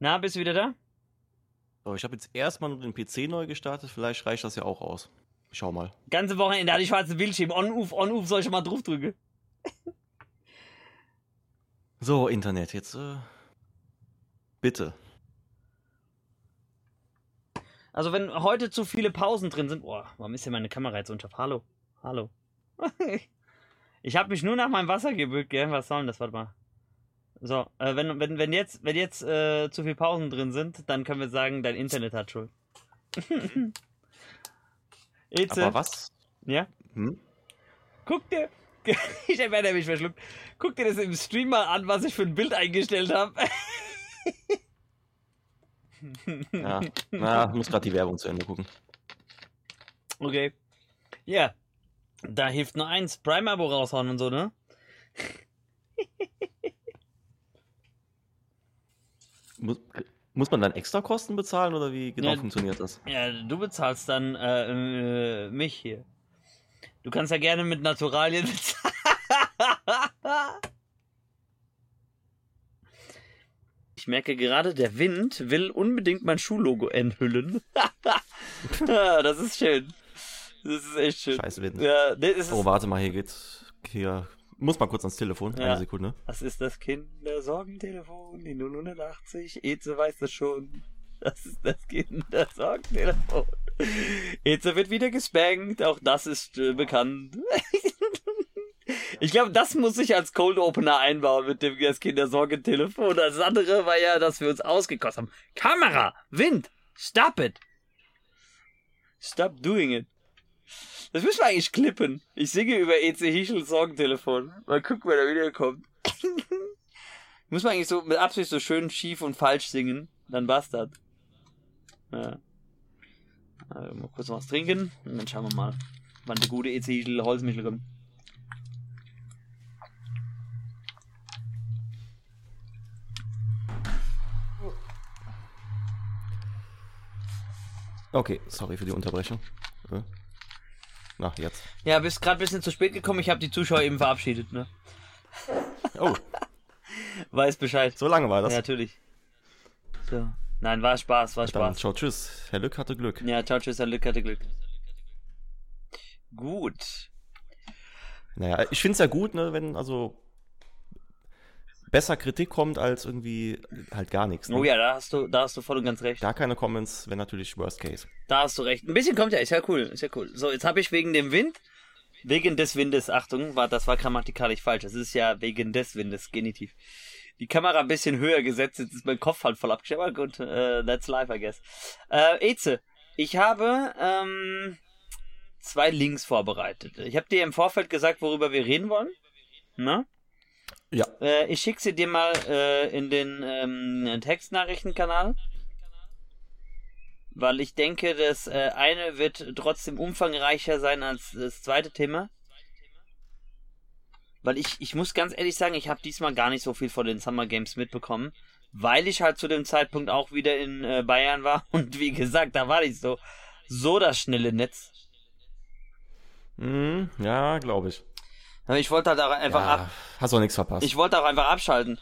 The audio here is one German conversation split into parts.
Na, bist du wieder da? So, ich habe jetzt erstmal nur den PC neu gestartet, vielleicht reicht das ja auch aus. Ich schau mal. Ganze Wochenende hatte ich schwarzen Bildschirm. On-Off, On-Off, soll ich schon mal drauf drücken? So, Internet, jetzt äh, bitte. Also wenn heute zu viele Pausen drin sind, boah, warum ist hier meine Kamera jetzt unscharf? Hallo, hallo. ich habe mich nur nach meinem Wasser gebückt, gell? Was soll denn das? Warte mal. So, äh, wenn, wenn, wenn jetzt, wenn jetzt äh, zu viele Pausen drin sind, dann können wir sagen, dein Internet hat Schuld. Eze, Aber was? ja? Hm? Guck dir, ich werde mich verschluckt. Guck dir das im Stream mal an, was ich für ein Bild eingestellt habe. Ja, na, muss gerade die Werbung zu Ende gucken. Okay. Ja. Da hilft nur eins. Prime-Abo raushauen und so, ne? Muss, muss man dann extra Kosten bezahlen oder wie genau Ja. funktioniert das? Ja, du bezahlst dann äh, äh, mich hier. Du kannst ja gerne mit Naturalien bezahlen. Ich merke gerade, der Wind will unbedingt mein Schuhlogo enthüllen. das ist schön. Das ist echt schön. Scheiße Wind. Ja, ist, Oh, warte mal, hier geht. Hier. Muss mal kurz ans Telefon. Ja. Eine Sekunde. das ist das Kindersorgentelefon, die 080. Eze weiß das schon. Das ist das Kindersorgentelefon. Eze wird wieder gespankt, auch das ist äh, bekannt. Ich glaube, das muss ich als Cold Opener einbauen mit dem das Kindersorgentelefon. Das andere war ja, dass wir uns ausgekostet haben. Kamera! Wind! Stop it! Stop doing it. Das müssen wir eigentlich klippen. Ich singe über EC Hischels Sorgentelefon. Mal gucken, wer da wieder kommt. Muss man eigentlich so mit Absicht so schön schief und falsch singen. Dann Bastard. Ja. Also, mal kurz was trinken und dann schauen wir mal, wann der gute EC Hischel Holzmichel kommt. Okay, sorry für die Unterbrechung. Äh. Na, jetzt. Ja, bist gerade ein bisschen zu spät gekommen. Ich habe die Zuschauer eben verabschiedet, ne? Oh, Weiß Bescheid. so lange war das. Ja, natürlich. So. Nein, war Spaß, war Dann Spaß. ciao, tschüss. Herr Lück hatte Glück. Ja, ciao, tschüss, Herr Glück hatte Glück. Gut. Naja, ich finde es ja gut, ne, wenn also besser Kritik kommt als irgendwie halt gar nichts. Ne? Oh ja, da hast du, da hast du voll und ganz recht. Gar keine Comments wäre natürlich Worst Case. Da hast du recht. Ein bisschen kommt ja, ist ja cool, ist ja cool. So, jetzt habe ich wegen dem Wind, wegen des Windes, Achtung, war, das war grammatikalisch falsch. Das ist ja wegen des Windes, Genitiv. Die Kamera ein bisschen höher gesetzt, jetzt ist mein Kopf halt voll abgestellt. Aber gut, äh, that's life, I guess. Äh, Eze, ich habe ähm, zwei Links vorbereitet. Ich habe dir im Vorfeld gesagt, worüber wir reden wollen. Na? Ja. Äh, ich schicke sie dir mal äh, in den ähm, Textnachrichtenkanal. Weil ich denke, das äh, eine wird trotzdem umfangreicher sein als das zweite Thema. Weil ich, ich muss ganz ehrlich sagen, ich habe diesmal gar nicht so viel von den Summer Games mitbekommen. Weil ich halt zu dem Zeitpunkt auch wieder in äh, Bayern war. Und wie gesagt, da war nicht so, so das schnelle Netz. Hm, ja, glaube ich. Ich wollte halt auch einfach ab, Ja, hast auch nichts verpasst. Ich wollte auch einfach abschalten.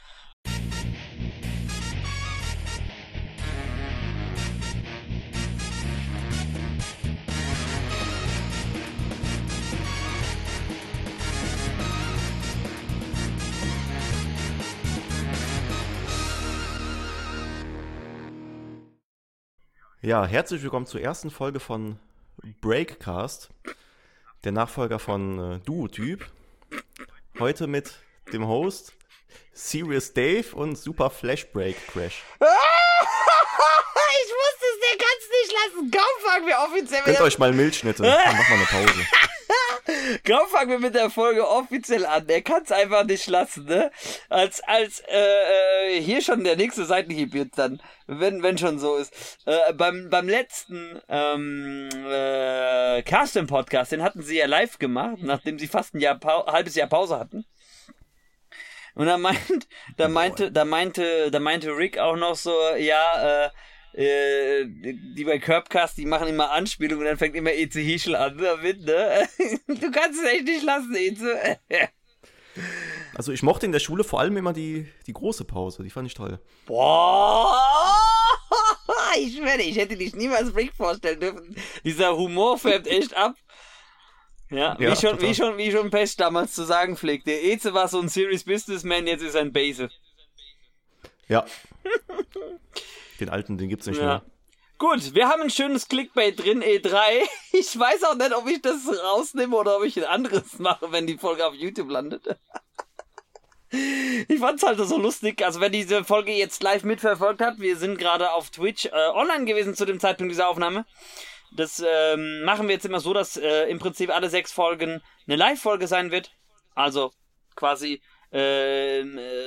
Ja, herzlich willkommen zur ersten Folge von Breakcast, der Nachfolger von äh, Duo-Typ. Heute mit dem Host Serious Dave und Super Flash Break Crash. ich wusste es, der kann es nicht lassen. Kaum fangen wir offiziell Gönnt euch mal Milchschnitte, dann machen wir eine Pause. Kaum fangen wir mit der Folge offiziell an. Der kann es einfach nicht lassen, ne? Als, als, äh, äh, hier schon der nächste Seitenhieb jetzt dann, wenn, wenn schon so ist. Äh, beim, beim letzten, ähm, äh, Casting-Podcast, den hatten sie ja live gemacht, nachdem sie fast ein Jahr, Pau halbes Jahr Pause hatten. Und da meint, da meinte, da meinte, da meinte Rick auch noch so, ja, äh, äh, die bei Curbcast, die machen immer Anspielungen und dann fängt immer EC Hischel an damit, ne? Du kannst es echt nicht lassen, EC. Also ich mochte in der Schule vor allem immer die, die große Pause, die fand ich toll. Boah! werde. Ich hätte dich niemals Brick vorstellen dürfen. Dieser Humor färbt echt ab. Ja, Ja, wie, schon, total. wie schon, wie schon Pest damals zu sagen pflegte. Eze war so ein Serious Businessman, jetzt ist er ein Base. Ja. Den alten, den gibt's nicht Ja. mehr. Gut, wir haben ein schönes Clickbait drin, E3. Ich weiß auch nicht, ob ich das rausnehme oder ob ich ein anderes mache, wenn die Folge auf YouTube landet. Ich fand's halt so lustig, also wer diese Folge jetzt live mitverfolgt hat, wir sind gerade auf Twitch äh, online gewesen zu dem Zeitpunkt dieser Aufnahme. Das ähm, machen wir jetzt immer so, dass äh, im Prinzip alle sechs Folgen eine Live-Folge sein wird. Also quasi, äh,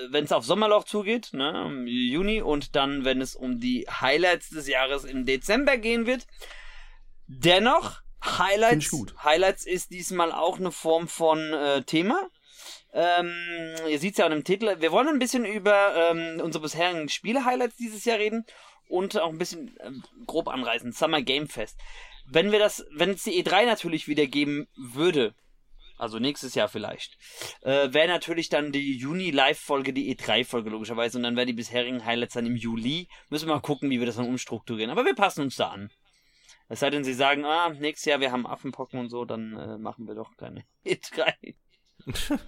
wenn es auf Sommerloch zugeht, ne, im Juni, und dann, wenn es um die Highlights des Jahres im Dezember gehen wird. Dennoch, Highlights. Highlights ist diesmal auch eine Form von äh, Thema. Ähm, ihr seht es ja auch im Titel. Wir wollen ein bisschen über ähm, unsere bisherigen Spiele-Highlights dieses Jahr reden und auch ein bisschen ähm, grob anreißen. Summer Game Fest. Wenn wir das, wenn es die E3 natürlich wieder geben würde, also nächstes Jahr vielleicht, äh, wäre natürlich dann die Juni-Live-Folge die E3-Folge logischerweise und dann wären die bisherigen Highlights dann im Juli. Müssen wir mal gucken, wie wir das dann umstrukturieren. Aber wir passen uns da an. Es sei denn, sie sagen, ah, nächstes Jahr wir haben Affenpocken und so, dann äh, machen wir doch keine E3.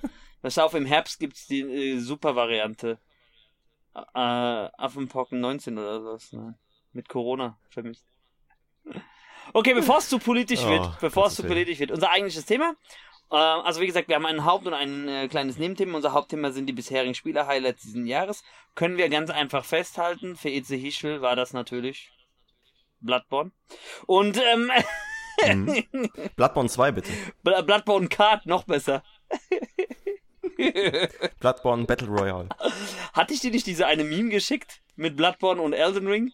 Pass auf, im Herbst gibt's die äh, super Variante. Äh, Affenpocken 19 oder sowas, ne? Mit Corona vermisst. Okay, bevor es zu politisch Oh, wird, bevor es zu politisch wird, unser eigentliches Thema. Äh, also wie gesagt, wir haben ein Haupt- und ein äh, kleines Nebenthema. Unser Hauptthema sind die bisherigen Spieler-Highlights dieses Jahres. Können wir ganz einfach festhalten. Für Eze Hischel war das natürlich Bloodborne. Und ähm, Mhm. Bloodborne 2 bitte. Bl- Bloodborne Card noch besser. Bloodborne Battle Royale. Hatte ich dir nicht diese eine Meme geschickt mit Bloodborne und Elden Ring?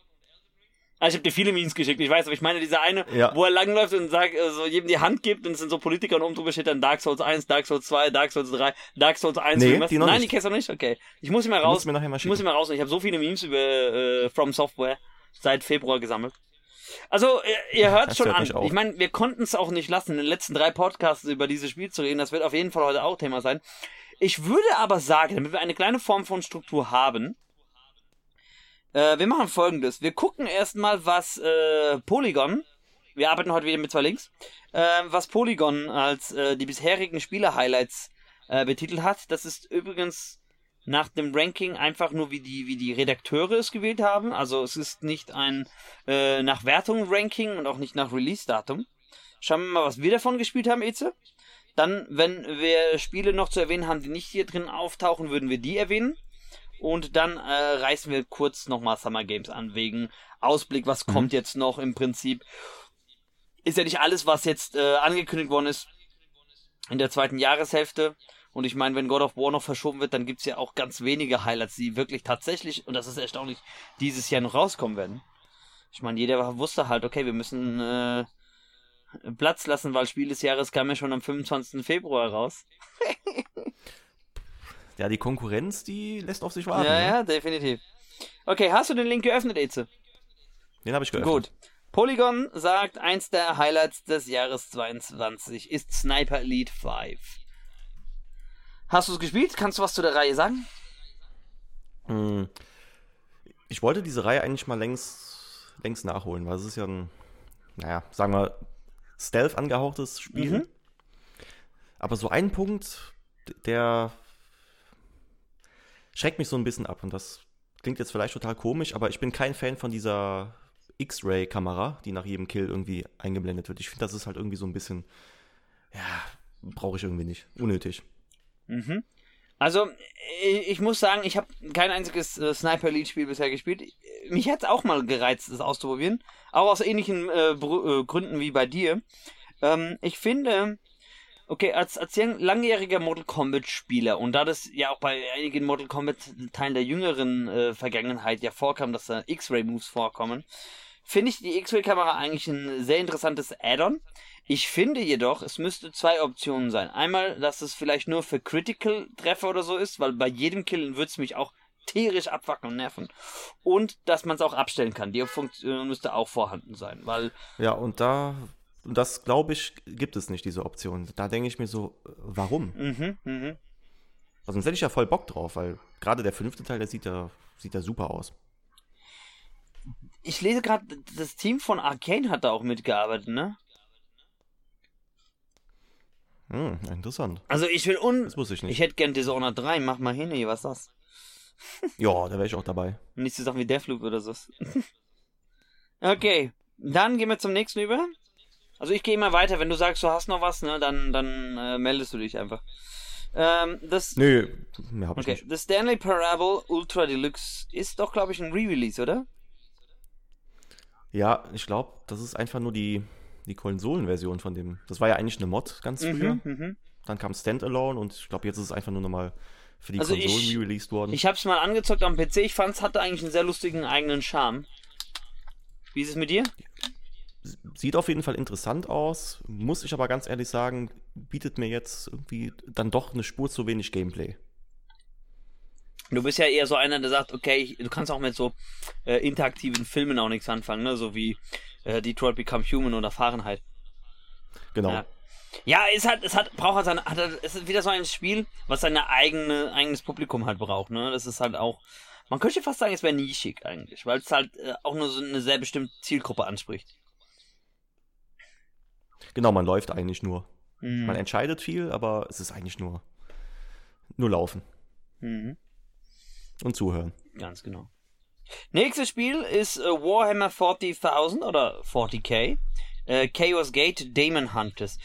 Also ich habe dir viele Memes geschickt, ich weiß, aber ich meine diese eine, Ja. wo er langläuft und sagt, äh, so jedem die Hand gibt und es sind so Politiker und oben drüber steht dann Dark Souls 1, Dark Souls 2, Dark Souls 3, Dark Souls 1. Nee, die noch Nein, nicht. die kennst du noch nicht? Okay. Ich muss sie mal raus. mir nachher mal ich muss sie mal raus. Ich habe so viele Memes über äh, From Software seit Februar gesammelt. Also, ihr, ihr hört schon hört an. Ich meine, wir konnten es auch nicht lassen, in den letzten drei Podcasts über dieses Spiel zu reden. Das wird auf jeden Fall heute auch Thema sein. Ich würde aber sagen, damit wir eine kleine Form von Struktur haben, äh, wir machen folgendes. Wir gucken erstmal, was äh, Polygon, wir arbeiten heute wieder mit zwei Links, äh, was Polygon als äh, die bisherigen Spieler-Highlights äh, betitelt hat. Das ist übrigens nach dem Ranking einfach nur wie die wie die Redakteure es gewählt haben. Also es ist nicht ein nach Wertung Ranking und auch nicht nach Release-Datum. Schauen wir mal, was wir davon gespielt haben, Eze. Dann, wenn wir Spiele noch zu erwähnen haben, die nicht hier drin auftauchen, würden wir die erwähnen. Und dann äh, reißen wir kurz nochmal Summer Games an, wegen Ausblick, was Mhm. kommt jetzt noch im Prinzip. Ist ja nicht alles, was jetzt äh, angekündigt worden ist in der zweiten Jahreshälfte. Und ich meine, wenn God of War noch verschoben wird, dann gibt's ja auch ganz wenige Highlights, die wirklich tatsächlich, und das ist erstaunlich, dieses Jahr noch rauskommen werden. Ich meine, jeder wusste halt, okay, wir müssen äh, Platz lassen, weil Spiel des Jahres kam ja schon am 25. Februar raus. Ja, die Konkurrenz, die lässt auf sich warten. ja, ne? ja, definitiv. Okay, hast du den Link geöffnet, Eze? Den habe ich geöffnet. Gut. Polygon sagt, eins der Highlights des Jahres 22 ist Sniper Elite 5. Hast du es gespielt? Kannst du was zu der Reihe sagen? Hm. Ich wollte diese Reihe eigentlich mal längst, längst nachholen, weil es ist ja ein, naja, sagen wir, Stealth angehauchtes Spiel. Mhm. Aber so ein Punkt, der schreckt mich so ein bisschen ab. Und das klingt jetzt vielleicht total komisch, aber ich bin kein Fan von dieser X-Ray-Kamera, die nach jedem Kill irgendwie eingeblendet wird. Ich finde, das ist halt irgendwie so ein bisschen, ja, brauche ich irgendwie nicht. Unnötig. Mhm. Also, ich, muss sagen, ich habe kein einziges äh, Sniper Elite Spiel bisher gespielt. Mich hätte es auch mal gereizt, das auszuprobieren. Auch aus ähnlichen äh, äh, Gründen wie bei dir. Ähm, ich finde, okay, als, als lang- langjähriger Mortal Kombat Spieler und da das ja auch bei einigen Mortal Kombat Teilen der jüngeren äh, Vergangenheit ja vorkam, dass da X-Ray Moves vorkommen, finde ich die X-Ray-Kamera eigentlich ein sehr interessantes Add-on. Ich finde jedoch, es müsste zwei Optionen sein. Einmal, dass es vielleicht nur für Critical-Treffer oder so ist, weil bei jedem Killen würde es mich auch tierisch abwacken und nerven. Und dass man es auch abstellen kann. Die Funktion müsste auch vorhanden sein, weil Ja, und da, und das glaube ich, gibt es nicht, diese Option. Da denke ich mir so, äh, warum? mhm, mhm. Also sonst hätte ich ja voll Bock drauf, weil gerade der fünfte Teil, der sieht ja, sieht ja super aus. ich lese gerade, das Team von Arcane hat da auch mitgearbeitet, ne? Hm, interessant. Also ich will un... Das wusste ich nicht. Ich hätte gern Dishonored 3, mach mal hin, ey, was ist das? Ja, da wäre ich auch dabei. Nicht so Sachen wie Deathloop oder so. okay, dann gehen wir zum nächsten über. Also ich gehe immer weiter, wenn du sagst, du hast noch was, ne, dann, dann äh, meldest du dich einfach. Ähm, das, Nö, mehr hab ich okay, nicht. The Stanley Parable Ultra Deluxe ist doch, glaube ich, ein Re-Release, oder? Ja, ich glaube, das ist einfach nur die, die Konsolenversion von dem. Das war ja eigentlich eine Mod ganz früher. Mhm, mhm. Dann kam Standalone und ich glaube, jetzt ist es einfach nur nochmal für die Also Konsolen re-released worden. Ich hab's mal angezockt am PC, ich fand's hatte eigentlich einen sehr lustigen eigenen Charme. Wie ist es mit dir? Sieht auf jeden Fall interessant aus, muss ich aber ganz ehrlich sagen, bietet mir jetzt irgendwie dann doch eine Spur zu wenig Gameplay. Du bist ja eher so einer, der sagt, okay, ich, du kannst auch mit so äh, interaktiven Filmen auch nichts anfangen, ne? So wie äh, Detroit Become Human oder Fahrenheit. Genau. Ja. Ja, es hat, es hat, braucht halt seine, hat, es ist wieder so ein Spiel, was seine eigene, eigenes Publikum halt braucht, ne? Das ist halt auch, man könnte fast sagen, es wäre nischig eigentlich, weil es halt äh, auch nur so eine sehr bestimmte Zielgruppe anspricht. Genau, man läuft eigentlich nur. Mhm. Man entscheidet viel, aber es ist eigentlich nur, nur laufen Mhm. und zuhören. Ganz genau. Nächstes Spiel ist äh, Warhammer 40.000 oder 40k. Äh, Chaos Gate Demon Hunters.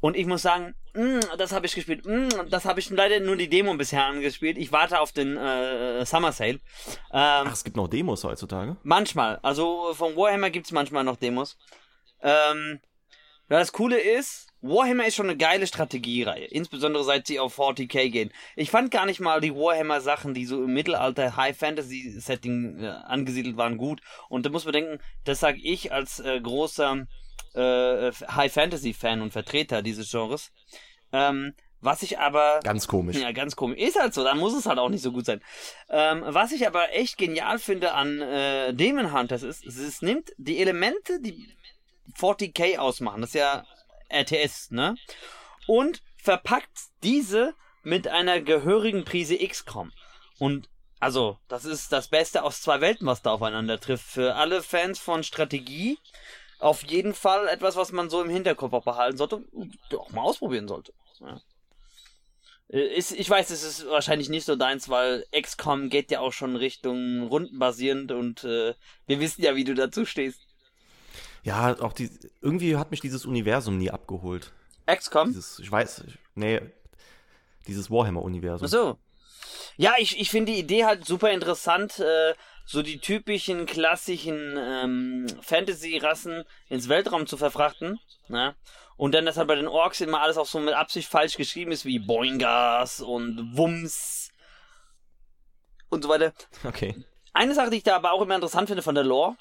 Und ich muss sagen, mh, das habe ich gespielt. Mh, das habe ich leider nur die Demo bisher angespielt. Ich warte auf den äh, Summer Sale. Ähm, Ach, es gibt noch Demos heutzutage? Manchmal. Also von Warhammer gibt's manchmal noch Demos. Ähm, ja, das Coole ist, Warhammer ist schon eine geile Strategiereihe. Insbesondere seit sie auf 40k gehen. Ich fand gar nicht mal die Warhammer-Sachen, die so im Mittelalter High-Fantasy-Setting äh, angesiedelt waren, gut. Und da muss man denken, das sag ich als äh, großer äh, High-Fantasy-Fan und Vertreter dieses Genres. Ähm, was ich aber Ganz komisch. ja, ganz komisch. Ist halt so, dann muss es halt auch nicht so gut sein. Ähm, was ich aber echt genial finde an äh, Demon Hunters ist, es, es nimmt die Elemente, die 40k ausmachen, das ist ja RTS, ne? Und verpackt diese mit einer gehörigen Prise XCOM. Und also, das ist das Beste aus zwei Welten, was da aufeinander trifft. Für alle Fans von Strategie auf jeden Fall etwas, was man so im Hinterkopf auch behalten sollte und auch mal ausprobieren sollte. Ja. Äh, Ist, ich weiß, es ist wahrscheinlich nicht so deins, weil XCOM geht ja auch schon Richtung rundenbasierend und äh, wir wissen ja, wie du dazu stehst. Ja, auch die, irgendwie hat mich dieses Universum nie abgeholt. XCOM? Dieses, ich weiß, nee, dieses Warhammer-Universum. Ach so. Ja, ich, ich finde die Idee halt super interessant, äh, so die typischen klassischen ähm, Fantasy-Rassen ins Weltraum zu verfrachten. Ne? Und dann, dass halt bei den Orks immer alles auch so mit Absicht falsch geschrieben ist, wie Boingas und Wumms und so weiter. Okay. Eine Sache, die ich da aber auch immer interessant finde von der Lore,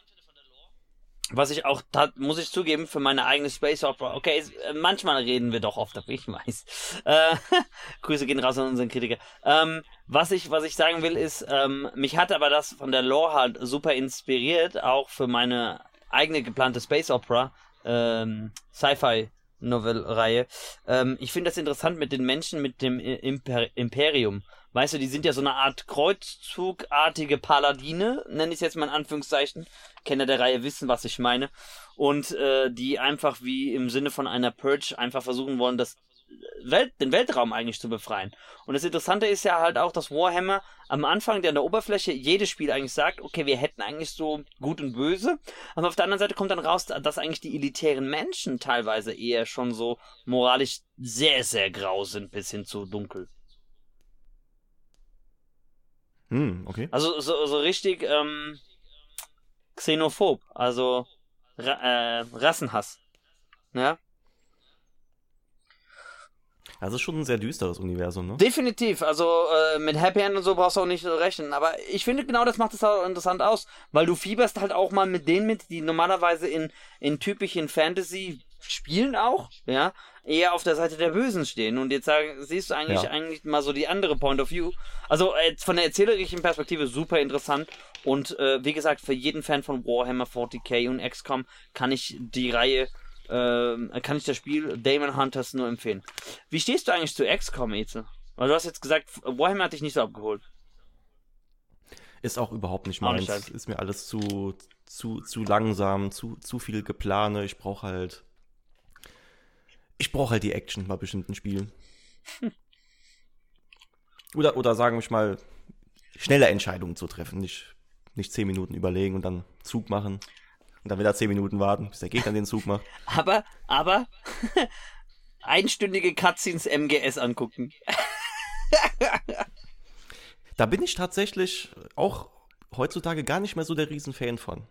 was ich auch, muss ich zugeben, für meine eigene Space Opera, okay, äh, manchmal reden wir doch oft, aber ich weiß. Äh, Grüße gehen raus an unseren Kritiker. Ähm, was ich, was ich sagen will, ist, ähm, mich hat aber das von der Lore halt super inspiriert, auch für meine eigene geplante Space Opera, ähm, Sci-Fi Novel-Reihe. Ähm, ich finde das interessant mit den Menschen mit dem Imper Imperium. Weißt du, die sind ja so eine Art Kreuzzugartige Paladine, nenne ich es jetzt mal in Anführungszeichen. Kenner der Reihe wissen, was ich meine. Und äh, die einfach wie im Sinne von einer Purge einfach versuchen wollen, das Welt, den Weltraum eigentlich zu befreien. Und das Interessante ist ja halt auch, dass Warhammer am Anfang, der an der Oberfläche, jedes Spiel eigentlich sagt, okay, wir hätten eigentlich so gut und böse. Aber auf der anderen Seite kommt dann raus, dass eigentlich die elitären Menschen teilweise eher schon so moralisch sehr, sehr grau sind, bis hin zu dunkel. Hm, okay. Also so, so richtig ähm, xenophob, also Ra äh, Rassenhass. Ja? Also schon ein sehr düsteres Universum, ne? Definitiv, also äh, mit Happy End und so brauchst du auch nicht rechnen. Aber ich finde genau das macht es auch interessant aus, weil du fieberst halt auch mal mit denen mit, die normalerweise in, in typischen Fantasy spielen auch, ja, eher auf der Seite der Bösen stehen. Und jetzt sagen, siehst du eigentlich Ja. eigentlich mal so die andere Point of View. Also äh, von der erzählerischen Perspektive super interessant. Und äh, wie gesagt, für jeden Fan von Warhammer 40k und XCOM kann ich die Reihe, äh, kann ich das Spiel Damon Hunters nur empfehlen. Wie stehst du eigentlich zu XCOM, Eze? Weil du hast jetzt gesagt, Warhammer hat dich nicht so abgeholt. Ist auch überhaupt nicht meins. nicht halt. Ist mir alles zu, zu, zu langsam, zu, zu viel geplane. Ich brauche halt. Ich brauche halt die Action bei bestimmten Spielen. Oder, oder sagen wir mal, schnelle Entscheidungen zu treffen. Nicht, nicht zehn Minuten überlegen und dann Zug machen. Und dann wieder zehn Minuten warten, bis der Gegner den Zug macht. Aber, aber, einstündige Cutscenes MGS angucken. Da bin ich tatsächlich auch heutzutage gar nicht mehr so der Riesenfan von.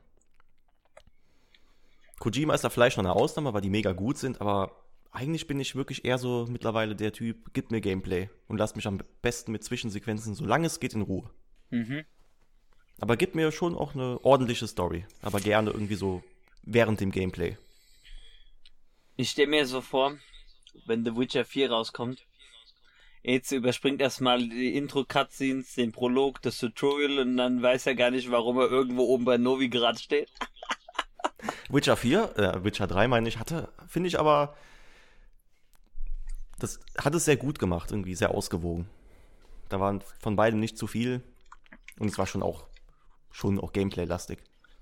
Kojima ist da vielleicht noch eine Ausnahme, weil die mega gut sind, aber eigentlich bin ich wirklich eher so mittlerweile der Typ, gib mir Gameplay und lass mich am besten mit Zwischensequenzen, solange es geht, in Ruhe. Mhm. Aber gib mir schon auch eine ordentliche Story, aber gerne irgendwie so während dem Gameplay. Ich stelle mir so vor, wenn The Witcher 4 rauskommt, jetzt überspringt erstmal die Intro-Cutscenes, den Prolog, das Tutorial und dann weiß er gar nicht, warum er irgendwo oben bei Novigrad steht. Witcher 4, äh, Witcher 3 meine ich, hatte, finde ich aber, das hat es sehr gut gemacht, irgendwie sehr ausgewogen. Da waren von beiden nicht zu viel und es war schon auch, schon auch Gameplay-lastig,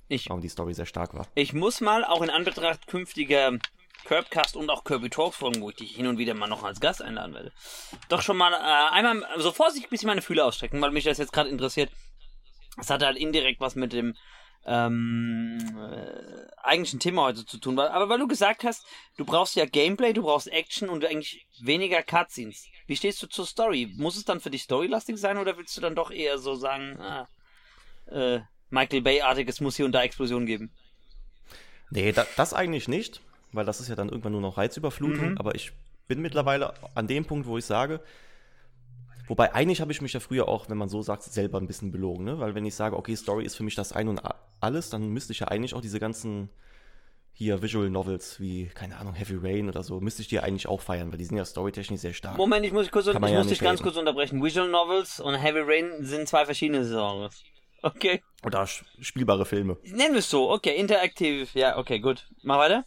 Ich, aber die Story sehr stark war. ich muss mal, auch in Anbetracht künftiger Curbcast und auch Kirby Talks Folgen, wo ich dich hin und wieder mal noch als Gast einladen werde, doch schon mal äh, einmal so vorsichtig ein bisschen meine Fühler ausstrecken, weil mich das jetzt gerade interessiert. Es hat halt indirekt was mit dem ähm, äh, eigentlichen Thema heute zu tun. Aber weil du gesagt hast, du brauchst ja Gameplay, du brauchst Action und eigentlich weniger Cutscenes. Wie stehst du zur Story? Muss es dann für dich storylastig sein oder willst du dann doch eher so sagen, ah, äh, Michael Bay-artiges muss hier und da Explosionen geben? Nee, da, das eigentlich nicht, weil das ist ja dann irgendwann nur noch Reizüberflutung, Mhm. aber ich bin mittlerweile an dem Punkt, wo ich sage, wobei eigentlich habe ich mich ja früher auch, wenn man so sagt, selber ein bisschen belogen, ne? weil wenn ich sage, okay, Story ist für mich das Ein und alles, dann müsste ich ja eigentlich auch diese ganzen hier Visual Novels wie, keine Ahnung, Heavy Rain oder so, müsste ich die eigentlich auch feiern, weil die sind ja storytechnisch sehr stark. Moment, ich muss, kurz, ich ja muss dich ganz reden. kurz unterbrechen. Visual Novels und Heavy Rain sind zwei verschiedene Genres. Okay. Oder spielbare Filme. Nennen wir es so. Okay, interaktiv. Ja, okay, gut. Mach weiter.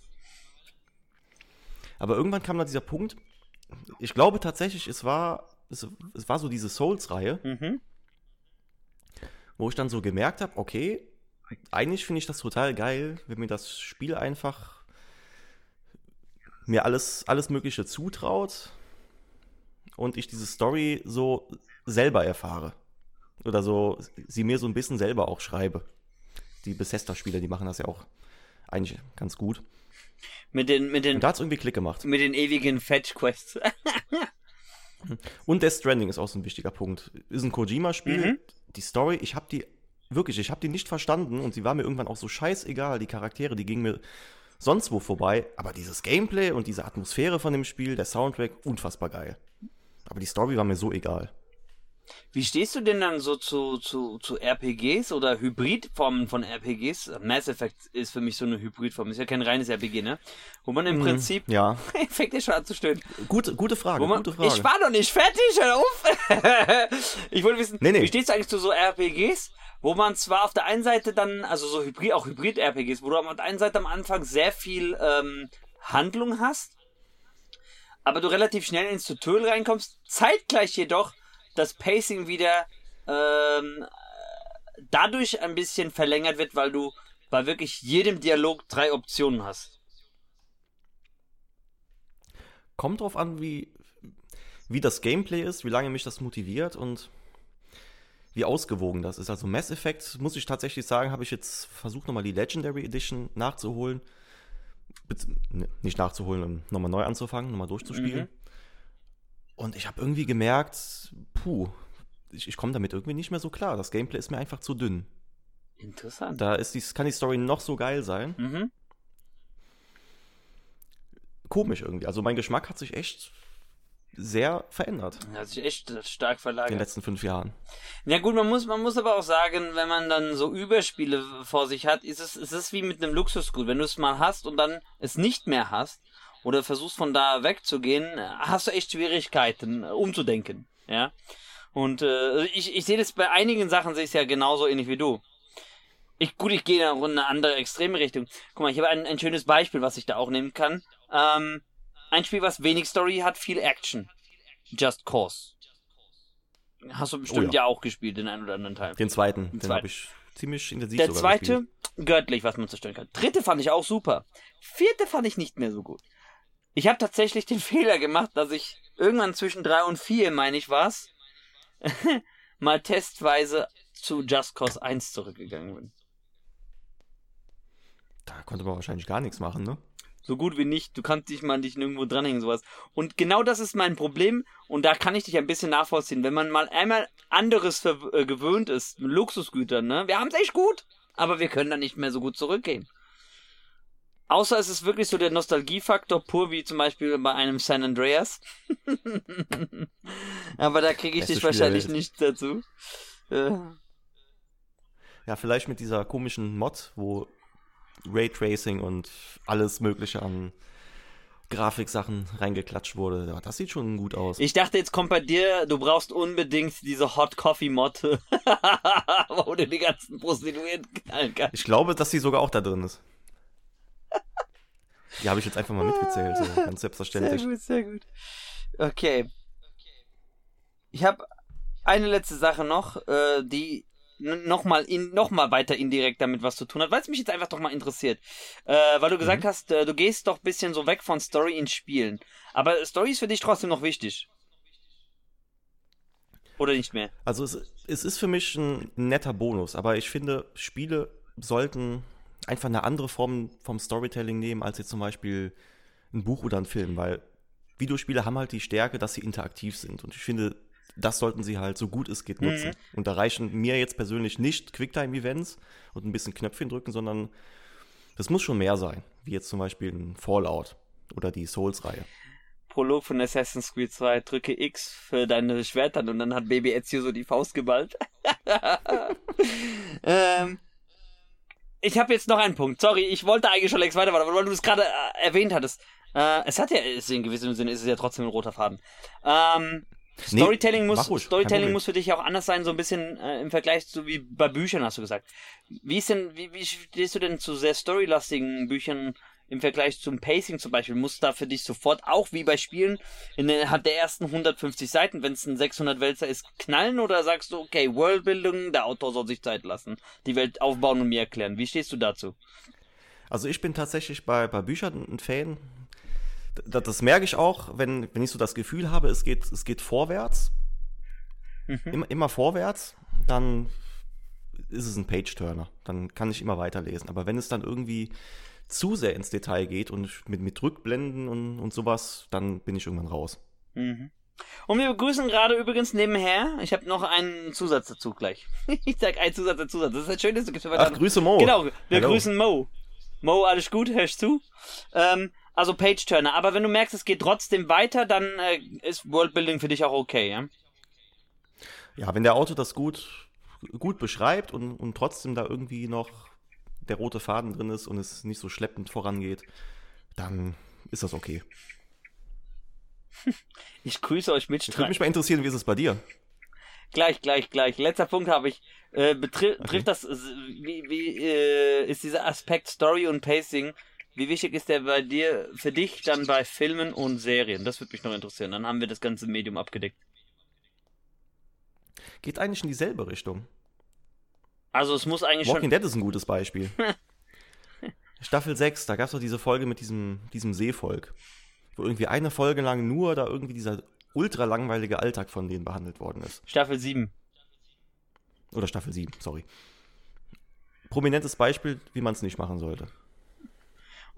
Aber irgendwann kam dann dieser Punkt, ich glaube tatsächlich, es war, es, es war so diese Souls-Reihe, Mhm. wo ich dann so gemerkt habe, okay, eigentlich finde ich das total geil, wenn mir das Spiel einfach mir alles, alles Mögliche zutraut und ich diese Story so selber erfahre. Oder so, sie mir so ein bisschen selber auch schreibe. Die Bethesda-Spieler, die machen das ja auch eigentlich ganz gut. Mit den, mit den, Und da hat es irgendwie Klick gemacht. mit den ewigen Fetch-Quests. Und Death Stranding ist auch so ein wichtiger Punkt. Ist ein Kojima-Spiel. Mhm. Die Story, ich habe die wirklich, ich habe die nicht verstanden und sie war mir irgendwann auch so scheißegal. Die Charaktere, die gingen mir sonst wo vorbei. Aber dieses Gameplay und diese Atmosphäre von dem Spiel, der Soundtrack, unfassbar geil. Aber die Story war mir so egal. Wie stehst du denn dann so zu, zu, zu RPGs oder Hybridformen von RPGs? Mass Effect ist für mich so eine Hybridform. Ist ja kein reines RPG, ne? Wo man im Prinzip. Ja, Fängt ja schon an zu stöhnen. gute, gute Frage, man, gute Frage. ich war noch nicht fertig, hör auf! ich wollte wissen, Nee, nee. wie stehst du eigentlich zu so RPGs, wo man zwar auf der einen Seite dann, also so Hybrid, auch Hybrid-RPGs, wo du auf der einen Seite am Anfang sehr viel ähm, Handlung hast, aber du relativ schnell ins Tutorial reinkommst, zeitgleich jedoch das Pacing wieder ähm, dadurch ein bisschen verlängert wird, weil du bei wirklich jedem Dialog drei Optionen hast. Kommt drauf an, wie, wie das Gameplay ist, wie lange mich das motiviert und wie ausgewogen das ist. Also Mass Effect, muss ich tatsächlich sagen, habe ich jetzt versucht, nochmal die Legendary Edition nachzuholen. Bez- ne, Nicht nachzuholen, um nochmal neu anzufangen, nochmal durchzuspielen. Mhm. Und ich habe irgendwie gemerkt, puh, ich, ich komme damit irgendwie nicht mehr so klar. Das Gameplay ist mir einfach zu dünn. Interessant. Da ist die, kann die Story noch so geil sein. Mhm. Komisch irgendwie. Also mein Geschmack hat sich echt sehr verändert Hat sich echt stark in den verlagert. letzten fünf Jahren. Ja gut, man muss, man muss aber auch sagen, wenn man dann so Überspiele vor sich hat, ist es, ist es wie mit einem Luxusgut. Wenn du es mal hast und dann es nicht mehr hast oder versuchst von da wegzugehen, hast du echt Schwierigkeiten äh, umzudenken. Ja. Und äh, ich, ich sehe das bei einigen Sachen sehe ich es ja genauso ähnlich wie du. Ich, gut, ich gehe in eine andere extreme Richtung. Guck mal, ich habe ein, ein schönes Beispiel, was ich da auch nehmen kann. Ähm, ein Spiel, was wenig Story hat, viel Action. Just Cause. Hast du bestimmt Oh ja. ja. auch gespielt, den einen oder anderen Teil. Den zweiten, den zweiten. habe ich ziemlich intensiv Der zweite, gespielt. göttlich, was man zerstören kann. Dritte fand ich auch super. Vierte fand ich nicht mehr so gut. Ich habe tatsächlich den Fehler gemacht, dass ich irgendwann zwischen drei und vier, meine ich war's, mal testweise zu Just Cause 1 zurückgegangen bin. Da konnte man wahrscheinlich gar nichts machen, ne? So gut wie nicht. Du kannst dich mal nicht nirgendwo dranhängen, sowas. Und genau das ist mein Problem. Und da kann ich dich ein bisschen nachvollziehen. Wenn man mal einmal anderes äh, gewöhnt ist, mit Luxusgütern, ne? Wir haben's echt gut, aber wir können dann nicht mehr so gut zurückgehen. Außer es ist wirklich so der Nostalgiefaktor pur, wie zum Beispiel bei einem San Andreas. aber da kriege ich Beste dich Spiel wahrscheinlich nicht dazu. Äh, Ja, vielleicht mit dieser komischen Mod, wo Raytracing und alles Mögliche an Grafiksachen reingeklatscht wurde. Ja, das sieht schon gut aus. Ich dachte, jetzt kommt bei dir, du brauchst unbedingt diese Hot Coffee Mod, wo du die ganzen Prostituierten knallen kannst. Ich glaube, dass sie sogar auch da drin ist. Die habe ich jetzt einfach mal mitgezählt, so ganz Sehr selbstverständlich. gut, sehr gut. Okay. Ich habe eine letzte Sache noch, äh, die nochmal in, noch mal weiter indirekt damit was zu tun hat, weil es mich jetzt einfach doch mal interessiert. Äh, weil du gesagt hast, äh, du gehst doch ein bisschen so weg von Story ins Spielen. Aber Story ist für dich trotzdem noch wichtig. Oder nicht mehr? Also es, es ist für mich ein netter Bonus, aber ich finde, Spiele sollten einfach eine andere Form vom Storytelling nehmen, als jetzt zum Beispiel ein Buch oder ein Film, weil Videospiele haben halt die Stärke, dass sie interaktiv sind. Und ich finde, das sollten sie halt so gut es geht nutzen. Und da reichen mir jetzt persönlich nicht Quicktime-Events und ein bisschen Knöpfchen drücken, sondern das muss schon mehr sein, wie jetzt zum Beispiel ein Fallout oder die Souls-Reihe. Prolog von Assassin's Creed 2, drücke X für deine Schwerter und dann hat Baby Ezio so die Faust geballt. ähm, ich habe jetzt noch einen Punkt. Sorry, ich wollte eigentlich schon längst weitermachen, aber weil du es gerade äh, erwähnt hattest. Äh, es hat ja, ist in gewissem Sinne ist es ja trotzdem ein roter Faden. Ähm, Nee, Storytelling muss, ruhig, Storytelling muss für dich auch anders sein, so ein bisschen äh, im Vergleich zu wie bei Büchern, hast du gesagt. Wie ist denn, wie, wie stehst du denn zu sehr storylastigen Büchern im Vergleich zum Pacing zum Beispiel? Muss da für dich sofort auch wie bei Spielen innerhalb der ersten 150 Seiten, wenn es ein 600 Wälzer ist, knallen oder sagst du, okay, Worldbuilding, der Autor soll sich Zeit lassen, die Welt aufbauen und mir erklären. Wie stehst du dazu? Also ich bin tatsächlich bei, bei Büchern ein Fan. Das, das merke ich auch, wenn, wenn ich so das Gefühl habe, es geht, es geht vorwärts. Immer, immer vorwärts, dann ist es ein Page-Turner. Dann kann ich immer weiterlesen. Aber wenn es dann irgendwie zu sehr ins Detail geht und mit, mit Rückblenden und, und sowas, dann bin ich irgendwann raus. Mhm. Und wir begrüßen gerade übrigens nebenher, ich habe noch einen Zusatz dazu gleich. ich sag einen Zusatz, einen Zusatz. Das ist halt schön, dass du gibst mir Ach, Grüße Mo. Genau, wir Hello. grüßen Mo. Mo, alles gut, hörst du? Ähm, also Page-Turner. Aber wenn du merkst, es geht trotzdem weiter, dann äh, ist Worldbuilding für dich auch okay, ja? Ja, wenn der Autor das gut, gut beschreibt und, und trotzdem da irgendwie noch der rote Faden drin ist und es nicht so schleppend vorangeht, dann ist das okay. Ich grüße euch Ich würde Mitstreiter. mich mal interessieren, wie ist es bei dir? Gleich, gleich, gleich. Letzter Punkt habe ich. Äh, betri Trifft das, wie, wie äh, ist dieser Aspekt Story und Pacing, wie wichtig ist der bei dir, für dich dann bei Filmen und Serien? Das würde mich noch interessieren. Dann haben wir das ganze Medium abgedeckt. Geht eigentlich in dieselbe Richtung. Also es muss eigentlich Walking schon... Dead ist ein gutes Beispiel. Staffel 6, da gab es doch diese Folge mit diesem, diesem Seevolk. Wo irgendwie eine Folge lang nur da irgendwie dieser ultra langweilige Alltag von denen behandelt worden ist. Staffel 7. Oder Staffel 7, sorry. Prominentes Beispiel, wie man es nicht machen sollte.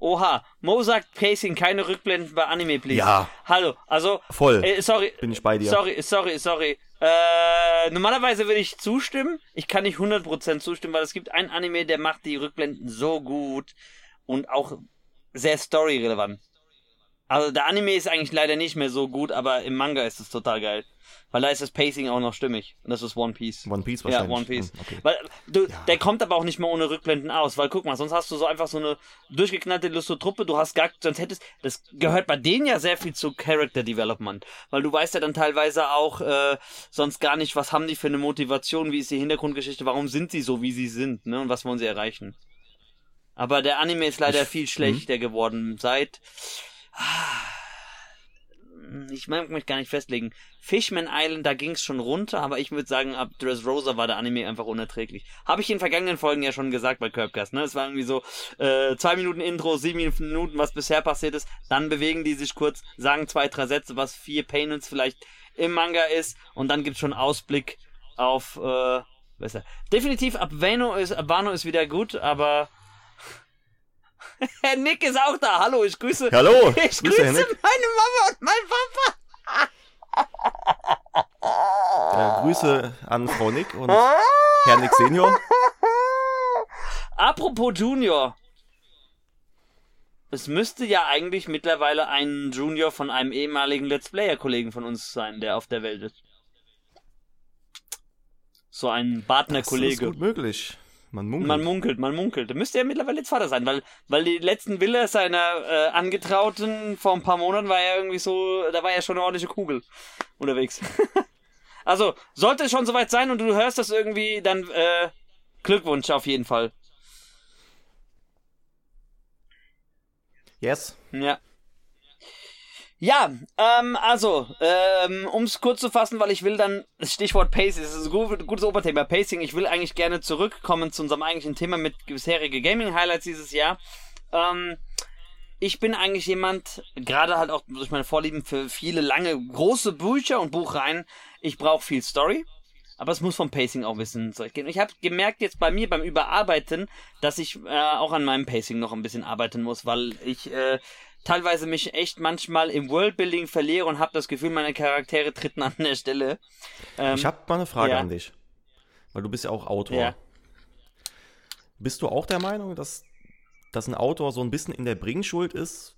Oha, Mo sagt Pacing, keine Rückblenden bei Anime, please. Ja. Hallo, also... Voll. Äh, sorry, Bin ich bei dir. Sorry, sorry, sorry. Äh, normalerweise würde ich zustimmen. Ich kann nicht 100% zustimmen, weil es gibt einen Anime, der macht die Rückblenden so gut und auch sehr storyrelevant. Also der Anime ist eigentlich leider nicht mehr so gut, aber im Manga ist es total geil. Weil da ist das Pacing auch noch stimmig. Und das ist One Piece. One Piece Ja, wahrscheinlich. One Piece. Hm, okay. Weil du, Ja. der kommt aber auch nicht mehr ohne Rückblenden aus, weil guck mal, sonst hast du so einfach so eine durchgeknallte Lustro-Truppe, du hast gar, sonst hättest, das gehört bei denen ja sehr viel zu Character Development, weil du weißt ja dann teilweise auch äh, sonst gar nicht, was haben die für eine Motivation, wie ist die Hintergrundgeschichte, warum sind sie so, wie sie sind, ne, und was wollen sie erreichen. Aber der Anime ist leider Ich- viel schlechter geworden seit ich mag mich gar nicht festlegen. Fishman Island, da ging es schon runter, aber ich würde sagen, ab Dressrosa war der Anime einfach unerträglich. Habe ich in vergangenen Folgen ja schon gesagt bei Curbcast, ne? Es war irgendwie so äh, zwei Minuten Intro, sieben Minuten, was bisher passiert ist. Dann bewegen die sich kurz, sagen zwei, drei Sätze, was vier Payments vielleicht im Manga ist und dann gibt's schon Ausblick auf äh, besser. Definitiv ab Wano ist ab Wano ist wieder gut, aber Herr Nick ist auch da. Hallo, ich grüße. Hallo, ich grüße, meine Mama und mein Papa. Ja, Grüße an Frau Nick und Herr Nick Senior. Apropos Junior. Es müsste ja eigentlich mittlerweile ein Junior von einem ehemaligen Let's Player-Kollegen von uns sein, der auf der Welt ist. So ein Partner-Kollege. Das ist gut möglich. Man munkelt. Man munkelt, man munkelt. Der müsste ja mittlerweile jetzt Vater sein, weil, weil die letzten Villa seiner äh, Angetrauten vor ein paar Monaten war ja irgendwie so, da war ja schon eine ordentliche Kugel unterwegs. also, sollte es schon soweit sein und du hörst das irgendwie, dann äh, Glückwunsch auf jeden Fall. Yes. Ja. Ja, ähm, also, ähm, um es kurz zu fassen, weil ich will dann, Stichwort Pacing, das ist ein gut, gutes Oberthema, Pacing, ich will eigentlich gerne zurückkommen zu unserem eigentlichen Thema mit bisherige Gaming-Highlights dieses Jahr. Ähm, ich bin eigentlich jemand, gerade halt auch durch meine Vorlieben für viele lange, große Bücher und Buchreihen, ich brauche viel Story. Aber es muss vom Pacing auch wissen Zeug gehen. Ich habe gemerkt jetzt bei mir beim Überarbeiten, dass ich äh, auch an meinem Pacing noch ein bisschen arbeiten muss, weil ich äh, teilweise mich echt manchmal im Worldbuilding verliere und habe das Gefühl, meine Charaktere treten an der Stelle. Ähm, ich habe mal eine Frage ja. an dich, weil du bist ja auch Autor. Ja. Bist du auch der Meinung, dass, dass ein Autor so ein bisschen in der Bringschuld ist,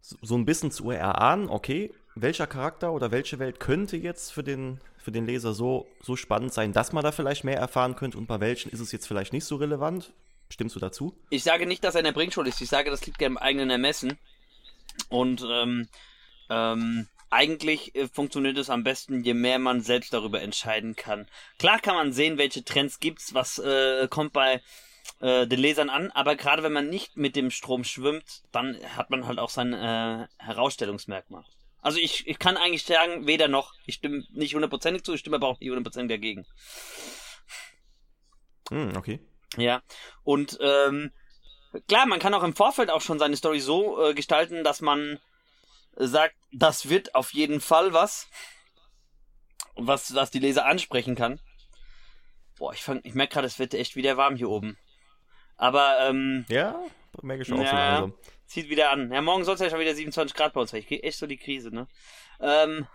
so ein bisschen zu erahnen, okay, welcher Charakter oder welche Welt könnte jetzt für den, für den Leser so, so spannend sein, dass man da vielleicht mehr erfahren könnte und bei welchen ist es jetzt vielleicht nicht so relevant? Stimmst du dazu? Ich sage nicht, dass er in der Bringschuld ist. Ich sage, das liegt ja im eigenen Ermessen. Und ähm, ähm, eigentlich äh, funktioniert es am besten, je mehr man selbst darüber entscheiden kann. Klar kann man sehen, welche Trends gibt's, was äh, kommt bei äh, den Lesern an, aber gerade wenn man nicht mit dem Strom schwimmt, dann hat man halt auch sein äh, Herausstellungsmerkmal. Also ich, ich kann eigentlich sagen, weder noch. Ich stimme nicht hundertprozentig zu, ich stimme aber auch nicht hundertprozentig dagegen. Hm, okay. Ja, und ähm, klar, man kann auch im Vorfeld auch schon seine Story so äh, gestalten, dass man sagt, das wird auf jeden Fall was, was, was die Leser ansprechen kann. Boah, ich, fang, ich merke gerade, es wird echt wieder warm hier oben. Aber, ähm. Ja, merke ich schon ja, auch so langsam. Zieht wieder an. Ja, morgen soll es ja schon wieder 27 Grad bei uns sein. Ich kriege echt so die Krise, ne? Ähm,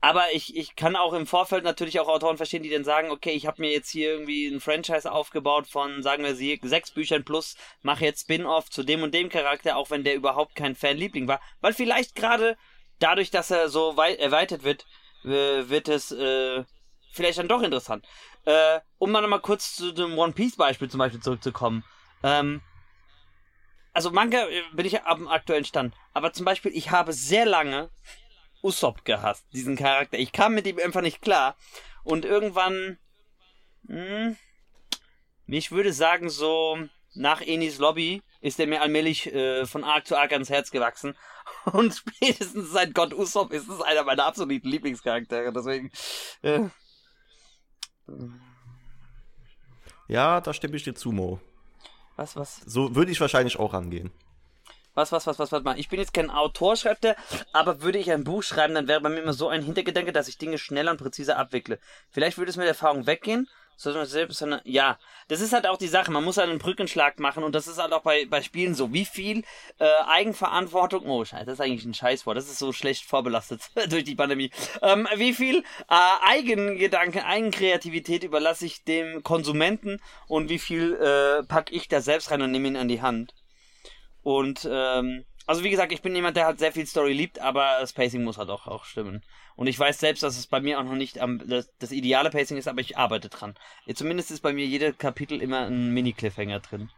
aber ich, ich kann auch im Vorfeld natürlich auch Autoren verstehen, die dann sagen, okay, ich habe mir jetzt hier irgendwie ein Franchise aufgebaut von, sagen wir sie, sechs Büchern plus, mache jetzt Spin-off zu dem und dem Charakter, auch wenn der überhaupt kein Fanliebling war. Weil vielleicht gerade dadurch, dass er so weit erweitert wird, wird es äh, vielleicht dann doch interessant. Äh, um mal nochmal kurz zu dem One Piece Beispiel zum Beispiel zurückzukommen. Ähm, also Manga äh, bin ich am aktuellen Stand. Aber zum Beispiel, ich habe sehr lange Usopp gehasst, diesen Charakter. Ich kam mit ihm einfach nicht klar. Und irgendwann, hm, ich würde sagen, so nach Enis Lobby ist er mir allmählich äh, von Arc zu Arc ans Herz gewachsen. Und spätestens seit Gott Usopp ist es einer meiner absoluten Lieblingscharaktere. Deswegen. Äh, ja, da stimme ich dir zu, Mo. Was, was? So würde ich wahrscheinlich auch rangehen was, was, was, was, was mal. Ich bin jetzt kein Autor, schreibt er, aber würde ich ein Buch schreiben, dann wäre bei mir immer so ein Hintergedanke, dass ich Dinge schneller und präziser abwickle. Vielleicht würde es mit Erfahrung weggehen, sondern selbst, sondern, ja, das ist halt auch die Sache. Man muss halt einen Brückenschlag machen und das ist halt auch bei, bei Spielen so. Wie viel äh, Eigenverantwortung, oh Scheiße, das ist eigentlich ein Scheißwort, das ist so schlecht vorbelastet durch die Pandemie. Ähm, wie viel äh, Eigengedanke, Eigenkreativität überlasse ich dem Konsumenten und wie viel äh, packe ich da selbst rein und nehme ihn an die Hand? Und ähm, also wie gesagt, ich bin jemand, der halt sehr viel Story liebt, aber das Pacing muss halt auch, auch stimmen. Und ich weiß selbst, dass es bei mir auch noch nicht am, das, das ideale Pacing ist, aber ich arbeite dran. Zumindest ist bei mir jeder Kapitel immer ein Mini-Cliffhanger drin.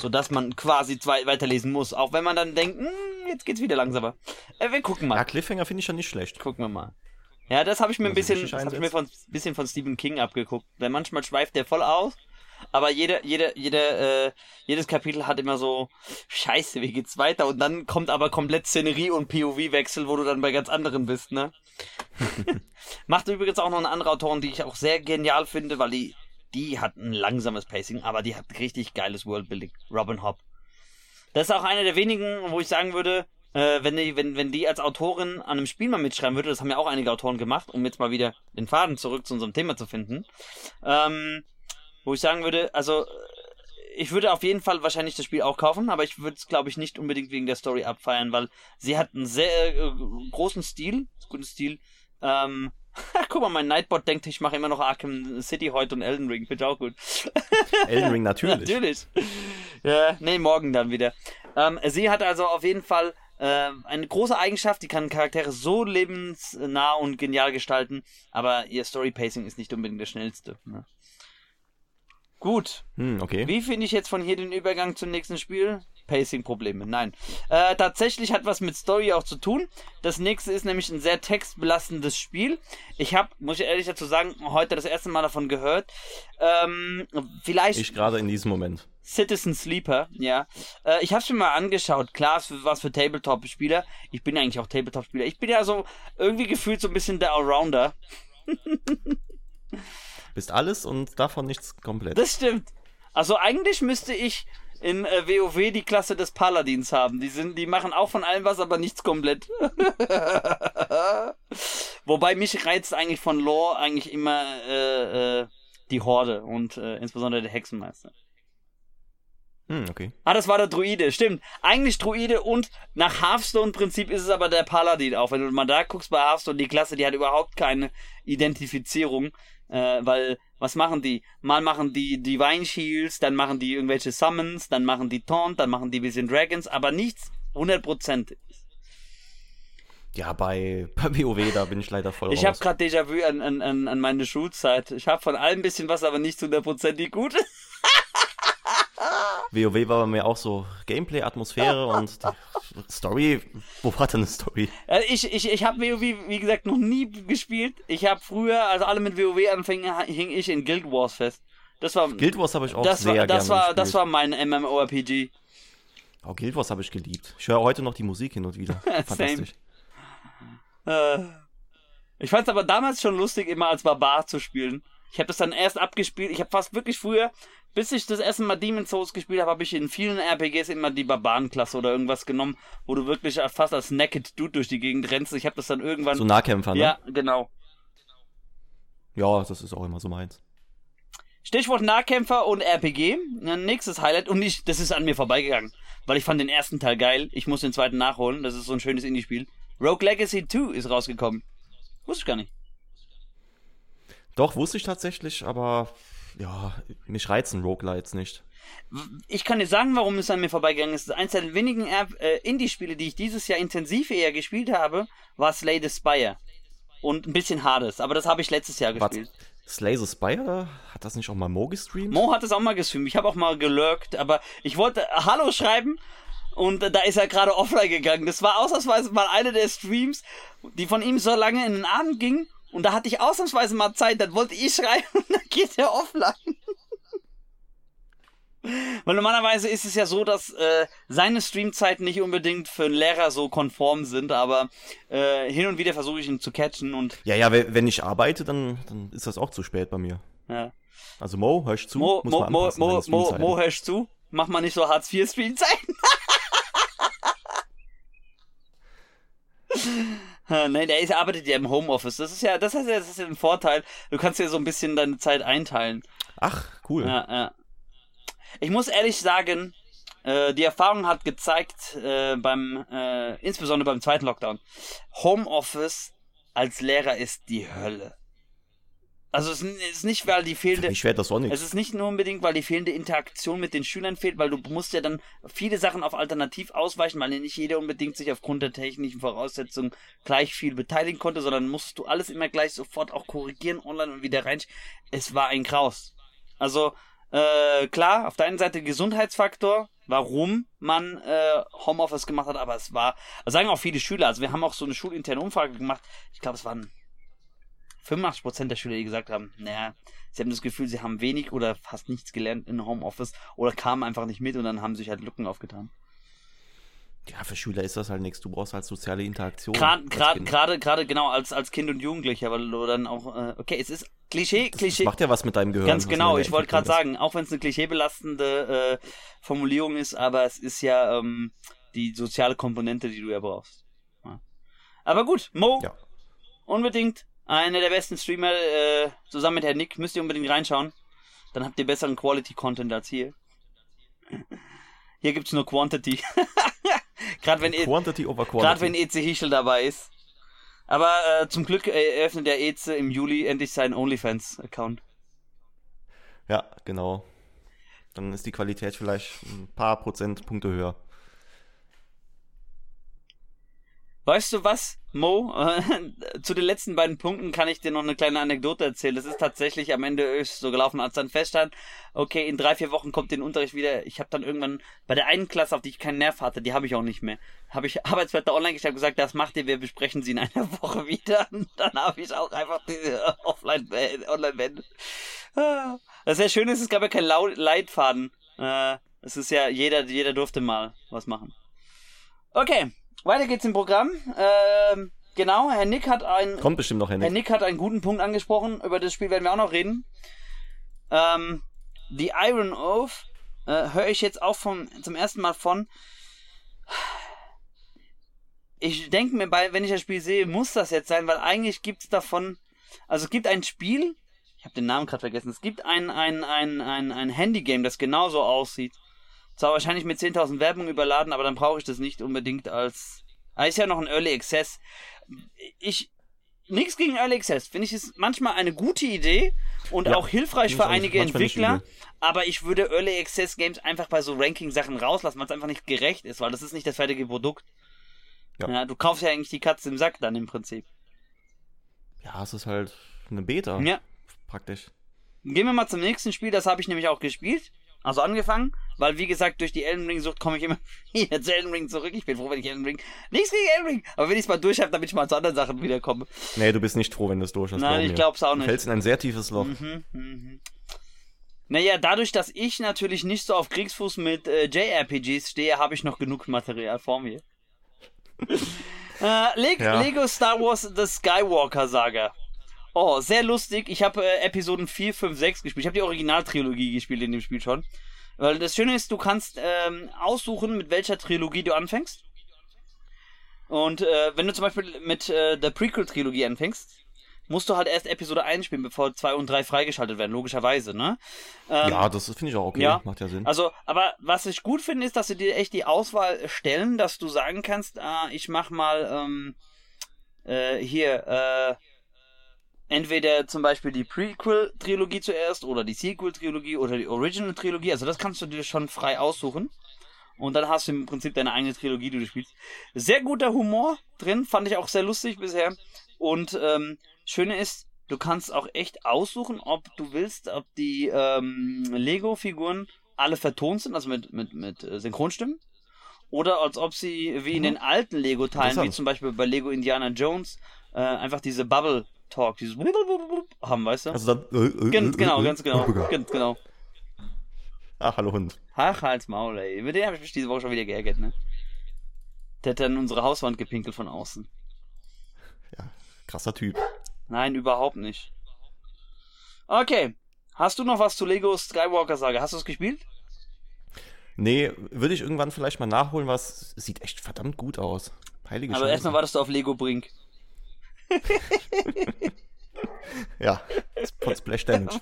So dass man quasi zwei weiterlesen muss. Auch wenn man dann denkt, hm, jetzt geht's wieder langsamer. Äh, wir gucken mal. Ja, Cliffhanger finde ich schon nicht schlecht. Gucken wir mal. Ja, das habe ich mir ein bisschen, das hab ich mir von, bisschen von Stephen King abgeguckt. Denn manchmal schweift der voll aus aber jeder, jeder, jeder, äh, jedes Kapitel hat immer so, scheiße, wie geht's weiter? Und dann kommt aber komplett Szenerie und POV-Wechsel, wo du dann bei ganz anderen bist, ne? Macht übrigens auch noch eine andere Autorin, die ich auch sehr genial finde, weil die, die hat ein langsames Pacing, aber die hat richtig geiles Worldbuilding. Robin Hobb. Das ist auch eine der wenigen, wo ich sagen würde, äh, wenn, die, wenn, wenn die als Autorin an einem Spiel mal mitschreiben würde, das haben ja auch einige Autoren gemacht, um jetzt mal wieder den Faden zurück zu unserem Thema zu finden, ähm, wo ich sagen würde, also ich würde auf jeden Fall wahrscheinlich das Spiel auch kaufen, aber ich würde es, glaube ich, nicht unbedingt wegen der Story abfeiern, weil sie hat einen sehr äh, großen Stil, guten Stil. Ähm, guck mal, mein Nightbot denkt, ich mache immer noch Arkham City heute und Elden Ring, finde ich auch gut. Elden Ring natürlich. natürlich. Ja, nee, morgen dann wieder. Ähm, sie hat also auf jeden Fall äh, eine große Eigenschaft, die kann Charaktere so lebensnah und genial gestalten, aber ihr Story-Pacing ist nicht unbedingt das schnellste. Ne? Gut. Hm, okay. Wie finde ich jetzt von hier den Übergang zum nächsten Spiel? Pacing-Probleme. Nein. Äh, tatsächlich hat was mit Story auch zu tun. Das nächste ist nämlich ein sehr textbelastendes Spiel. Ich habe, muss ich ehrlich dazu sagen, heute das erste Mal davon gehört. Ähm, vielleicht. Ich gerade in diesem Moment. Citizen Sleeper, ja. Äh, ich habe es mir mal angeschaut. Klar, ist was für Tabletop-Spieler. Ich bin eigentlich auch Tabletop-Spieler. Ich bin ja so irgendwie gefühlt so ein bisschen der Allrounder. Bist alles und davon nichts komplett. Das stimmt. Also eigentlich müsste ich in äh, WoW die Klasse des Paladins haben. Die sind, die machen auch von allem was, aber nichts komplett. Wobei mich reizt eigentlich von Lore eigentlich immer äh, äh, die Horde und äh, insbesondere der Hexenmeister. Hm, okay. Ah, das war der Druide, stimmt. Eigentlich Druide und nach Hearthstone-Prinzip ist es aber der Paladin auch. Wenn du mal da guckst bei Hearthstone, die Klasse, die hat überhaupt keine Identifizierung. Äh, weil, was machen die? Mal machen die Divine Shields, dann machen die irgendwelche Summons, dann machen die Taunt, dann machen die bisschen Dragons, aber nichts 100%. Ja, bei, bei WoW, da bin ich leider voll Ich habe gerade Déjà-vu an, an, an, meine Schulzeit. Ich habe von allem ein bisschen was, aber nicht 100%ig gut. WoW war bei mir auch so Gameplay, Atmosphäre und Story. Wo war denn eine Story? Ich, ich, ich habe WoW, wie gesagt, noch nie gespielt. Ich habe früher, also alle mit WoW anfingen, hing ich in Guild Wars fest. Das war, Guild Wars habe ich auch das sehr war, das gerne war, gespielt. Das war mein MMORPG. Oh, Guild Wars habe ich geliebt. Ich höre heute noch die Musik hin und wieder. Fantastisch. Äh, ich fand es aber damals schon lustig, immer als Barbar zu spielen. Ich habe das dann erst abgespielt. Ich habe fast wirklich früher, bis ich das erste Mal Demon's Souls gespielt habe, habe ich in vielen RPGs immer die Barbarenklasse oder irgendwas genommen, wo du wirklich fast als Naked Dude durch die Gegend rennst. Ich habe das dann irgendwann. So Nahkämpfer, ne? Ja, genau. Ja, das ist auch immer so meins. Stichwort Nahkämpfer und RPG. Nächstes Highlight. Und ich, das ist an mir vorbeigegangen. Weil ich fand den ersten Teil geil. Ich muss den zweiten nachholen. Das ist so ein schönes Indie-Spiel. Rogue Legacy 2 ist rausgekommen. Wusste ich gar nicht. Doch, wusste ich tatsächlich, aber ja, mich reizen Roguelites nicht. Ich kann dir sagen, warum es an mir vorbeigegangen ist. Eins der wenigen äh, Indie-Spiele, die ich dieses Jahr intensiv eher gespielt habe, war Slay the Spire. Und ein bisschen Hades, aber das habe ich letztes Jahr gespielt. Was? Slay the Spire? Hat das nicht auch mal Mo gestreamt? Mo hat es auch mal gestreamt. Ich habe auch mal gelurkt, aber ich wollte Hallo schreiben und da ist er gerade offline gegangen. Das war ausnahmsweise mal eine der Streams, die von ihm so lange in den Abend ging und da hatte ich ausnahmsweise mal Zeit, dann wollte ich schreiben und dann geht er offline. Weil normalerweise ist es ja so, dass äh, seine Streamzeiten nicht unbedingt für einen Lehrer so konform sind, aber äh, hin und wieder versuche ich ihn zu catchen und. Ja, ja, wenn ich arbeite, dann, dann ist das auch zu spät bei mir. Ja. Also Mo, hörst zu? Mo, Mo, Mo, Mo, Mo, Mo, hörst zu? Mach mal nicht so Hartz IV Streamzeiten. Nein, der ist, arbeitet ja im Homeoffice. Das ist ja, das heißt ja, das ist ja ein Vorteil. Du kannst ja so ein bisschen deine Zeit einteilen. Ach, cool. Ja, ja. Ich muss ehrlich sagen, äh, die Erfahrung hat gezeigt, äh, beim, äh, insbesondere beim zweiten Lockdown, Homeoffice als Lehrer ist die Hölle. Also es ist nicht, weil die fehlende. Ich werde das auch nicht. Es ist nicht nur unbedingt, weil die fehlende Interaktion mit den Schülern fehlt, weil du musst ja dann viele Sachen auf alternativ ausweichen, weil nicht jeder unbedingt sich aufgrund der technischen Voraussetzungen gleich viel beteiligen konnte, sondern musst du alles immer gleich sofort auch korrigieren online und wieder rein. Es war ein Graus. Also äh, klar, auf der einen Seite Gesundheitsfaktor, warum man äh, Homeoffice gemacht hat, aber es war, also sagen auch viele Schüler, also wir haben auch so eine schulinterne Umfrage gemacht, ich glaube es waren 85% der Schüler, die gesagt haben, naja, sie haben das Gefühl, sie haben wenig oder fast nichts gelernt in Homeoffice oder kamen einfach nicht mit und dann haben sich halt Lücken aufgetan. Ja, für Schüler ist das halt nichts. Du brauchst halt soziale Interaktion. Gerade, gerade, gerade, gerade genau als als Kind und Jugendlicher, weil du dann auch, äh, okay, es ist Klischee, Das, Klischee. das macht ja was mit deinem Gehirn. Ganz genau, ich wollte gerade sagen, auch wenn es eine klischeebelastende äh, Formulierung ist, aber es ist ja ähm, die soziale Komponente, die du ja brauchst. Ja. Aber gut, Mo, Ja. unbedingt einer der besten Streamer, äh, zusammen mit Herrn Nick, müsst ihr unbedingt reinschauen. Dann habt ihr besseren Quality-Content als hier. Hier gibt's nur Quantity. Gerade wenn. E- Quantity over Quality. grad wenn Eze Hischel dabei ist. Aber äh, zum Glück äh, eröffnet der Eze im Juli endlich seinen OnlyFans-Account. ja, genau. Dann ist die Qualität vielleicht ein paar Prozentpunkte höher. Weißt du was, Mo? Zu den letzten beiden Punkten kann ich dir noch eine kleine Anekdote erzählen. Das ist tatsächlich am Ende so gelaufen, als dann feststand, okay, in drei, vier Wochen kommt den Unterricht wieder. Ich habe dann irgendwann bei der einen Klasse, auf die ich keinen Nerv hatte, die habe ich auch nicht mehr. Habe ich Arbeitsblätter online gestellt gesagt, das macht ihr, wir besprechen sie in einer Woche wieder. Und dann habe ich auch einfach diese offline äh, online. Ah. Das sehr schön ist, es gab ja keinen Leitfaden. Äh, es ist ja, jeder, jeder durfte mal was machen. Okay, weiter geht's im Programm. Ähm, genau, Herr Nick hat ein, Kommt bestimmt noch Herr Henning. Nick hat einen guten Punkt angesprochen. Über das Spiel werden wir auch noch reden. Ähm, die Iron Oath äh, höre ich jetzt auch vom, zum ersten Mal von. Ich denke mir bei, wenn ich das Spiel sehe, muss das jetzt sein, weil eigentlich gibt's davon, also es gibt ein Spiel, ich habe den Namen gerade vergessen, es gibt ein, ein, ein, ein, ein Handygame, das genauso aussieht. Zwar wahrscheinlich mit 10.000 Werbung überladen, aber dann brauche ich das nicht unbedingt als. Ah, ist ja noch ein Early Access. Ich. Nichts gegen Early Access. Finde ich ist manchmal eine gute Idee und Ja, auch hilfreich für einige Entwickler. Aber ich würde Early Access Games einfach bei so Ranking-Sachen rauslassen, weil es einfach nicht gerecht ist, weil das ist nicht das fertige Produkt. Ja. Ja. du kaufst ja eigentlich die Katze im Sack dann im Prinzip. Ja, es ist halt eine Beta. Ja. Praktisch. Gehen wir mal zum nächsten Spiel, das habe ich nämlich auch gespielt. Also angefangen, weil wie gesagt, durch die Elden Ring Sucht komme ich immer wieder zu Elden Ring zurück. Ich bin froh, wenn ich Elden Ring. Nichts gegen Elden Ring, aber wenn ich es mal durch habe, damit ich mal zu anderen Sachen wiederkomme. Nee, du bist nicht froh, wenn du es durch hast. Nein, glaub ich glaub's auch Du nicht. fällst in ein sehr tiefes Loch. Mhm, mhm. Naja, dadurch, dass ich natürlich nicht so auf Kriegsfuß mit äh, JRPGs stehe, habe ich noch genug Material vor mir. äh, Le Ja. Lego Star Wars The Skywalker Saga. Oh, sehr lustig. Ich habe äh, Episoden 4, 5, 6 gespielt. Ich habe die Originaltrilogie gespielt in dem Spiel schon. Weil das Schöne ist, du kannst ähm, aussuchen, mit welcher Trilogie du anfängst. Und äh, wenn du zum Beispiel mit äh, der Prequel-Trilogie anfängst, musst du halt erst Episode 1 spielen, bevor 2 und 3 freigeschaltet werden, logischerweise, ne? Ähm, ja, das finde ich auch okay. ja. Macht ja Sinn. Also, aber was ich gut finde, ist, dass sie dir echt die Auswahl stellen, dass du sagen kannst, ah, ich mach mal ähm, äh, hier, äh, entweder zum Beispiel die Prequel-Trilogie zuerst oder die Sequel-Trilogie oder die Original-Trilogie. Also das kannst du dir schon frei aussuchen. Und dann hast du im Prinzip deine eigene Trilogie, die du spielst. Sehr guter Humor drin, fand ich auch sehr lustig bisher. Und ähm, Schöne ist, du kannst auch echt aussuchen, ob du willst, ob die ähm, Lego-Figuren alle vertont sind, also mit, mit, mit äh, Synchronstimmen. Oder als ob sie wie in den alten Lego-Teilen, wie zum Beispiel bei Lego Indiana Jones, äh, einfach diese Bubble Talk, dieses haben, weißt du? Also dann. Äh, äh, ganz äh, genau, äh, ganz genau, ganz genau. Ach, hallo Hund. Ach, halt's Maul, ey. Über den habe ich mich diese Woche schon wieder geärgert, ne? Der hat dann unsere Hauswand gepinkelt von außen. Ja, krasser Typ. Nein, überhaupt nicht. Okay. Hast du noch was zu Lego Skywalker Saga? Hast du es gespielt? Nee, würde ich irgendwann vielleicht mal nachholen, was sieht echt verdammt gut aus. Heilige Aber erstmal wartest du auf Lego Brink. Ja, von Splash Damage.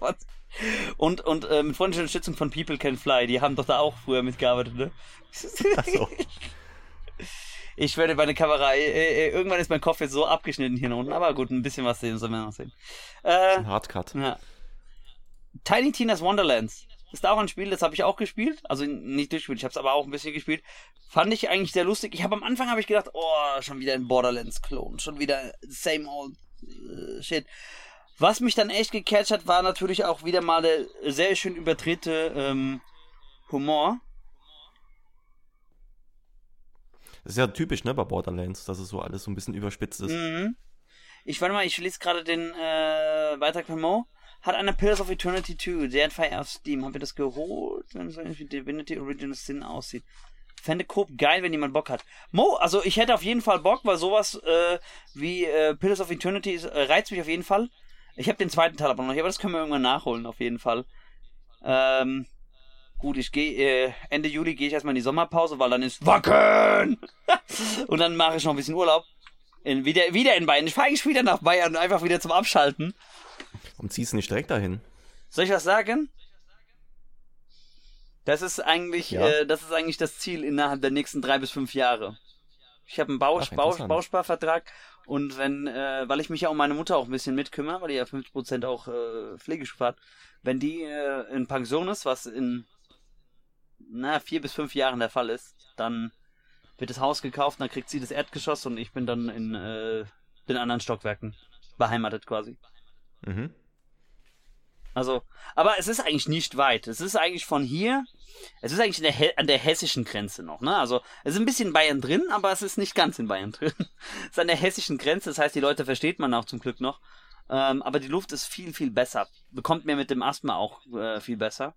Und, und äh, mit freundlicher Unterstützung von People Can Fly. Die haben doch da auch früher mitgearbeitet, ne? Achso. Ich werde meine Kamera, äh, äh, irgendwann ist mein Kopf jetzt so abgeschnitten hier unten, aber gut, ein bisschen was sehen sollen wir noch sehen. Äh, Ein Hardcut. ja. Tiny Tina's Wonderlands ist auch ein Spiel, das habe ich auch gespielt, also nicht durchgespielt, ich habe es aber auch ein bisschen gespielt. Fand ich eigentlich sehr lustig. Ich habe am Anfang habe ich gedacht, oh, schon wieder ein Borderlands-Klon, schon wieder same old äh, shit. Was mich dann echt gecatcht hat, war natürlich auch wieder mal der sehr schön überdrehte ähm, Humor. Das ist ja typisch, ne, bei Borderlands, dass es so alles so ein bisschen überspitzt ist. Mhm. Ich warte mal, ich lese gerade den äh, Beitrag von Mo. Hat einer Pillars of Eternity 2, der Fire auf Steam. Haben wir das geholt, wenn es irgendwie Divinity Original Sin aussieht? Fände Coop geil, wenn jemand Bock hat. Mo, also ich hätte auf jeden Fall Bock, weil sowas äh, wie äh, Pillars of Eternity äh, reizt mich auf jeden Fall. Ich habe den zweiten Teil aber noch nicht, aber das können wir irgendwann nachholen, auf jeden Fall. Ähm, gut, ich gehe äh, Ende Juli gehe ich erstmal in die Sommerpause, weil dann ist Wacken! Und dann mache ich noch ein bisschen Urlaub. In, wieder, wieder in Bayern. Ich fahre eigentlich wieder nach Bayern, einfach wieder zum Abschalten. Und ziehst du nicht direkt dahin? Soll ich was sagen? Das ist eigentlich, Ja. äh, das ist eigentlich das Ziel innerhalb der nächsten drei bis fünf Jahre. Ich habe einen Bau, Ach, Bau, interessant. Bausparvertrag und wenn, äh, weil ich mich ja um meine Mutter auch ein bisschen mitkümmere, weil die ja 50% auch äh, hat, wenn die äh, in Pension ist, was in na, vier bis fünf Jahren der Fall ist, dann wird das Haus gekauft, dann kriegt sie das Erdgeschoss und ich bin dann in äh, den anderen Stockwerken beheimatet quasi. Mhm. Also, aber es ist eigentlich nicht weit. Es ist eigentlich von hier, es ist eigentlich der an der hessischen Grenze noch, ne? Also, es ist ein bisschen Bayern drin, aber es ist nicht ganz in Bayern drin. es ist an der hessischen Grenze, das heißt, die Leute versteht man auch zum Glück noch. Ähm, aber die Luft ist viel, viel besser. Bekommt mir mit dem Asthma auch äh, viel besser.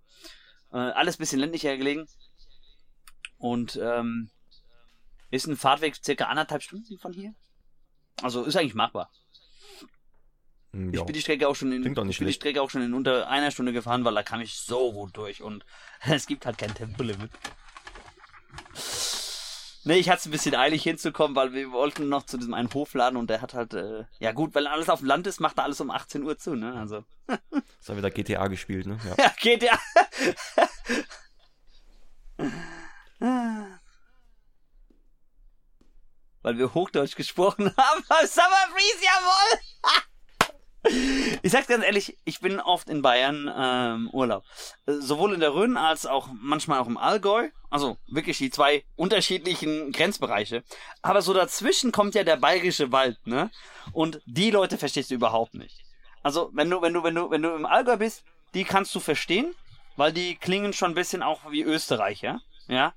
Äh, alles bisschen ländlicher gelegen. Und ähm, ist ein Fahrtweg circa anderthalb Stunden von hier. Also ist eigentlich machbar. Hm, Ich bin die Strecke auch schon in, ich bin die. Strecke auch schon in unter einer Stunde gefahren, weil da kam ich so gut durch und es gibt halt kein Tempolimit. Nee, ich hatte es ein bisschen eilig hinzukommen, weil wir wollten noch zu diesem einen Hofladen und der hat halt, äh, ja gut, weil alles auf dem Land ist, macht er alles um 18 Uhr zu, ne? Also. Jetzt haben wir da GTA gespielt, ne? Ja. Ja, geht ja. Weil wir Hochdeutsch gesprochen haben. Summer Freeze, jawohl! Ich sag's ganz ehrlich, ich bin oft in Bayern ähm, Urlaub. Sowohl in der Rhön als auch manchmal auch im Allgäu. Also wirklich die zwei unterschiedlichen Grenzbereiche. Aber so dazwischen kommt ja der bayerische Wald, ne? Und die Leute verstehst du überhaupt nicht. Also wenn du, wenn du, wenn du, wenn du im Allgäu bist, die kannst du verstehen, weil die klingen schon ein bisschen auch wie Österreicher, ja.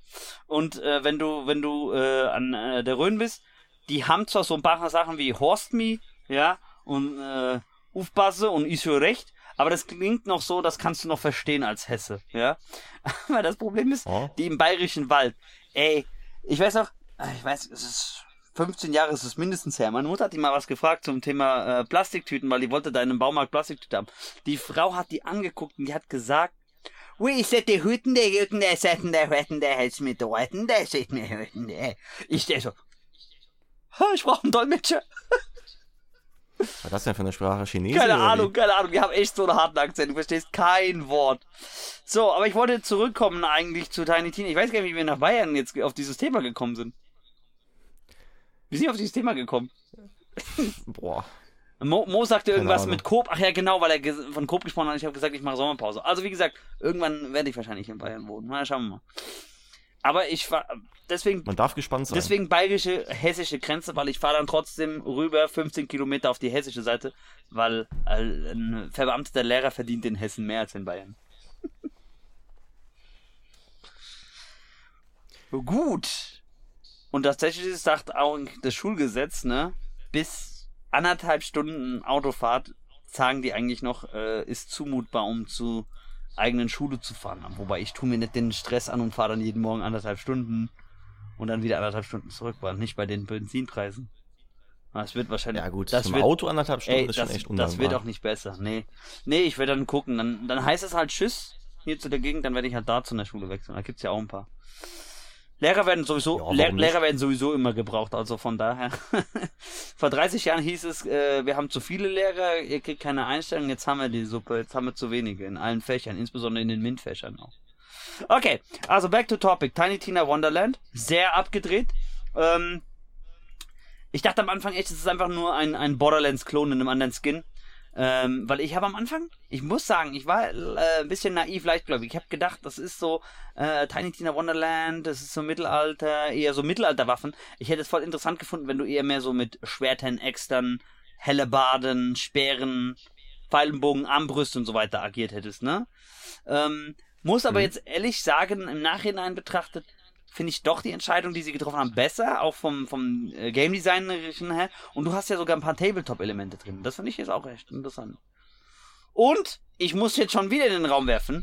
Und äh, wenn du, wenn du äh, an äh, der Rhön bist, die haben zwar so ein paar Sachen wie Horstmi, ja, und äh, Ufbasse und ist für recht, aber das klingt noch so, das kannst du noch verstehen als Hesse, ja. Aber das Problem ist, Oh. die im bayerischen Wald, ey, ich weiß noch, ich weiß, es ist 15 Jahre ist es mindestens her. Meine Mutter hat die mal was gefragt zum Thema äh, Plastiktüten, weil die wollte da in einem Baumarkt Plastiktüten haben. Die Frau hat die angeguckt und die hat gesagt, Ui, ich seh die Hüten, der Jüten, der Seiten, der Hüten, der hält's mit Deuten, der sieht mir Hüten, der. Ich steh so, "Ha, ich brauche einen Dolmetscher. Was war das denn für eine Sprache? Chinesisch? Keine? Ahnung, keine Ahnung. Die haben echt so einen harten Akzent. Du verstehst kein Wort. So, aber ich wollte zurückkommen eigentlich zu Tiny Tina. Ich weiß gar nicht, wie wir nach Bayern jetzt auf dieses Thema gekommen sind. Wie sind wir auf dieses Thema gekommen? Boah. Mo, Mo sagte irgendwas mit Coop. Ach ja, genau, weil er von Coop gesprochen hat. Ich habe gesagt, ich mache Sommerpause. Also wie gesagt, irgendwann werde ich wahrscheinlich in Bayern wohnen. Na, schauen wir mal. Aber ich war deswegen Man darf gespannt sein. Deswegen bayerische, hessische Grenze, weil ich fahre dann trotzdem rüber 15 Kilometer auf die hessische Seite, weil äh, ein verbeamteter Lehrer verdient in Hessen mehr als in Bayern. Gut. Und tatsächlich sagt auch das Schulgesetz, ne, bis anderthalb Stunden Autofahrt sagen die eigentlich noch, äh, ist zumutbar, um zu eigenen Schule zu fahren. Wobei ich tue mir nicht den Stress an und fahre dann jeden Morgen anderthalb Stunden und dann wieder anderthalb Stunden zurück, weil nicht bei den Benzinpreisen. Das wird wahrscheinlich. ja gut, das zum wird, Auto anderthalb Stunden ey, ist das, schon echt das wird undankbar. auch nicht besser. Nee. Nee, ich werde dann gucken. Dann, dann heißt es halt Tschüss hier zu der Gegend, dann werde ich halt da zu einer Schule wechseln. Da gibt's ja auch ein paar. Lehrer werden sowieso, Ja, Lehr nicht? Lehrer werden sowieso immer gebraucht, also von daher. Vor 30 Jahren hieß es, äh, wir haben zu viele Lehrer, ihr kriegt keine Einstellung, jetzt haben wir die Suppe, jetzt haben wir zu wenige in allen Fächern, insbesondere in den MINT-Fächern auch. Okay, also back to topic. Tiny Tina Wonderland, sehr abgedreht. Ähm, ich dachte am Anfang echt, es ist einfach nur ein, ein Borderlands-Klon in einem anderen Skin. Ähm, weil ich habe am Anfang, ich muss sagen, ich war äh, ein bisschen naiv, leichtgläubig. Ich habe gedacht, das ist so äh, Tiny Tina Wonderland, das ist so Mittelalter, eher so Mittelalterwaffen. Ich hätte es voll interessant gefunden, wenn du eher mehr so mit Schwertern, Äxtern, Hellebarden, Speeren, Pfeilenbogen, Armbrüste und so weiter agiert hättest, ne? Ähm, muss aber Mhm. jetzt ehrlich sagen, im Nachhinein betrachtet, finde ich doch die Entscheidung, die sie getroffen haben, besser, auch vom, vom äh, Game Designerischen her. Und du hast ja sogar ein paar Tabletop-Elemente drin. Das finde ich jetzt auch echt interessant. Und ich muss jetzt schon wieder in den Raum werfen.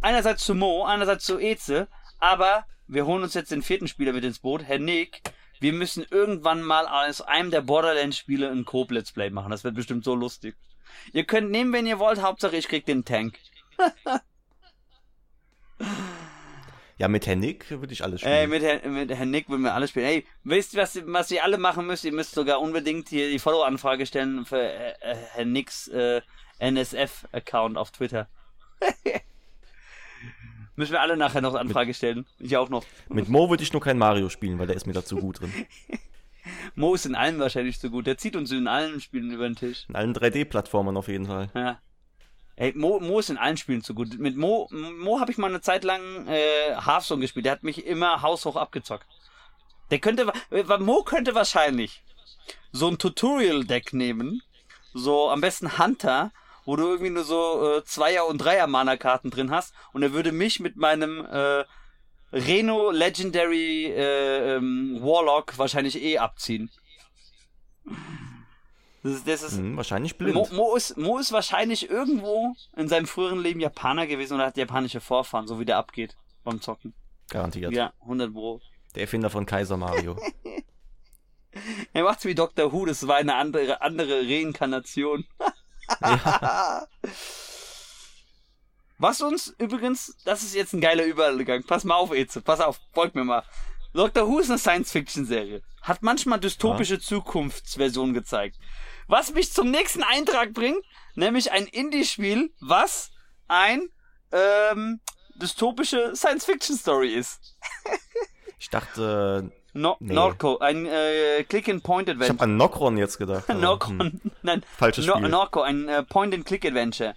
Einerseits zu Mo, einerseits zu Eze, aber wir holen uns jetzt den vierten Spieler mit ins Boot, Herr Nick. Wir müssen irgendwann mal aus einem der Borderlands-Spiele ein Coop-Let's Play machen. Das wird bestimmt so lustig. Ihr könnt nehmen, wenn ihr wollt, Hauptsache ich krieg den Tank. Ja, mit Herrn Nick würde ich alles spielen. Ey, mit, Herr, mit Herrn Nick würden wir alles spielen. Ey, wisst ihr, was, was ihr alle machen müsst? Ihr müsst sogar unbedingt hier die Follow-Anfrage stellen für äh, äh, Herr Nicks äh, NSF-Account auf Twitter. Müssen wir alle nachher noch Anfrage stellen. Ich auch noch. Mit Mo würde ich nur kein Mario spielen, weil der ist mir dazu gut drin. Mo ist in allen wahrscheinlich so gut. Der zieht uns in allen Spielen über den Tisch. In allen 3D-Plattformern auf jeden Fall. Ja. Ey, Mo, Mo ist in allen Spielen so gut. Mit Mo, Mo habe ich mal eine Zeit lang äh, Hearthstone gespielt. Der hat mich immer haushoch abgezockt. Der könnte, Mo könnte wahrscheinlich so ein Tutorial-Deck nehmen. So am besten Hunter, wo du irgendwie nur so äh, Zweier- und Dreier-Mana-Karten drin hast. Und er würde mich mit meinem äh, Reno Legendary äh, ähm, Warlock wahrscheinlich eh abziehen. Das ist, das ist Hm, wahrscheinlich blind. Mo, Mo, ist, Mo ist wahrscheinlich irgendwo in seinem früheren Leben Japaner gewesen oder hat japanische Vorfahren, so wie der abgeht beim Zocken. Garantiert. Ja, 100 Pro. Der Erfinder von Kaiser Mario. Er macht's wie Dr. Who, das war eine andere, andere Reinkarnation. Was uns übrigens, das ist jetzt ein geiler Übergang. Pass mal auf, Eze, pass auf, folgt mir mal. Dr. Who ist eine Science-Fiction-Serie. Hat manchmal dystopische Zukunftsversionen gezeigt. Was mich zum nächsten Eintrag bringt, nämlich ein Indie-Spiel, was ein ähm, dystopische Science-Fiction-Story ist. Ich dachte, No Nee. Norco, ein äh, ich Click-and-Point-Adventure. habe an Nokron jetzt gedacht. Norco, hm. nein, Falsches no Spiel. Norco, ein äh, Point-and-Click-Adventure.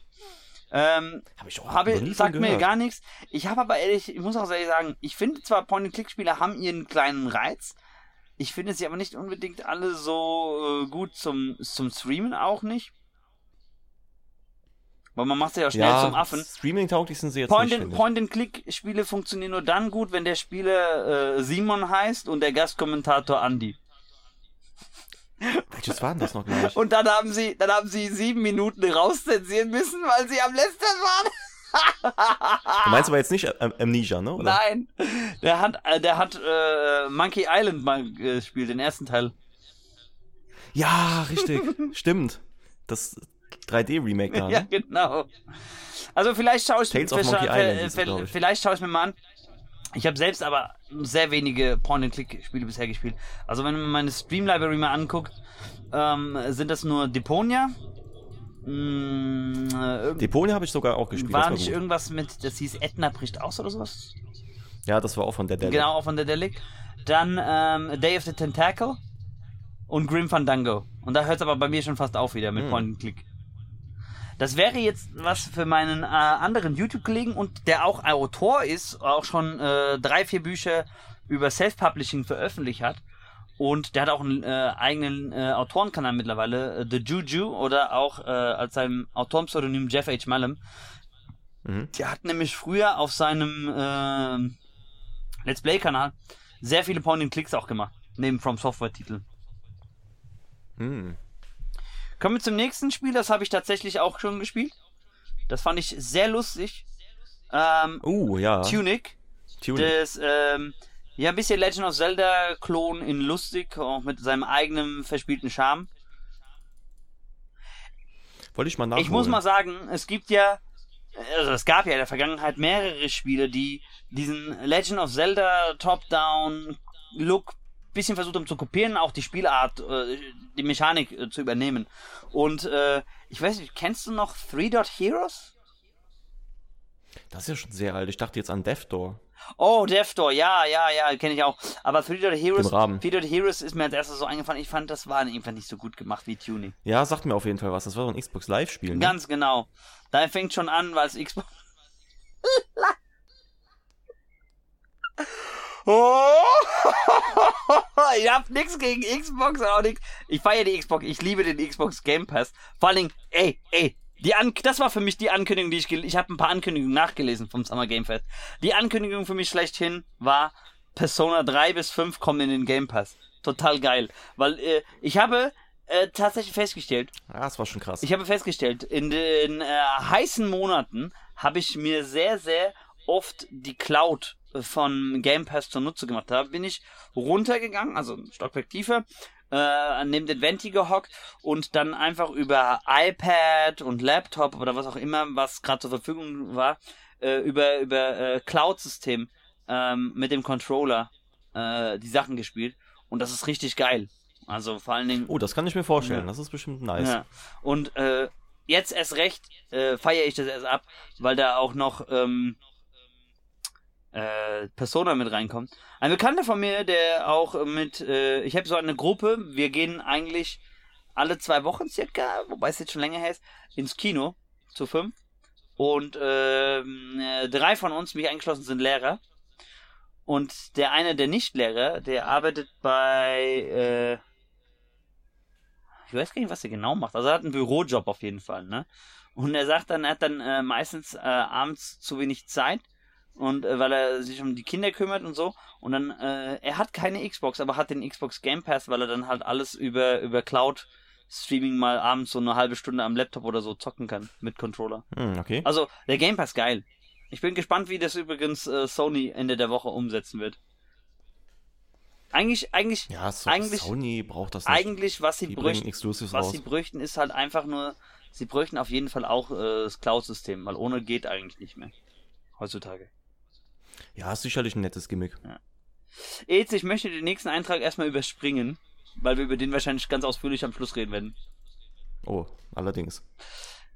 Ähm, Hab ich auch habe, noch nie sagt mir gar nichts. Ich habe aber ehrlich, ich muss auch ehrlich sagen, ich finde zwar Point-and-Click-Spiele haben ihren kleinen Reiz, ich finde sie aber nicht unbedingt alle so äh, gut zum, zum Streamen auch nicht. Weil man macht sie ja schnell ja, zum Affen. Streaming-tauglich sind sie jetzt nicht, finde ich. Point-and-Click-Spiele funktionieren nur dann gut, wenn der Spieler äh, Simon heißt und der Gastkommentator Andy. Welches war denn das noch gleich? Und dann haben sie, dann haben sie sieben Minuten rauszensieren müssen, weil sie am letzten waren. Du meinst aber jetzt nicht Am- Amnesia, ne? Oder? Nein, der hat, äh, der hat äh, Monkey Island mal gespielt, den ersten Teil. Ja, richtig. Stimmt. Das 3D-Remake da, Ja, ne? genau. Also vielleicht schaue ich, Tales Monkey Island vielleicht, vielleicht schaue ich mir mal an. Ich habe selbst aber sehr wenige Point-and-Click-Spiele bisher gespielt. Also wenn man meine Stream-Library mal anguckt, ähm, sind das nur Deponia. Mm, äh, Deponia habe ich sogar auch gespielt. war war nicht gut. irgendwas mit, das hieß Edna bricht aus oder sowas? Ja, das war auch von der Delle. Genau, auch von der Delic. Dann ähm, Day of the Tentacle und Grim Fandango. Und da hört es aber bei mir schon fast auf wieder mit Hm. Point and Click. Das wäre jetzt was für meinen äh, anderen YouTube-Kollegen und der auch Autor ist, auch schon äh, drei, vier Bücher über Self-Publishing veröffentlicht hat. Und der hat auch einen äh, eigenen äh, Autorenkanal mittlerweile, äh, The Juju, oder auch äh, als seinem Autorenpseudonym Jeff H. Malum. Mhm. Der hat nämlich früher auf seinem ähm, Let's Play-Kanal sehr viele Point-and-Clicks auch gemacht, neben From Software-Titeln. Hm. Kommen wir zum nächsten Spiel, das habe ich tatsächlich auch schon gespielt. Das fand ich sehr lustig. Ähm, Uh, ja. Tunic, Tunic. das, ähm, ja, ein bisschen Legend of Zelda-Klon in lustig, auch mit seinem eigenen verspielten Charme. Wollte ich mal nachholen. Ich muss mal sagen, es gibt ja, also es gab ja in der Vergangenheit mehrere Spiele, die diesen Legend of Zelda Top-Down-Look bisschen versucht haben zu kopieren, auch die Spielart, äh, die Mechanik äh, zu übernehmen. Und äh, ich weiß nicht, kennst du noch Three Dot Heroes? Das ist ja schon sehr alt. Ich dachte jetzt an Death Door. Oh, Death Door, ja, ja, ja, kenne ich auch. Aber Three Dot Heroes, Heroes ist mir als erstes so eingefallen. Ich fand, das war einfach nicht so gut gemacht wie Tuning. Ja, sagt mir auf jeden Fall was. Das war so ein Xbox Live-Spiel, ne? Ganz genau. Da fängt schon an, weil es Xbox. Oh! ich hab nix gegen Xbox, auch nix. Ich feiere die Xbox, ich liebe den Xbox Game Pass. Vor allen Dingen, ey, ey, die An das war für mich die Ankündigung, die ich ich habe ein paar Ankündigungen nachgelesen vom Summer Game Fest. Die Ankündigung für mich schlechthin war Persona 3 bis 5 kommen in den Game Pass. Total geil, weil äh, ich habe äh, tatsächlich festgestellt, Ja, das war schon krass. ich habe festgestellt, in den äh, heißen Monaten habe ich mir sehr, sehr oft die Cloud von Game Pass zunutze gemacht. Da bin ich runtergegangen, also ein Stockwerk tiefer, äh, neben den Venti gehockt und dann einfach über iPad und Laptop oder was auch immer, was gerade zur Verfügung war, äh, über, über äh, Cloud-System ähm, mit dem Controller äh, die Sachen gespielt. Und das ist richtig geil. Also vor allen Dingen. oh, das kann ich mir vorstellen. Ja. Das ist bestimmt nice. Ja. Und äh, jetzt erst recht äh, feiere ich das erst ab, weil da auch noch ähm, äh, Persona mit reinkommt. Ein Bekannter von mir, der auch mit, äh, ich habe so eine Gruppe, wir gehen eigentlich alle zwei Wochen circa, wobei es jetzt schon länger her ist, ins Kino zu fünf. Und ähm, äh, drei von uns, mich eingeschlossen, sind Lehrer. Und der eine, der Nicht-Lehrer, der arbeitet bei äh, ich weiß gar nicht, was er genau macht. Also er hat einen Bürojob auf jeden Fall, ne? Und er sagt dann, er hat dann äh, meistens äh, abends zu wenig Zeit und äh, weil er sich um die Kinder kümmert und so. Und dann, äh, er hat keine Xbox, aber hat den Xbox Game Pass, weil er dann halt alles über über Cloud Streaming mal abends so eine halbe Stunde am Laptop oder so zocken kann mit Controller. Hm, okay. Also der Game Pass geil. Ich bin gespannt, wie das übrigens äh, Sony Ende der Woche umsetzen wird. Eigentlich, eigentlich, ja, so, eigentlich- Sony braucht das nicht. eigentlich, was sie Die bräuchten, was raus. sie bräuchten, ist halt einfach nur, sie bräuchten auf jeden Fall auch äh, das Cloud-System, weil ohne geht eigentlich nicht mehr. Heutzutage. Ja, ist sicherlich ein nettes Gimmick. Jetzt, ich möchte den nächsten Eintrag erstmal überspringen, weil wir über den wahrscheinlich ganz ausführlich am Schluss reden werden. Oh, allerdings.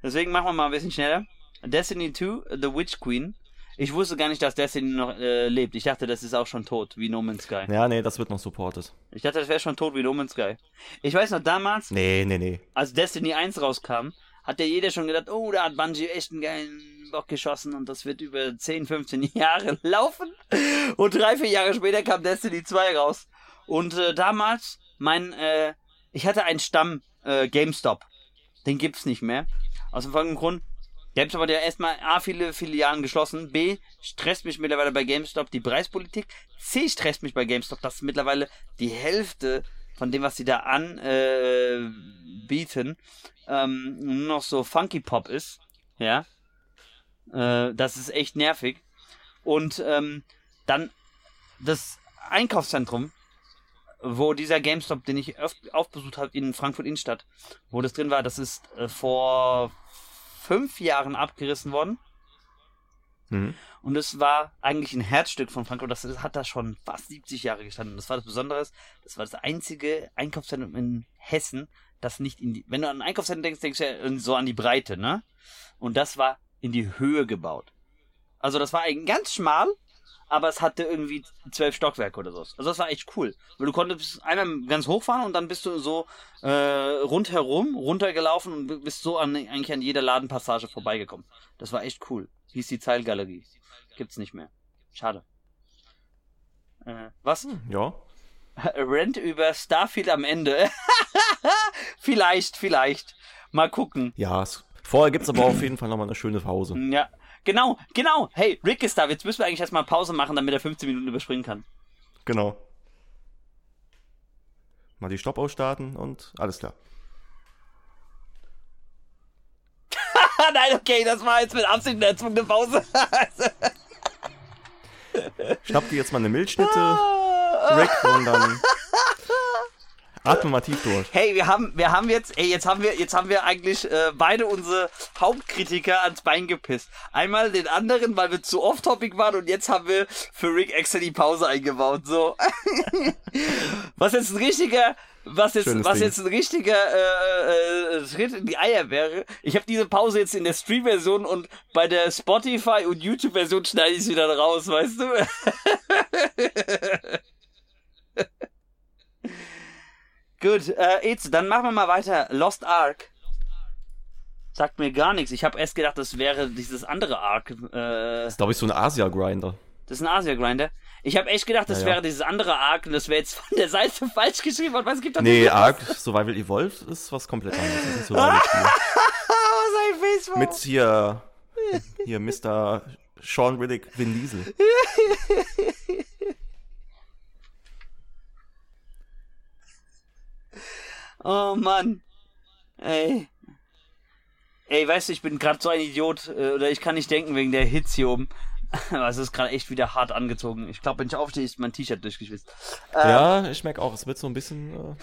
Deswegen machen wir mal ein bisschen schneller. Destiny 2, The Witch Queen. Ich wusste gar nicht, dass Destiny noch äh, lebt. Ich dachte, das ist auch schon tot, wie No Man's Sky. Ja, nee, das wird noch supported. Ich dachte, das wäre schon tot wie No Man's Sky. Ich weiß noch, damals, Nee, nee, nee. als Destiny 1 rauskam, hat ja jeder schon gedacht, oh, da hat Bungie echt einen geilen Bock geschossen und das wird über 10, 15 Jahre laufen. Und drei, vier Jahre später kam Destiny 2 raus. Und äh, damals, mein, äh, ich hatte einen Stamm äh, GameStop. Den gibt's nicht mehr. Aus dem folgenden Grund, GameStop hat ja erstmal A, viele Filialen geschlossen. B, stresst mich mittlerweile bei GameStop die Preispolitik. C, stresst mich bei GameStop, dass mittlerweile die Hälfte von dem, was sie da anbieten, äh, ähm, nur noch so Funky Pop ist. Ja. Äh, das ist echt nervig. Und ähm, dann das Einkaufszentrum, wo dieser GameStop, den ich aufbesucht habe in Frankfurt Innenstadt, wo das drin war, das ist äh, vor fünf Jahren abgerissen worden. Mhm. Und es war eigentlich ein Herzstück von Frankfurt. Das hat da schon fast 70 Jahre gestanden. Das war das Besondere. Das war das einzige Einkaufszentrum in Hessen, das nicht in die. Wenn du an ein Einkaufszentrum denkst, denkst du ja so an die Breite, ne? Und das war in die Höhe gebaut. Also das war ein ganz schmal, aber es hatte irgendwie zwölf Stockwerke oder so. Also das war echt cool. Weil du konntest einmal ganz hoch fahren und dann bist du so äh, rundherum runtergelaufen und bist so an, eigentlich an jeder Ladenpassage vorbeigekommen. Das war echt cool. Hieß die Zeilgalerie. Gibt's nicht mehr. Schade. Äh, was? Ja. Rent über Starfield am Ende. vielleicht, vielleicht. Mal gucken. Ja, vorher gibt's aber auf jeden Fall nochmal eine schöne Pause. Ja, genau, genau. Hey, Rick ist da. Jetzt müssen wir eigentlich erstmal Pause machen, damit er 15 Minuten überspringen kann. Genau. Mal die Stopp ausstarten und alles klar. Ah, nein, okay, das war jetzt mit Absicht eine erzwungene Pause. Schnapp dir jetzt mal eine Milchschnitte, Rick, und dann atme mal tief durch. Hey, wir haben, wir haben jetzt, ey, jetzt haben wir, jetzt haben wir eigentlich äh, beide unsere Hauptkritiker ans Bein gepisst. Einmal den anderen, weil wir zu off-topic waren und jetzt haben wir für Rick extra die Pause eingebaut. So. was jetzt ein richtiger, was jetzt, Schönes was Ding. jetzt ein richtiger äh, äh, Schritt in die Eier wäre. Ich habe diese Pause jetzt in der Stream-Version und bei der Spotify und YouTube-Version schneide ich sie dann raus, weißt du? Gut, äh, jetzt, dann machen wir mal weiter. Lost Ark. Sagt mir gar nichts. Ich habe erst gedacht, das wäre dieses andere Ark. Äh, Das ist, glaube ich, so ein Asia-Grinder. das ist ein Asia-Grinder. Ich habe echt gedacht, das Ja, ja. wäre dieses andere Ark und das wäre jetzt von der Seite falsch geschrieben worden, es gibt doch Nee, Ark Survival Evolved ist was komplett anderes. Das ist ein Survival-Spiel. Sein Facebook. Mit hier, hier Mr. Sean Riddick, Vin Diesel. Oh Mann. Ey. Ey, weißt du, ich bin gerade so ein Idiot, äh, oder ich kann nicht denken wegen der Hits hier oben. Aber es ist gerade echt wieder hart angezogen. Ich glaube, wenn ich aufstehe, ist mein T-Shirt durchgeschwitzt. Ähm, ja, ich merke auch, es wird so ein bisschen. Äh,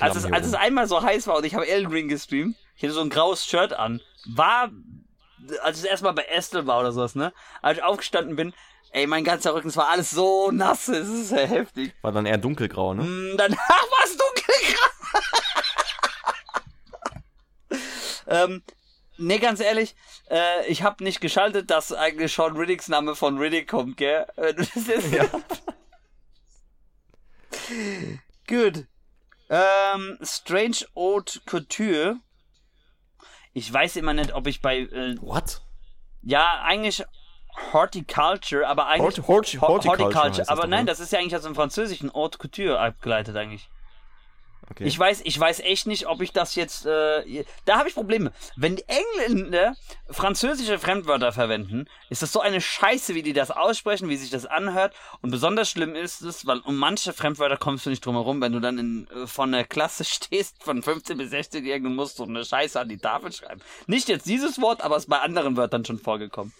als, es, als es einmal so heiß war und ich habe Elden Ring gestreamt, ich hatte so ein graues Shirt an, war, als es erstmal bei Estel war oder sowas, ne? Als ich aufgestanden bin, ey, mein ganzer Rücken, es war alles so nass, es ist ja heftig. War dann eher dunkelgrau, ne? Mm, danach war es dunkelgrau. ähm, Nee, ganz ehrlich, äh, ich habe nicht geschaltet, dass eigentlich Sean Riddicks Name von Riddick kommt, gell? Ja. Gut. Ähm, Strange Haute Couture. Ich weiß immer nicht, ob ich bei. Äh, What? Ja, eigentlich Horticulture, aber eigentlich. Hort, Hort, Horticulture. Horticulture aber nein, ne? das ist ja eigentlich aus dem Französischen Haute Couture abgeleitet eigentlich. Okay. Ich weiß, ich weiß echt nicht, ob ich das jetzt. Äh, da habe ich Probleme. Wenn die Engländer französische Fremdwörter verwenden, ist das so eine Scheiße, wie die das aussprechen, wie sich das anhört. Und besonders schlimm ist es, weil um manche Fremdwörter kommst du nicht drum herum, wenn du dann in, äh, von der Klasse stehst, von 15 bis 16-Jährigen, und musst so eine Scheiße an die Tafel schreiben. Nicht jetzt dieses Wort, aber es ist bei anderen Wörtern schon vorgekommen.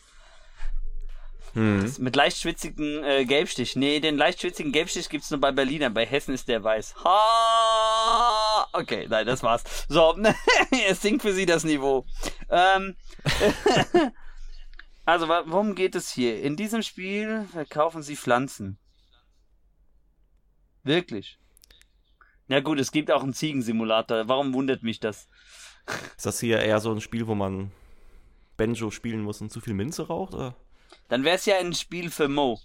Hm. Mit leicht schwitzigen äh, Gelbstich. Nee, den leicht schwitzigen Gelbstich gibt's nur bei Berliner. Bei Hessen ist der weiß. Ha! Okay, nein, das war's. So, es sinkt für sie das Niveau. Ähm, also, worum geht es hier? In diesem Spiel verkaufen sie Pflanzen. Wirklich. Ja gut, es gibt auch einen Ziegensimulator. Warum wundert mich das? Ist das hier eher so ein Spiel, wo man Benjo spielen muss und zu viel Minze raucht? Oder? Dann wäre es ja ein Spiel für Mo.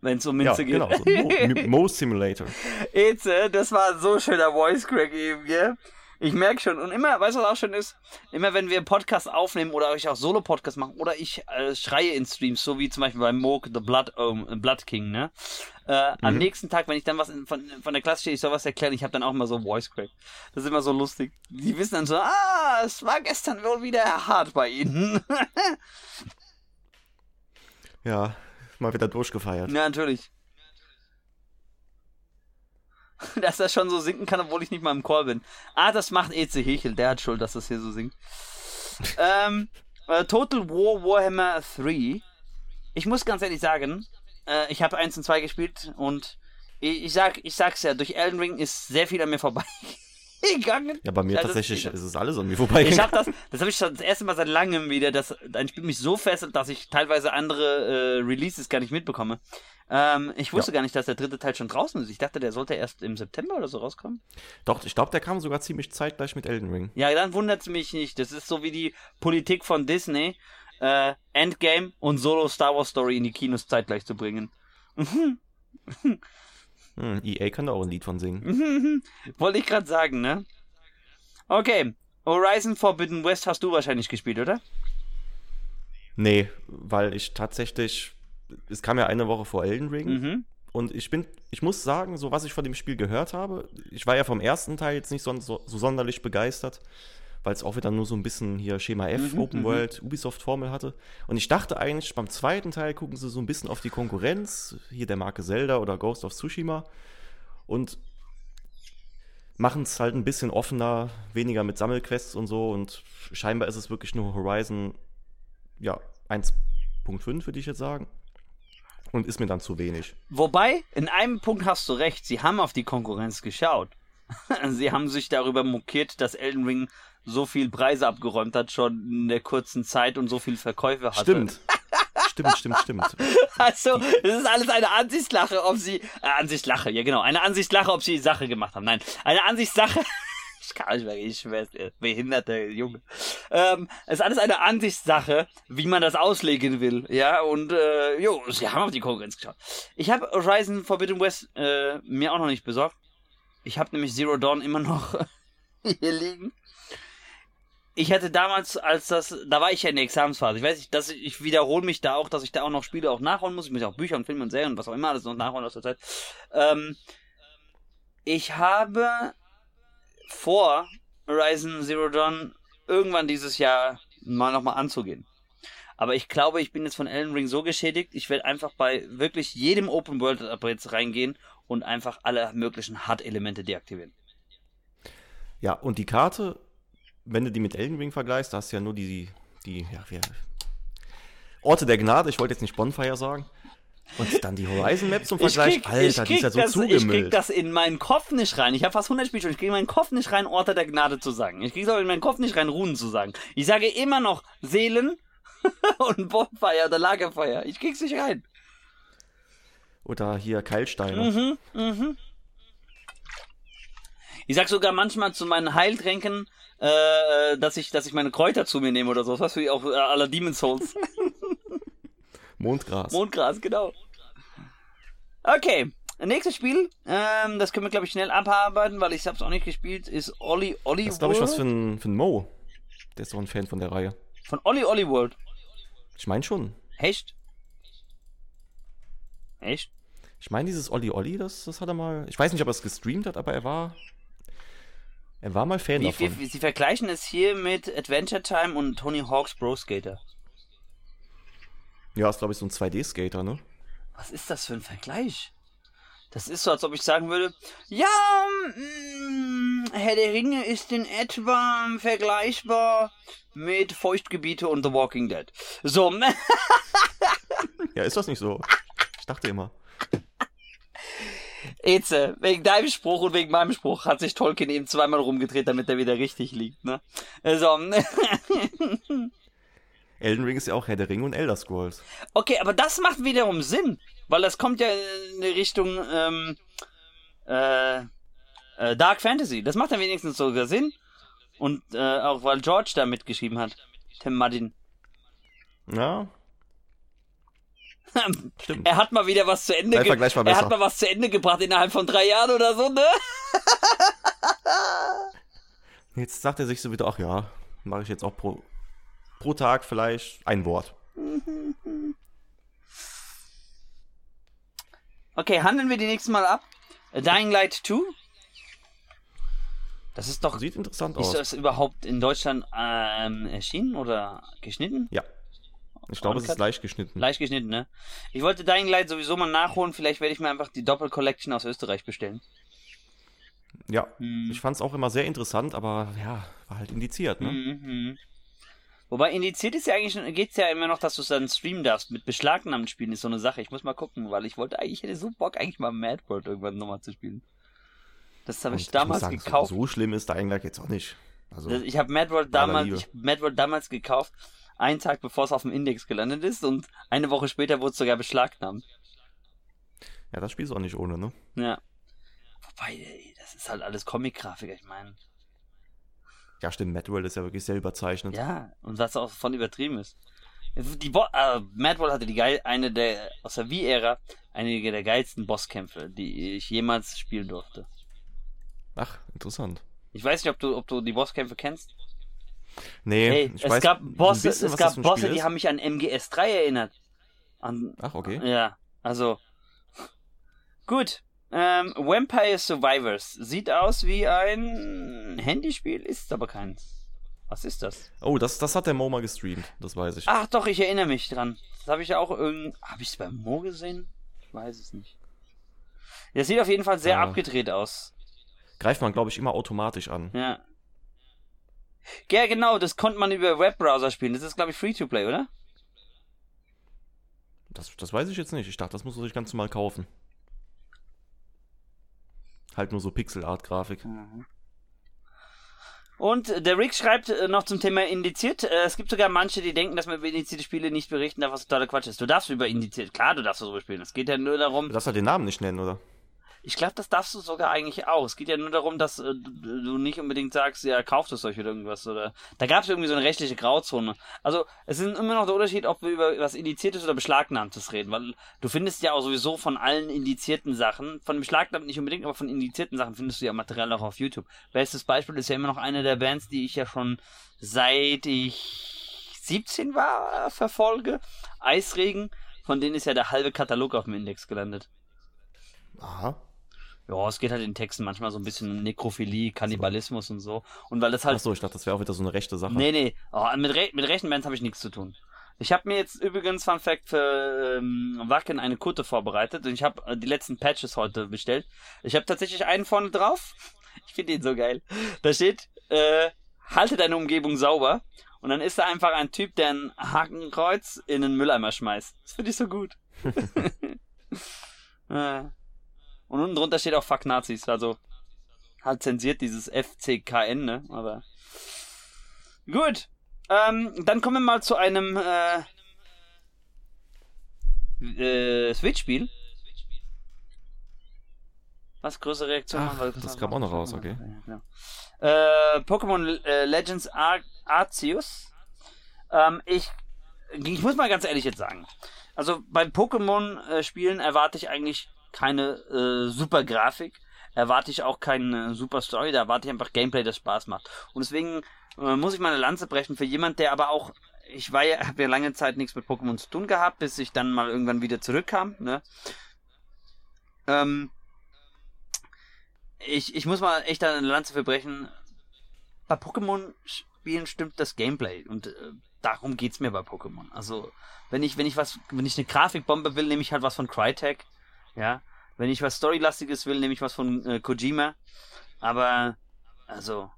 Wenn es um Minze ja, geht. Genau, so Mo, Mo Simulator. Eze, das war so schöner Voice Crack eben, gell? Ich merke schon. Und immer, weißt du, was auch schon ist? Immer wenn wir Podcasts aufnehmen oder ich auch Solo-Podcasts machen oder ich äh, schreie in Streams, so wie zum Beispiel bei Moog The Blood, um, Blood King, ne? Äh, mhm. Am nächsten Tag, wenn ich dann was in, von, von der Klasse stehe, ich soll was erklären, ich habe dann auch immer so Voice Crack. Das ist immer so lustig. Die wissen dann so, ah, es war gestern wohl wieder hart bei ihnen. Ja, mal wieder durchgefeiert. Ja, natürlich. dass er schon so sinken kann, obwohl ich nicht mal im Chor bin. Ah, das macht Eze Hechel, der hat Schuld, dass das hier so singt. ähm, äh, Total War Warhammer 3. Ich muss ganz ehrlich sagen, äh, ich habe 1 und 2 gespielt und ich, ich, sag, ich sag's ja, durch Elden Ring ist sehr viel an mir vorbei gegangen. Ja, bei mir tatsächlich ist, es alles an mir vorbeigegangen. Ich habe das, das habe ich schon das erste Mal seit langem wieder, dass ein Spiel mich so fesselt, dass ich teilweise andere äh, Releases gar nicht mitbekomme. Ähm, ich wusste ja. gar nicht, dass der dritte Teil schon draußen ist. Ich dachte, der sollte erst im September oder so rauskommen. Doch, ich glaube, der kam sogar ziemlich zeitgleich mit Elden Ring. Ja, dann wundert es mich nicht. Das ist so wie die Politik von Disney, äh, Endgame und Solo Star Wars Story in die Kinos zeitgleich zu bringen. Hm, EA kann da auch ein Lied von singen. Wollte ich gerade sagen, ne? Okay, Horizon Forbidden West hast du wahrscheinlich gespielt, oder? Nee, weil ich tatsächlich, es kam ja eine Woche vor Elden Ring mhm. und ich bin, ich muss sagen, so was ich von dem Spiel gehört habe, ich war ja vom ersten Teil jetzt nicht so, so, so sonderlich begeistert weil es auch wieder nur so ein bisschen hier Schema F, mhm, Open mhm. World, Ubisoft-Formel hatte. Und ich dachte eigentlich, beim zweiten Teil gucken sie so ein bisschen auf die Konkurrenz, hier der Marke Zelda oder Ghost of Tsushima und machen es halt ein bisschen offener, weniger mit Sammelquests und so und scheinbar ist es wirklich nur Horizon, ja, 1.5 würde ich jetzt sagen. Und ist mir dann zu wenig. Wobei, in einem Punkt hast du recht, sie haben auf die Konkurrenz geschaut. sie haben sich darüber mokiert, dass Elden Ring so viel Preise abgeräumt hat schon in der kurzen Zeit und so viel Verkäufe hatte. Stimmt. stimmt, stimmt, stimmt. Also, es ist alles eine Ansichtslache, ob sie, äh, Ansichtslache, ja genau, eine Ansichtslache, ob sie Sache gemacht haben. Nein, eine Ansichtssache, ich kann nicht mehr, ich schwör's dir, behinderte Junge. Ähm, es ist alles eine Ansichtssache, wie man das auslegen will, ja, und, äh, jo, sie haben auf die Konkurrenz geschaut. Ich habe Horizon Forbidden West, äh, mir auch noch nicht besorgt. Ich habe nämlich Zero Dawn immer noch hier liegen ich hätte damals, als das, da war ich ja in der Examensphase. Ich weiß nicht, dass ich, ich wiederhole mich da auch, dass ich da auch noch Spiele auch nachholen muss. Ich muss ja auch Bücher und Filme und Serien und was auch immer alles noch nachholen aus der Zeit. Ähm, ich habe vor Horizon Zero Dawn irgendwann dieses Jahr mal nochmal anzugehen. Aber ich glaube, ich bin jetzt von Elden Ring so geschädigt, ich werde einfach bei wirklich jedem Open World jetzt reingehen und einfach alle möglichen Hard-Elemente deaktivieren. Ja, und die Karte, wenn du die mit Elden Ring vergleichst, da hast du ja nur die, die ja, wie, Orte der Gnade, ich wollte jetzt nicht Bonfire sagen. Und dann die Horizon Map zum Vergleich. ich krieg, Alter, ich die ist ja so das, Ich zugemüllt. krieg das in meinen Kopf nicht rein. Ich habe fast 100 Spielstunden. Ich krieg in meinen Kopf nicht rein, Orte der Gnade zu sagen. Ich krieg's auch in meinen Kopf nicht rein, Runen zu sagen. Ich sage immer noch Seelen und Bonfire oder Lagerfeuer. Ich krieg's nicht rein. Oder hier Keilsteine. Mhm, Ich sag sogar manchmal zu meinen Heiltränken, äh, dass ich, dass ich meine Kräuter zu mir nehme oder so. Was für auch äh, aller Demon's Souls. Mondgras. Mondgras, genau. Okay, nächstes Spiel, ähm, das können wir glaube ich schnell abarbeiten, weil ich hab's auch nicht gespielt, ist Olli Olli das ist, glaube ich, was für ein, für ein Mo. Der ist doch ein Fan von der Reihe. Von Olli Olli World. Ich meine schon. Echt? Echt? Ich meine, dieses Olli Olli, das, das hat er mal. Ich weiß nicht, ob er es gestreamt hat, aber er war. Er war mal Fan Wie, davon. wie, sie vergleichen es hier mit Adventure Time und Tony Hawk's Pro Skater. Ja, ist, glaube ich, so ein 2D-Skater, ne? Was ist das für ein Vergleich? Das ist so, als ob ich sagen würde, ja, mh, Herr der Ringe ist in etwa vergleichbar mit Feuchtgebiete und The Walking Dead. So, Ja, ist das nicht so? Ich dachte immer. Eze, wegen deinem Spruch und wegen meinem Spruch hat sich Tolkien eben zweimal rumgedreht, damit er wieder richtig liegt, ne? So, Elden Ring ist ja auch Herr der Ringe und Elder Scrolls. okay, aber das macht wiederum Sinn, weil das kommt ja in die Richtung ähm, äh, äh, Dark Fantasy. Das macht dann wenigstens sogar Sinn. Und äh, auch weil George da mitgeschrieben hat. Tim Martin. Ja. Stimmt. Er hat mal wieder was zu Ende Dein ge- Vergleich war Er hat mal was zu Ende gebracht innerhalb von drei Jahren oder so, ne? Jetzt sagt er sich so wieder, ach ja, mache ich jetzt auch pro, pro Tag vielleicht ein Wort. Okay, handeln wir die nächsten Mal ab. A Dying Light 2. Das ist doch. Sieht interessant Ist aus. das überhaupt in Deutschland ähm, erschienen oder geschnitten? Ja. Ich glaube, es ist leicht geschnitten. Leicht geschnitten, ne? Ich wollte Dying Light sowieso mal nachholen. Vielleicht werde ich mir einfach die Doppel-Collection aus Österreich bestellen. Ja. Hm. Ich fand es auch immer sehr interessant, aber ja, war halt indiziert, ne? Mhm. Wobei indiziert ist ja eigentlich, geht's ja immer noch, dass du es dann streamen darfst. Mit beschlagnahmten Spielen ist so eine Sache. Ich muss mal gucken, weil ich wollte eigentlich, ich hätte so Bock, eigentlich mal Mad World irgendwann nochmal zu spielen. Das habe ich damals sagen, so- gekauft. So, schlimm ist Dying Light jetzt auch nicht. Also, Ich habe Mad World damals, ich hab Mad World damals gekauft, einen Tag bevor es auf dem Index gelandet ist und eine Woche später wurde es sogar beschlagnahmt. ja, das Spiel ist auch nicht ohne, ne? Ja. Wobei, das ist halt alles Comic-Grafik, ich meine. Ja, stimmt, Mad World ist ja wirklich sehr überzeichnet. Ja, und was auch von übertrieben ist. Die Bo äh, Mad World hatte die geil, eine der, aus der Wii-Ära, einige der geilsten Bosskämpfe, die ich jemals spielen durfte. Ach, interessant. Ich weiß nicht, ob du, ob du die Bosskämpfe kennst. Nee, Hey, ich es weiß gab Bosse, bisschen, es gab Bosse, die haben mich an MGS3 erinnert. An, Ach, okay. Ja, also. Gut. Ähm, Vampire Survivors. Sieht aus wie ein Handyspiel, ist aber keins. Was ist das? Oh, das, das hat der Mo mal gestreamt, das weiß ich. Ach doch, ich erinnere mich dran. Das habe ich ja auch irgend. Habe ich es beim Mo gesehen? Ich weiß es nicht. Das sieht auf jeden Fall sehr Ja. abgedreht aus. Greift man, glaube ich, immer automatisch an. Ja. Ja, genau, das konnte man über Webbrowser spielen. Das ist, glaube ich, Free-to-Play, oder? Das, das weiß ich jetzt nicht. Ich dachte, das muss man sich ganz normal kaufen. Halt nur so Pixel-Art-Grafik. Und äh, der Rick schreibt äh, noch zum Thema indiziert. Äh, es gibt sogar manche, die denken, dass man über indizierte Spiele nicht berichten darf, was totaler Quatsch ist. Du darfst über indiziert, klar, du darfst darüber spielen. Es geht ja nur darum, Du darfst halt den Namen nicht nennen, oder? Ich glaube, das darfst du sogar eigentlich auch. Es geht ja nur darum, dass äh, du nicht unbedingt sagst, ja, kauft es euch oder irgendwas. Oder da gab es irgendwie so eine rechtliche Grauzone. Also es ist immer noch der Unterschied, ob wir über was Indiziertes oder Beschlagnahmtes reden. Weil du findest ja auch sowieso von allen indizierten Sachen, von Beschlagnahmten nicht unbedingt, aber von indizierten Sachen findest du ja Material auch auf YouTube. Bestes Beispiel ist ja immer noch eine der Bands, die ich ja schon seit ich 17 war verfolge. Eisregen. Von denen ist ja der halbe Katalog auf dem Index gelandet. Aha. Ja, es geht halt in Texten manchmal so ein bisschen um Nekrophilie, Kannibalismus und so. Und weil das halt. Achso, ich dachte, das wäre auch wieder so eine rechte Sache. Nee, nee. Oh, mit, Re mit rechten Bands habe ich nichts zu tun. Ich habe mir jetzt übrigens, Fun Fact, für ähm, Wacken eine Kutte vorbereitet und ich habe äh, die letzten Patches heute bestellt. Ich habe tatsächlich einen vorne drauf. Ich finde ihn so geil. Da steht, äh, halte deine Umgebung sauber. Und dann ist da einfach ein Typ, der ein Hakenkreuz in einen Mülleimer schmeißt. Das finde ich so gut. äh. Und unten drunter steht auch Fuck Nazis. Also halt zensiert dieses FCKN, ne? Aber gut. Ähm, dann kommen wir mal zu einem äh, äh, Switch-Spiel. Was? Größere Reaktion? Ach, Weil- das kam auch noch raus, okay. Ja, genau. Äh, Pokémon äh, Legends Ar Arceus. Ähm, ich, ich muss mal ganz ehrlich jetzt sagen. Also bei Pokémon-Spielen erwarte ich eigentlich keine äh, super Grafik. Erwarte ich auch keine super Story. Da erwarte ich einfach Gameplay, das Spaß macht. Und deswegen äh, muss ich mal eine Lanze brechen für jemand, der aber auch ich war ja, habe ja lange Zeit nichts mit Pokémon zu tun gehabt, bis ich dann mal irgendwann wieder zurückkam. Ne? Ähm, ich, ich muss mal echt eine Lanze verbrechen. Bei Pokémon-Spielen stimmt das Gameplay und äh, darum geht's mir bei Pokémon. Also wenn ich wenn ich was wenn ich eine Grafikbombe will, nehme ich halt was von Crytek. Ja, wenn ich was Storylastiges will, nehme ich was von äh, Kojima. Aber also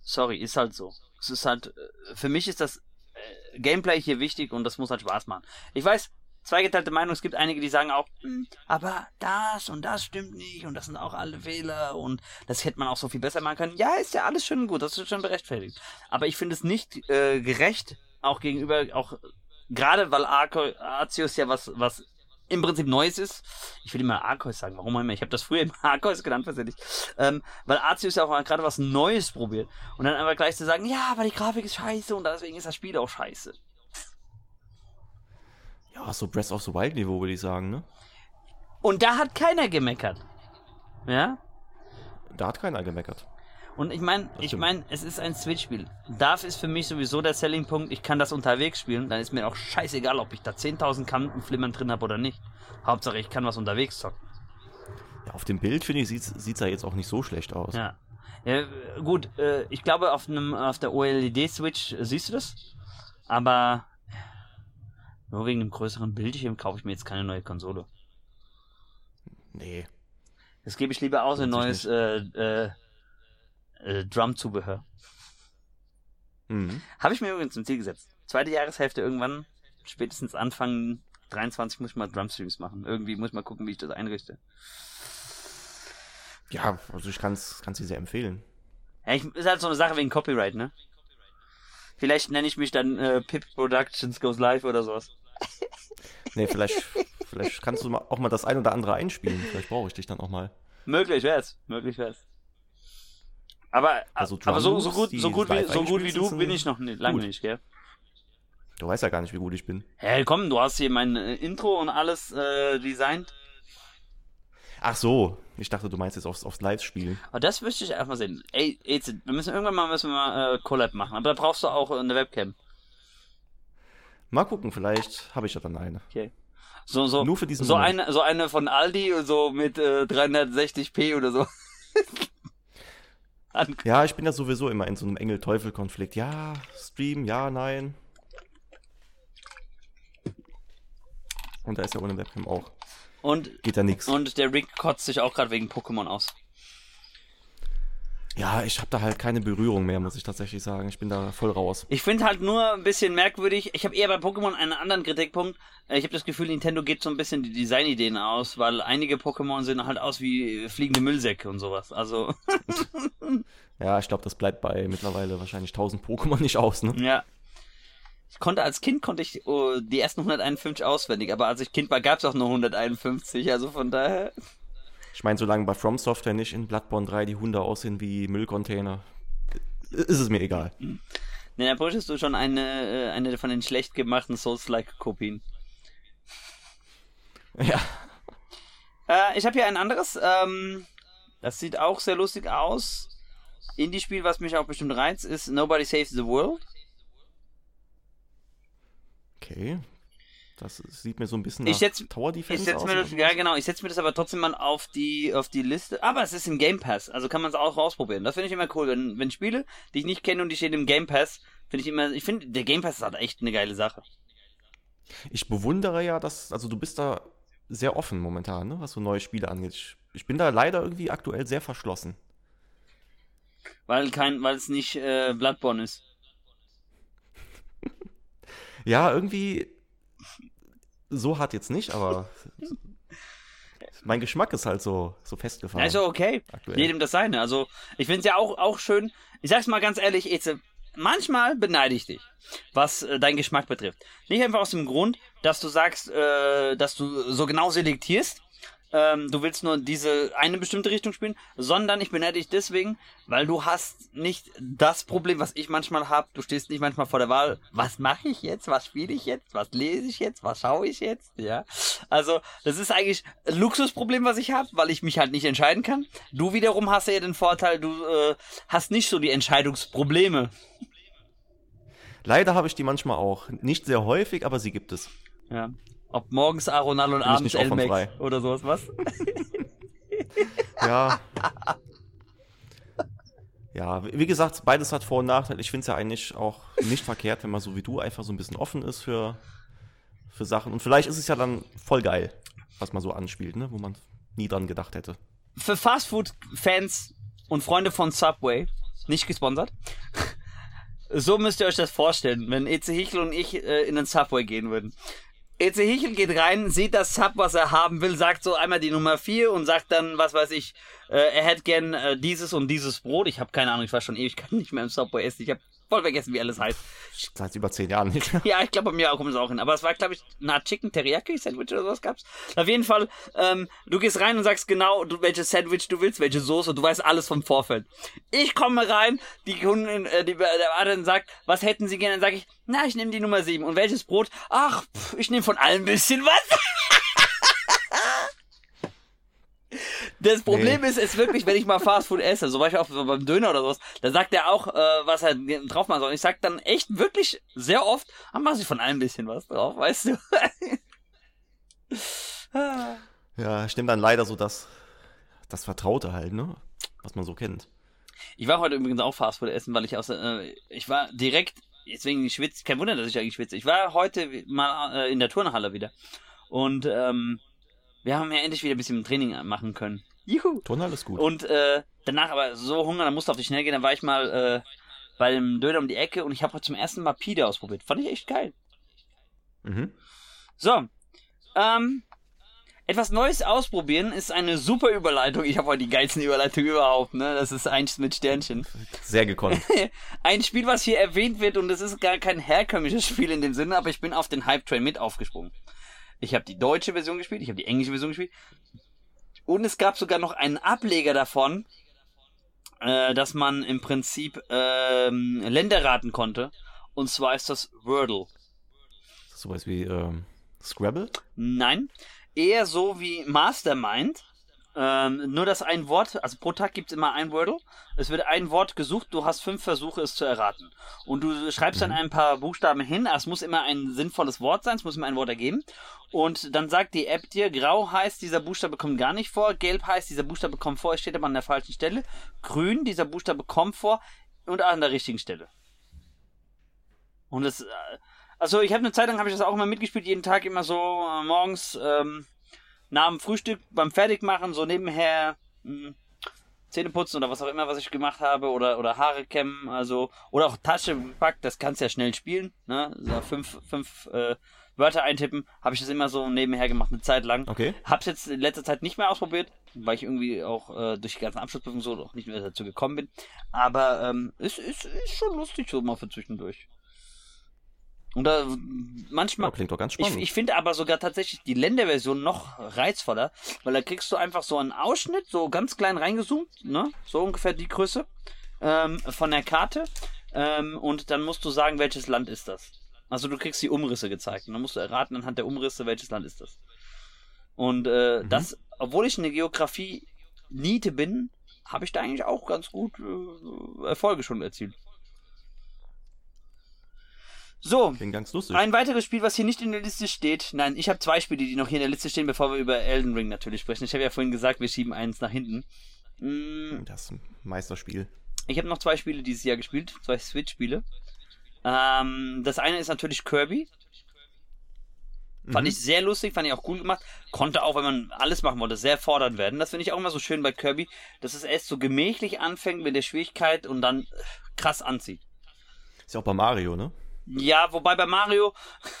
sorry, ist halt so. Es ist halt äh, für mich ist das äh, Gameplay hier wichtig und das muss halt Spaß machen. Ich weiß, zweigeteilte Meinung, es gibt einige, die sagen auch, "Hm, aber das und das stimmt nicht und das sind auch alle Fehler und das hätte man auch so viel besser machen können. Ja, ist ja alles schön gut, das ist schon berechtfertigt. Aber ich finde es nicht äh, gerecht, auch gegenüber, auch gerade weil Arceus ja was, was im Prinzip Neues ist. Ich will immer Arceus sagen, warum immer. Ich habe das früher immer Arceus genannt, versehentlich. Ähm, weil Arceus ja auch gerade was Neues probiert. Und dann einfach gleich zu sagen, ja, aber die Grafik ist scheiße und deswegen ist das Spiel auch scheiße. Ja, so Breath of the Wild Niveau, würde ich sagen, ne? Und da hat keiner gemeckert. Ja? Da hat keiner gemeckert. Und ich meine, ich meine, es ist ein Switch-Spiel. Darf ist für mich sowieso der Selling-Punkt, ich kann das unterwegs spielen, dann ist mir auch scheißegal, ob ich da 10.000 Kantenflimmern drin habe oder nicht. Hauptsache, ich kann was unterwegs zocken. Ja, auf dem Bild, finde ich, sieht es ja jetzt auch nicht so schlecht aus. Ja. ja gut, äh, ich glaube, auf, einem, auf der OLED-Switch äh, siehst du das. Aber nur wegen dem größeren Bildschirm kaufe ich mir jetzt keine neue Konsole. Nee. Das gebe ich lieber aus in Lohnt sich neues äh, äh, äh, Drum-Zubehör. Mhm. Habe ich mir übrigens zum Ziel gesetzt. Zweite Jahreshälfte irgendwann, spätestens Anfang 23 muss ich mal Drumstreams machen. Irgendwie muss ich mal gucken, wie ich das einrichte. Ja, also ich kann es dir sehr empfehlen. Ja, ich, ist halt so eine Sache wegen Copyright, ne? Vielleicht nenne ich mich dann äh, Pip Productions Goes Live oder sowas. Nee, vielleicht, vielleicht kannst du auch mal das ein oder andere einspielen. Vielleicht brauche ich dich dann auch mal. Möglich wär's, möglich wär's. Aber, Also aber so, so gut, so gut wie, so gut wie du bin ich noch nicht, lange gut. nicht, gell? Du weißt ja gar nicht, wie gut ich bin. Hä, komm, du hast hier mein äh, Intro und alles äh, designt. Ach so, ich dachte, du meinst jetzt aufs, aufs Live-Spielen. Aber das möchte ich einfach mal sehen. Ey, Eze, wir müssen irgendwann mal, müssen wir mal äh, Collab machen. Aber da brauchst du auch eine Webcam. Mal gucken, vielleicht habe ich ja dann eine. Okay. So, so, Nur für diesen so Moment. eine, so eine von Aldi, so mit äh, 360p oder so. An Ja, ich bin ja sowieso immer in so einem Engel-Teufel-Konflikt. Ja, Stream, ja, nein. Und da ist ja ohne Webcam auch. und, Geht ja nix. und der Rick kotzt sich auch gerade wegen Pokémon aus. Ja, ich habe da halt keine Berührung mehr, muss ich tatsächlich sagen. Ich bin da voll raus. Ich finde halt nur ein bisschen merkwürdig. Ich habe eher bei Pokémon einen anderen Kritikpunkt. Äh, Ich habe das Gefühl, Nintendo geht so ein bisschen die Designideen aus, weil einige Pokémon sehen halt aus wie fliegende Müllsäcke und sowas. Also, Ja, ich glaube, das bleibt bei mittlerweile wahrscheinlich 1000 Pokémon nicht aus, ne? ja. Ich konnte als Kind konnte ich oh, die ersten 151 auswendig, aber als ich Kind war, gab es auch nur 151. Also von daher. Ich meine, solange bei From Software nicht in Bloodborne 3 die Hunde aussehen wie Müllcontainer, ist es mir egal. Ne, dann bräuchtest du schon eine, äh, eine von den schlecht gemachten Souls-like-Kopien. Ja. Äh, ich habe hier ein anderes. Ähm, das sieht auch sehr lustig aus. Indie-Spiel, was mich auch bestimmt reizt, ist Nobody Saves the World. Okay. Das sieht mir so ein bisschen nach Ich setz- Tower Ich Defense setze aus. mir das, ja genau, ich setze mir das aber trotzdem mal auf die, auf die Liste. Aber es ist im Game Pass, also kann man es auch ausprobieren. Das finde ich immer cool, wenn, wenn Spiele, die ich nicht kenne und die stehen im Game Pass, finde ich immer, ich finde, der Game Pass ist halt echt eine geile Sache. Ich bewundere ja, dass, also du bist da sehr offen momentan, ne, was so neue Spiele angeht. Ich, ich bin da leider irgendwie aktuell sehr verschlossen. Weil kein, weil es nicht äh, Bloodborne ist. Ja, irgendwie so hart jetzt nicht, aber mein Geschmack ist halt so, so festgefahren. Also okay, aktuell. jedem das seine. Also ich finde es ja auch, auch schön, ich sag's mal ganz ehrlich, Eze, manchmal beneide ich dich, was äh, deinen Geschmack betrifft. Nicht einfach aus dem Grund, dass du sagst, äh, dass du so genau selektierst, ähm, du willst nur diese eine bestimmte Richtung spielen, sondern ich beneide dich deswegen, weil du hast nicht das Problem, was ich manchmal habe. Du stehst nicht manchmal vor der Wahl, was mache ich jetzt, was spiele ich jetzt, was lese ich jetzt, was schaue ich jetzt, ja. Also das ist eigentlich ein Luxusproblem, was ich habe, weil ich mich halt nicht entscheiden kann. Du wiederum hast ja den Vorteil, du äh, hast nicht so die Entscheidungsprobleme. Leider habe ich die manchmal auch. Nicht sehr häufig, aber sie gibt es. Ja. Ob morgens Aronal und Bin abends frei. oder sowas, was? Ja. Ja, wie gesagt, beides hat Vor- und Nachteile. Ich finde es ja eigentlich auch nicht verkehrt, wenn man so wie du einfach so ein bisschen offen ist für, für Sachen. Und vielleicht ist es ja dann voll geil, was man so anspielt, ne? wo man nie dran gedacht hätte. Für Fastfood-Fans und Freunde von Subway, nicht gesponsert, so müsst ihr euch das vorstellen, wenn Eze Hichel und ich äh, in den Subway gehen würden. Eze Hichel geht rein, sieht das Sub, was er haben will, sagt so einmal die Nummer 4 und sagt dann, was weiß ich, äh, er hätte gern äh, dieses und dieses Brot. Ich habe keine Ahnung, ich war schon ewig nicht mehr im Subway essen. Ich habe voll vergessen, wie alles heißt. Seit über zehn Jahren nicht. Ja, ich glaube, bei mir kommt es auch hin. Aber es war, glaube ich, eine Art Chicken Teriyaki Sandwich oder sowas gab's. Auf jeden Fall, ähm, du gehst rein und sagst genau, du, welches Sandwich du willst, welche Soße, du weißt alles vom Vorfeld. Ich komme rein, die Kundin, äh, die, der Wartin sagt, was hätten sie gerne? Dann sage ich, na, ich nehme die Nummer 7. Und welches Brot? Ach, pff, ich nehme von allem ein bisschen was. Das Problem ist, ist wirklich, wenn ich mal Fastfood esse, zum Beispiel auch beim Döner oder sowas, da sagt er auch, äh, was er drauf machen soll. Und ich sag dann echt wirklich sehr oft, ah, mach ich von allem ein bisschen was drauf, weißt du? Ja, stimmt dann leider so das, das Vertraute halt, ne? Was man so kennt. Ich war heute übrigens auch Fastfood essen, weil ich aus, äh, ich war direkt, deswegen schwitze, kein Wunder, dass ich eigentlich schwitze. Ich war heute mal äh, in der Turnhalle wieder. Und ähm, wir haben ja endlich wieder ein bisschen Training machen können. Juhu! Turnhall ist gut. Und äh, danach aber so Hunger, dann musste auf die schnell gehen, dann war ich mal äh, bei dem Döner um die Ecke und ich habe heute zum ersten Mal Pide ausprobiert. Fand ich echt geil. Mhm. So, ähm, etwas Neues ausprobieren ist eine super Überleitung. Ich habe heute die geilsten Überleitungen überhaupt, ne? Das ist eins mit Sternchen. Sehr gekonnt. Ein Spiel, was hier erwähnt wird und es ist gar kein herkömmliches Spiel in dem Sinne, aber ich bin auf den Hype-Train mit aufgesprungen. Ich habe die deutsche Version gespielt, ich habe die englische Version gespielt und es gab sogar noch einen Ableger davon, äh, dass man im Prinzip ähm, Länder raten konnte. Und zwar ist das Wordle. Sowas wie ähm, Scrabble. Nein, eher so wie Mastermind. Ähm, nur dass ein Wort, also pro Tag gibt's immer ein Wordle. Es wird ein Wort gesucht, du hast fünf Versuche, es zu erraten. Und du schreibst dann ein paar Buchstaben hin. Es muss immer ein sinnvolles Wort sein, es muss immer ein Wort ergeben. Und dann sagt die App dir, grau heißt, dieser Buchstabe kommt gar nicht vor, gelb heißt, dieser Buchstabe kommt vor, es steht aber an der falschen Stelle. Grün, dieser Buchstabe kommt vor und an der richtigen Stelle. Und das, äh, also ich habe eine Zeit lang habe ich das auch immer mitgespielt, jeden Tag immer so äh, morgens ähm, nach dem Frühstück beim Fertigmachen so nebenher mh, Zähne putzen oder was auch immer, was ich gemacht habe oder oder Haare kämmen, also oder auch Tasche packt, das kannst ja schnell spielen, ne? So fünf fünf äh, Wörter eintippen, habe ich das immer so nebenher gemacht eine Zeit lang. Okay. Hab's jetzt in letzter Zeit nicht mehr ausprobiert, weil ich irgendwie auch äh, durch die ganzen Abschlussprüfungen so auch nicht mehr dazu gekommen bin. Aber ähm, es ist, ist schon lustig so mal für zwischendurch. Und da manchmal. Ja, klingt doch ganz Ich, spannend. ich finde aber sogar tatsächlich die Länderversion noch reizvoller, weil da kriegst du einfach so einen Ausschnitt, so ganz klein reingezoomt, ne? So ungefähr die Größe ähm, von der Karte. Ähm, und dann musst du sagen, welches Land ist das. Also du kriegst die Umrisse gezeigt. Und dann musst du erraten anhand der Umrisse, welches Land ist das. Und äh, Mhm. das, obwohl ich eine Geografie-Niete bin, habe ich da eigentlich auch ganz gut äh, Erfolge schon erzielt. So, Klingt ganz lustig. ein weiteres Spiel, was hier nicht in der Liste steht. Nein, ich habe zwei Spiele, die noch hier in der Liste stehen, bevor wir über Elden Ring natürlich sprechen. Ich habe ja vorhin gesagt, wir schieben eins nach hinten. Mm, Das Meisterspiel. Ich habe noch zwei Spiele dieses Jahr gespielt, zwei Switch-Spiele. Ähm, das eine ist natürlich Kirby. Fand Mhm. ich sehr lustig, fand ich auch cool gemacht. Konnte auch, wenn man alles machen wollte, sehr fordernd werden. Das finde ich auch immer so schön bei Kirby, dass es erst so gemächlich anfängt mit der Schwierigkeit und dann krass anzieht. Ist ja auch bei Mario, ne? Ja, wobei bei Mario.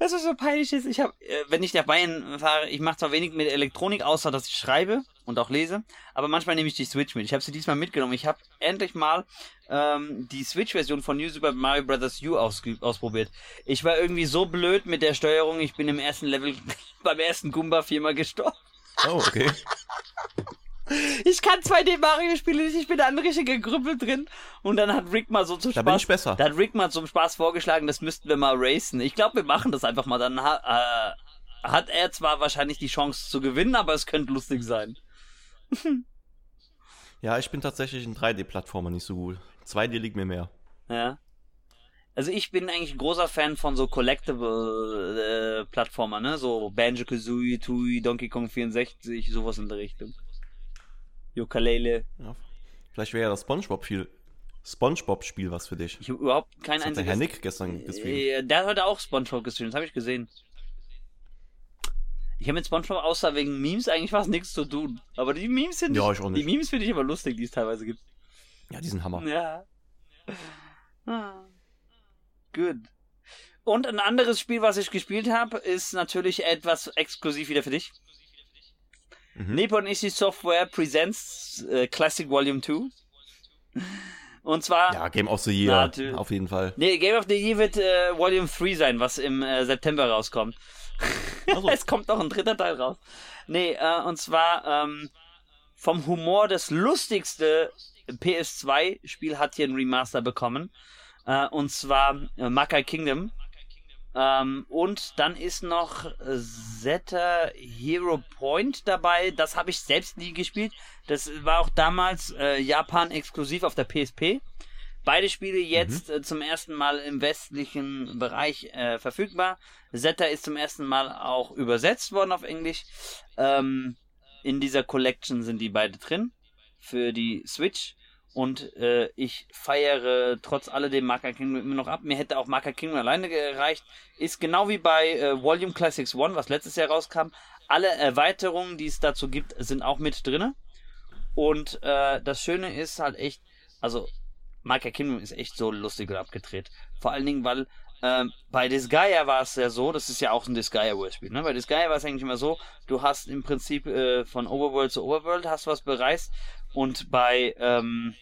Was so peinlich ist, ich habe, äh, wenn ich nach Bayern fahre, ich mache zwar wenig mit Elektronik, außer dass ich schreibe und auch lese, aber manchmal nehme ich die Switch mit. Ich habe sie diesmal mitgenommen. Ich habe endlich mal ähm, die Switch-Version von New Super Mario Bros. U aus ausprobiert. Ich war irgendwie so blöd mit der Steuerung, ich bin im ersten Level beim ersten Goomba viermal gestorben. Oh, okay. Ich kann 2D Mario spielen, nicht, ich bin da ein richtiger Grüppel drin. Und dann hat Rick mal so zum Da Spaß. bin ich besser. Da hat Rick mal zum Spaß vorgeschlagen, das müssten wir mal racen. Ich glaube, wir machen das einfach mal. Dann ha äh, hat er zwar wahrscheinlich die Chance zu gewinnen, aber es könnte lustig sein. Ja, ich bin tatsächlich in 3D-Plattformer nicht so gut. 2D liegt mir mehr. Ja. Also ich bin eigentlich ein großer Fan von so Collectible äh, ne? So Banjo-Kazooie, Tui, Donkey Kong 64, sowas in der Richtung. Ukulele. Ja. Vielleicht wäre ja das Spongebob viel Spongebob-Spiel was für dich. Ich habe überhaupt kein Das hat der einziges... Herr Nick gestern gestreamt. Äh, Der hat heute auch Spongebob gestreamt, das habe ich gesehen. Ich habe mit Spongebob außer wegen Memes eigentlich fast nichts zu tun. Aber die Memes sind Ja, ich auch die nicht. Memes finde ich aber lustig, die es teilweise gibt. Ja, diesen Hammer. Ja. Ah. Gut. Und ein anderes Spiel, was ich gespielt habe, ist natürlich etwas exklusiv wieder für dich. Mhm. Nippon Ishi Software Presents äh, Classic Volume 2. Und zwar Ja, Game of the Year. Natürlich. Auf jeden Fall. Nee, Game of the Year wird äh, Volume 3 sein, was im äh, September rauskommt. Also, es kommt noch ein dritter Teil raus. Nee, äh, und zwar ähm, vom Humor das lustigste PS2-Spiel hat hier ein Remaster bekommen. Äh, und zwar äh, Makai Kingdom. Ähm, und dann ist noch Zeta Hero Point dabei. Das habe ich selbst nie gespielt. Das war auch damals äh, Japan exklusiv auf der PSP. Beide Spiele jetzt äh, zum ersten Mal im westlichen Bereich äh, verfügbar. Zeta ist zum ersten Mal auch übersetzt worden auf Englisch. Ähm, in dieser Collection sind die beide drin für die Switch. Und äh, ich feiere trotz alledem Marker Kingdom immer noch ab. Mir hätte auch Marker Kingdom alleine gereicht. Ist genau wie bei äh, Volume Classics One, was letztes Jahr rauskam. Alle Erweiterungen, die es dazu gibt, sind auch mit drinne. Und äh, das Schöne ist halt echt, also Marker Kingdom ist echt so lustig und abgedreht. Vor allen Dingen, weil ähm, bei Disgaea war es ja so, das ist ja auch ein Disgaea-Spiel, ne? Bei Disgaea war es eigentlich immer so, du hast im Prinzip äh, von Overworld zu Overworld hast was bereist und bei ähm,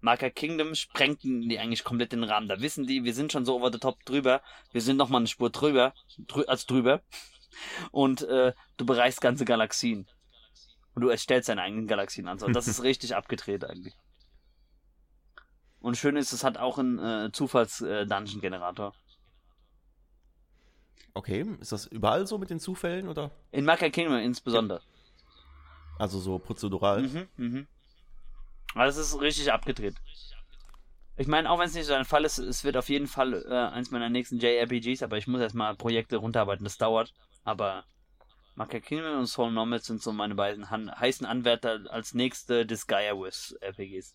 Marker Kingdom sprengten die eigentlich komplett den Rahmen. Da wissen die, wir sind schon so over the top drüber, wir sind noch mal eine Spur drüber, drü als drüber und äh, du bereist ganze Galaxien. Und du erstellst deine eigenen Galaxien an. So. Und das ist richtig abgedreht eigentlich. Und schön ist, es hat auch einen äh, Zufalls-Dungeon-Generator. okay. Ist das überall so mit den Zufällen oder? In Marker Kingdom insbesondere. Also so prozedural? Mhm, mhm. Aber das ist richtig abgedreht. Ich meine, auch wenn es nicht so ein Fall ist, es wird auf jeden Fall äh, eins meiner nächsten JRPGs, aber ich muss erstmal Projekte runterarbeiten, das dauert. Aber Marker Kingdom und Soul Nomads sind so meine beiden heißen Anwärter als nächste Disgaea-Wars RPGs.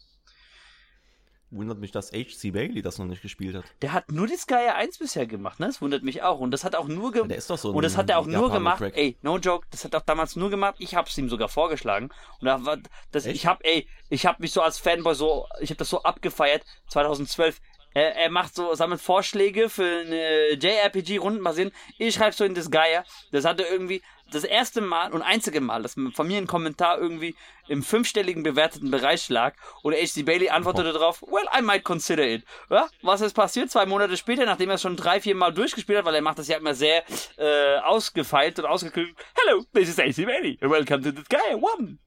Wundert mich, dass H.C. Bailey das noch nicht gespielt hat. Der hat nur Disgaea 1 bisher gemacht, ne? Das wundert mich auch. Und das hat auch nur Ja, ge der ist doch so ein Und das hat er auch nur gemacht, Japaner-Crack. ey, no joke, das hat er auch damals nur gemacht, ich hab's ihm sogar vorgeschlagen. Und da war das, Echt? ich hab, ey, ich hab mich so als Fanboy so, ich hab das so abgefeiert, 2012. Er, er macht so, sammelt Vorschläge für eine JRPG-Runden basieren. Ich schreib so in das Geier. Das hatte irgendwie das erste Mal und einzige Mal, dass von mir ein Kommentar irgendwie im fünfstelligen bewerteten Bereich lag und H.C. Bailey antwortete darauf, well, I might consider it. Ja, was ist passiert? Zwei Monate später, nachdem er es schon drei, vier Mal durchgespielt hat, weil er macht das ja immer sehr äh, ausgefeilt und ausgekühlt. Hello, this is H.C. Bailey. Welcome to the Guy One.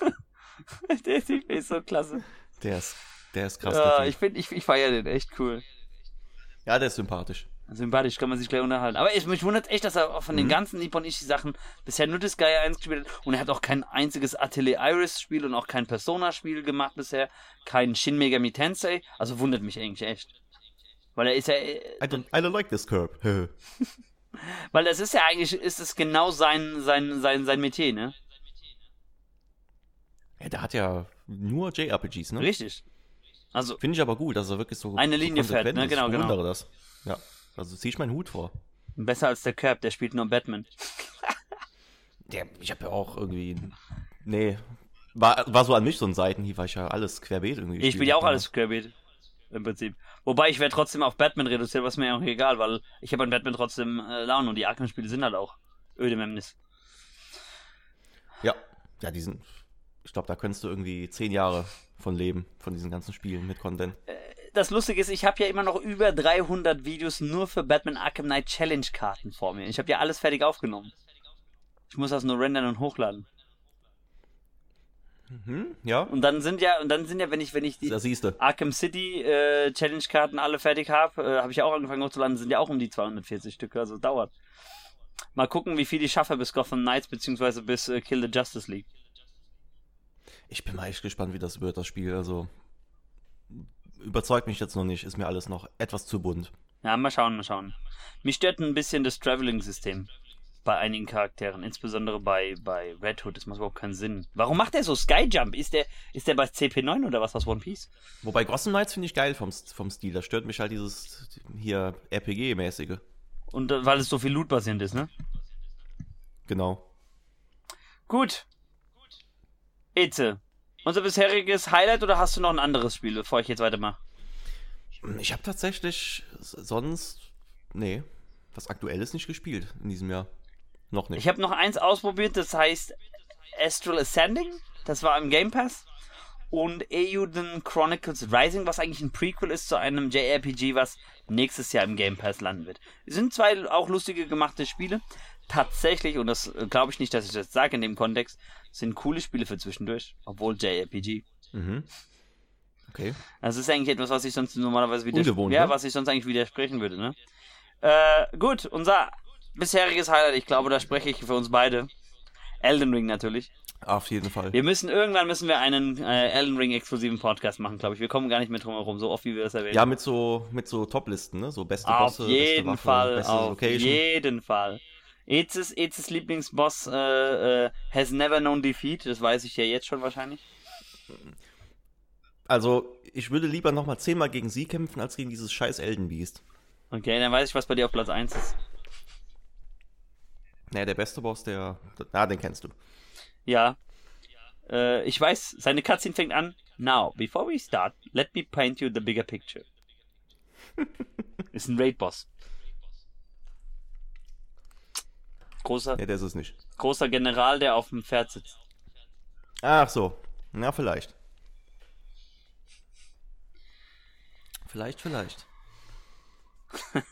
Der Typ ist so klasse. Der ist, der ist krass. Ja, ich ich, ich feiere den echt cool. ja, der ist sympathisch. Sympathisch, kann man sich gleich unterhalten. Aber ich, mich wundert echt, dass er auch von den ganzen Nippon Ishi Sachen bisher nur das Gaia 1 gespielt hat. Und er hat auch kein einziges Atelier Iris Spiel und auch kein Persona Spiel gemacht bisher. Kein Shin Megami Tensei. Also wundert mich eigentlich echt. Weil er ist ja, äh, I don't, I don't like this curb. weil das ist ja eigentlich, ist es genau sein, sein, sein, sein Metier, ne? ja, der hat ja nur JRPGs, ne? Richtig. Also, Finde ich aber gut, dass er wirklich so Eine so Linie fährt, konsequent ne? Genau, ich genau. das. Ja, also zieh ich meinen Hut vor. Besser als der Curb, der spielt nur Batman. Der, ich habe ja auch irgendwie. Nee. War, war so an mich so ein Seitenhieb, weil ich ja alles querbeet irgendwie Ich spiele ja auch alles querbeet. Im Prinzip. Wobei ich werde trotzdem auf Batman reduziert, was mir ja auch egal, weil ich habe an Batman trotzdem äh, Laune und die Arkham-Spiele sind halt auch öde Memnis. Ja, ja, die sind. Ich glaube, da könntest du irgendwie zehn Jahre von leben, von diesen ganzen Spielen mit Content. Das Lustige ist, ich habe ja immer noch über 300 Videos nur für Batman Arkham Knight Challenge Karten vor mir. Ich habe ja alles fertig aufgenommen. Ich muss das nur rendern und hochladen. Mhm, ja, Und dann sind ja, und dann sind ja, wenn ich, wenn ich die. Arkham City äh, Challenge Karten alle fertig habe, äh, habe ich ja auch angefangen hochzuladen, sind ja auch um die 240 Stück, also dauert. Mal gucken, wie viel ich schaffe bis Gotham Knights beziehungsweise bis äh, Kill the Justice League. Ich bin mal echt gespannt, wie das wird, das Spiel. Also. Überzeugt mich jetzt noch nicht, ist mir alles noch etwas zu bunt. Ja, mal schauen, mal schauen. Mich stört ein bisschen das Traveling-System bei einigen Charakteren, insbesondere bei, bei Red Hood. Das macht überhaupt keinen Sinn. Warum macht er so Skyjump? Ist der, ist der bei CP9 oder was aus One Piece? Wobei Gotham Knights finde ich geil vom, vom Stil. Da stört mich halt dieses hier RPG-mäßige. Und äh, weil es so viel Loot-basierend ist, ne? Genau. Gut. Eze, unser bisheriges Highlight oder hast du noch ein anderes Spiel, bevor ich jetzt weitermache? Ich habe tatsächlich sonst. Nee, was Aktuelles nicht gespielt in diesem Jahr. Noch nicht. Ich habe noch eins ausprobiert, das heißt Astral Ascending. Das war im Game Pass. Und Euden Chronicles Rising, was eigentlich ein Prequel ist zu einem JRPG, was nächstes Jahr im Game Pass landen wird. Es sind zwei auch lustige gemachte Spiele. Tatsächlich, und das glaube ich nicht, dass ich das sage in dem Kontext, sind coole Spiele für zwischendurch, obwohl JRPG. Mhm. Okay. Das ist eigentlich etwas, was ich sonst normalerweise Ungewohnt, ja, ne? was ich sonst eigentlich widersprechen würde, ne? Äh, gut, unser bisheriges Highlight, ich glaube, da spreche ich für uns beide. Elden Ring natürlich. Auf jeden Fall. Wir müssen irgendwann müssen wir einen äh, Elden Ring exklusiven Podcast machen, glaube ich. Wir kommen gar nicht mehr drum herum, so oft wie wir das erwähnen. Ja, mit so, mit so Top-Listen, ne? So beste auf Bosse, jeden beste Waffe, Fall, beste auf Location. jeden Fall. Ezes, Ezes Lieblingsboss äh, äh, has never known defeat, das weiß ich ja jetzt schon wahrscheinlich. Also, ich würde lieber nochmal zehnmal gegen sie kämpfen, als gegen dieses scheiß Elden Beast. Okay, dann weiß ich, was bei dir auf Platz 1 ist. Naja, der beste Boss, der. Na, den kennst du. Ja. Äh, ich weiß, seine Cutscene fängt an. Now, before we start, let me paint you the bigger picture. ist ein Raid-Boss. Großer, Nee, der ist es nicht. großer General, der auf dem Pferd sitzt. Ach so. Na, vielleicht. Vielleicht, vielleicht.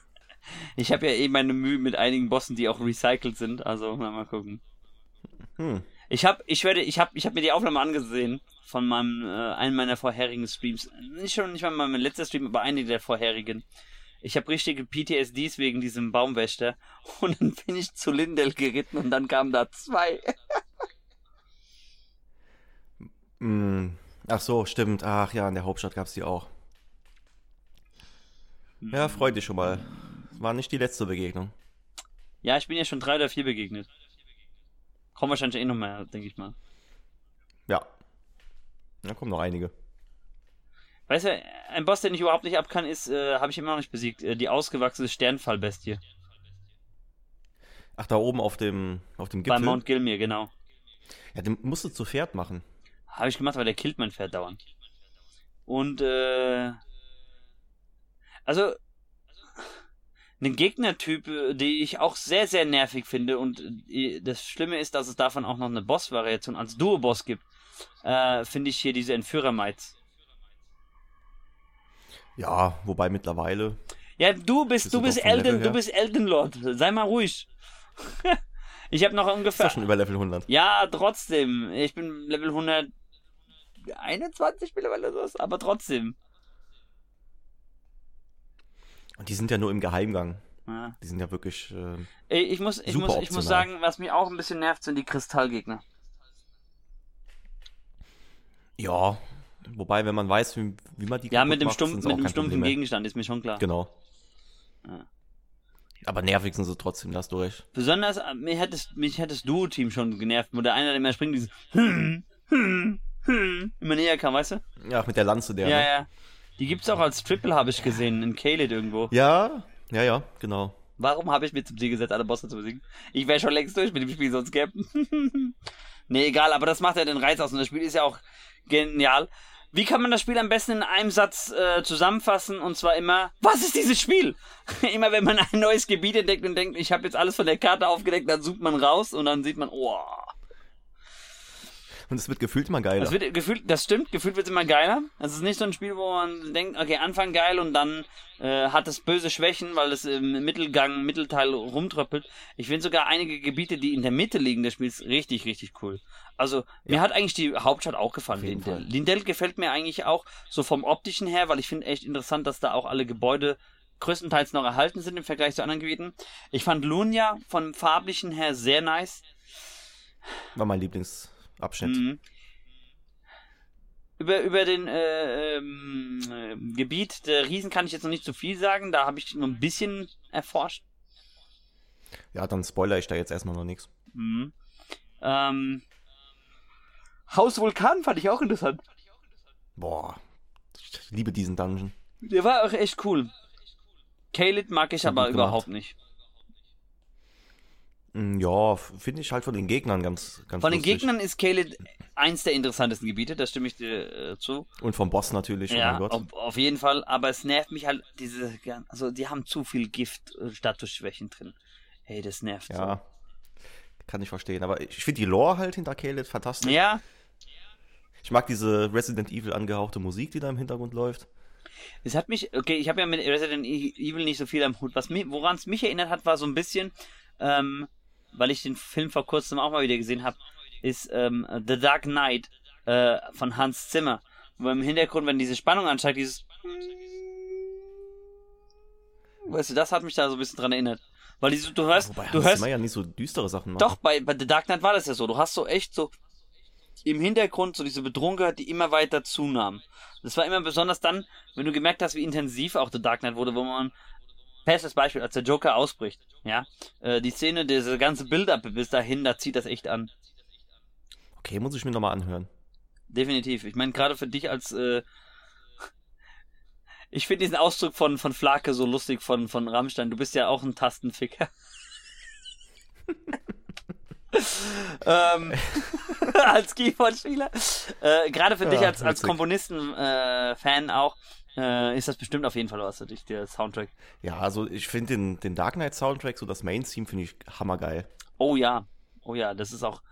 Ich habe ja eh meine Mühe mit einigen Bossen, die auch recycelt sind. Also, na, mal gucken. Hm. Ich habe, ich werde, ich habe, ich habe mir die Aufnahme angesehen von meinem, äh, einem meiner vorherigen Streams. Nicht schon, nicht mal mein letzter Stream, aber einige der vorherigen. Ich habe richtige PTSDs wegen diesem Baumwächter. Und dann bin ich zu Lindel geritten und dann kamen da zwei. Hm. Ach so, stimmt. Ach ja, in der Hauptstadt gab's die auch. Ja, freu dich schon mal. War nicht die letzte Begegnung. Ja, ich bin ja schon drei oder vier begegnet. Kommen wahrscheinlich eh noch mehr, denke ich mal. Ja. Da kommen noch einige. Weißt du, ein Boss, den ich überhaupt nicht ab kann, ist, äh, habe ich immer noch nicht besiegt, äh, die ausgewachsene Sternfallbestie. Ach, da oben auf dem, auf dem Bei Gipfel. Mount Gilmere, genau. Ja, den musst du zu Pferd machen. Habe ich gemacht, weil der killt mein Pferd dauernd. Und, äh. Also. Einen Gegnertyp, äh, die ich auch sehr, sehr nervig finde. Und äh, das Schlimme ist, dass es davon auch noch eine Boss-Variation als Duo-Boss gibt. Äh, finde ich hier diese Entführer-Mites. Ja, wobei mittlerweile. Ja, du bist, du bist Elden, du bist Elden Lord. Sei mal ruhig. ich habe noch Ist ungefähr. ja schon über Level 100. Ja, trotzdem. Ich bin Level 121 mittlerweile oder so, aber trotzdem. Und die sind ja nur im Geheimgang. Ja. Die sind ja wirklich. Äh, Ich muss, ich muss, ich muss sagen, was mich auch ein bisschen nervt, sind die Kristallgegner. ja. Wobei, wenn man weiß, wie, wie man die Ja, mit dem, macht, mit dem stumpfen. Gegenstand ist mir schon klar. Genau. Ja. Aber nervig sind sie trotzdem, da hast du recht. Besonders äh, mich das, mich das Duo-Team schon genervt, wo der eine, der immer springt, dieses hm, hm, hm, immer näher kam, weißt du? Ja, mit der Lanze der. Ja, ne? ja. Die gibt's auch als Triple, habe ich gesehen, in Kaled irgendwo. ja, ja, ja, genau. Warum habe ich mir zum Ziel gesetzt, alle Bosse zu besiegen? Ich wäre schon längst durch mit dem Spiel, sonst Captain. nee, egal, aber das macht ja den Reiz aus und das Spiel ist ja auch genial. Wie kann man das Spiel am besten in einem Satz äh, zusammenfassen? Und zwar immer, was ist dieses Spiel? immer wenn man ein neues Gebiet entdeckt und denkt, ich habe jetzt alles von der Karte aufgedeckt, dann sucht man raus und dann sieht man, oh, und es wird gefühlt immer geiler. Das, wird gefühlt, das stimmt, gefühlt wird es immer geiler. Es ist nicht so ein Spiel, wo man denkt, okay, Anfang geil und dann äh, hat es böse Schwächen, weil es im Mittelgang, Mittelteil rumtröppelt. Ich finde sogar einige Gebiete, die in der Mitte liegen des Spiels, richtig, richtig cool. Also, ja. mir hat eigentlich die Hauptstadt auch gefallen, Lindell. Fall. Lindell gefällt mir eigentlich auch so vom optischen her, weil ich finde echt interessant, dass da auch alle Gebäude größtenteils noch erhalten sind im Vergleich zu anderen Gebieten. Ich fand Lunia vom farblichen her sehr nice. War mein Lieblings Abschnitt. Mhm. Über, über den äh, ähm, äh, Gebiet der Riesen kann ich jetzt noch nicht so viel sagen. Da habe ich nur ein bisschen erforscht. Ja, dann spoiler ich da jetzt erstmal noch nichts. Mhm. Ähm, Haus Vulkan fand ich auch interessant. Boah, ich liebe diesen Dungeon. Der war auch echt cool. Kaled mag ich aber überhaupt nicht. Mm, ja, finde ich halt von den Gegnern ganz, ganz Von lustig. den Gegnern ist Caled eins der interessantesten Gebiete, da stimme ich dir äh, zu. Und vom Boss natürlich, oh ja, oh auf, auf, jeden Fall, aber es nervt mich halt, diese, also die haben zu viel Gift-Statusschwächen drin. Hey, das nervt Ja, so. kann ich verstehen, aber ich finde die Lore halt hinter Caled fantastisch. Ja. Ich mag diese Resident Evil angehauchte Musik, die da im Hintergrund läuft. Es hat mich, okay, ich habe ja mit Resident e-, Evil nicht so viel am Hut. Was woran es mich erinnert hat, war so ein bisschen, ähm, weil ich den Film vor kurzem auch mal wieder gesehen habe, ist ähm, The Dark Knight äh, von Hans Zimmer. Wo im Hintergrund, wenn diese Spannung ansteigt, dieses Weißt du, das hat mich da so ein bisschen dran erinnert. Weil diese, du hörst, Wobei du Hans hörst. Zimmer ja nicht so düstere Sachen macht. Doch, bei, bei The Dark Knight war das ja so. Du hast so echt so im Hintergrund so diese Bedrohung gehört, die immer weiter zunahm. Das war immer besonders dann, wenn du gemerkt hast, wie intensiv auch The Dark Knight wurde, wo man Bestes Beispiel, als der Joker ausbricht, ja, äh, die Szene, diese ganze Build-up bis dahin, da zieht das echt an. Okay, muss ich mir nochmal anhören. Definitiv. Ich meine, gerade für dich als, äh, ich finde diesen Ausdruck von, von Flake so lustig von, von Rammstein. Du bist ja auch ein Tastenficker. ähm, als Keyboard-Spieler. Äh, Gerade für ja, dich als, als Komponisten-Fan äh, auch äh, ist das bestimmt auf jeden Fall was für dich, der Soundtrack. Ja, also ich finde den, den Dark Knight Soundtrack, so das Main-Theme, finde ich hammergeil. Oh ja, oh ja, das ist auch.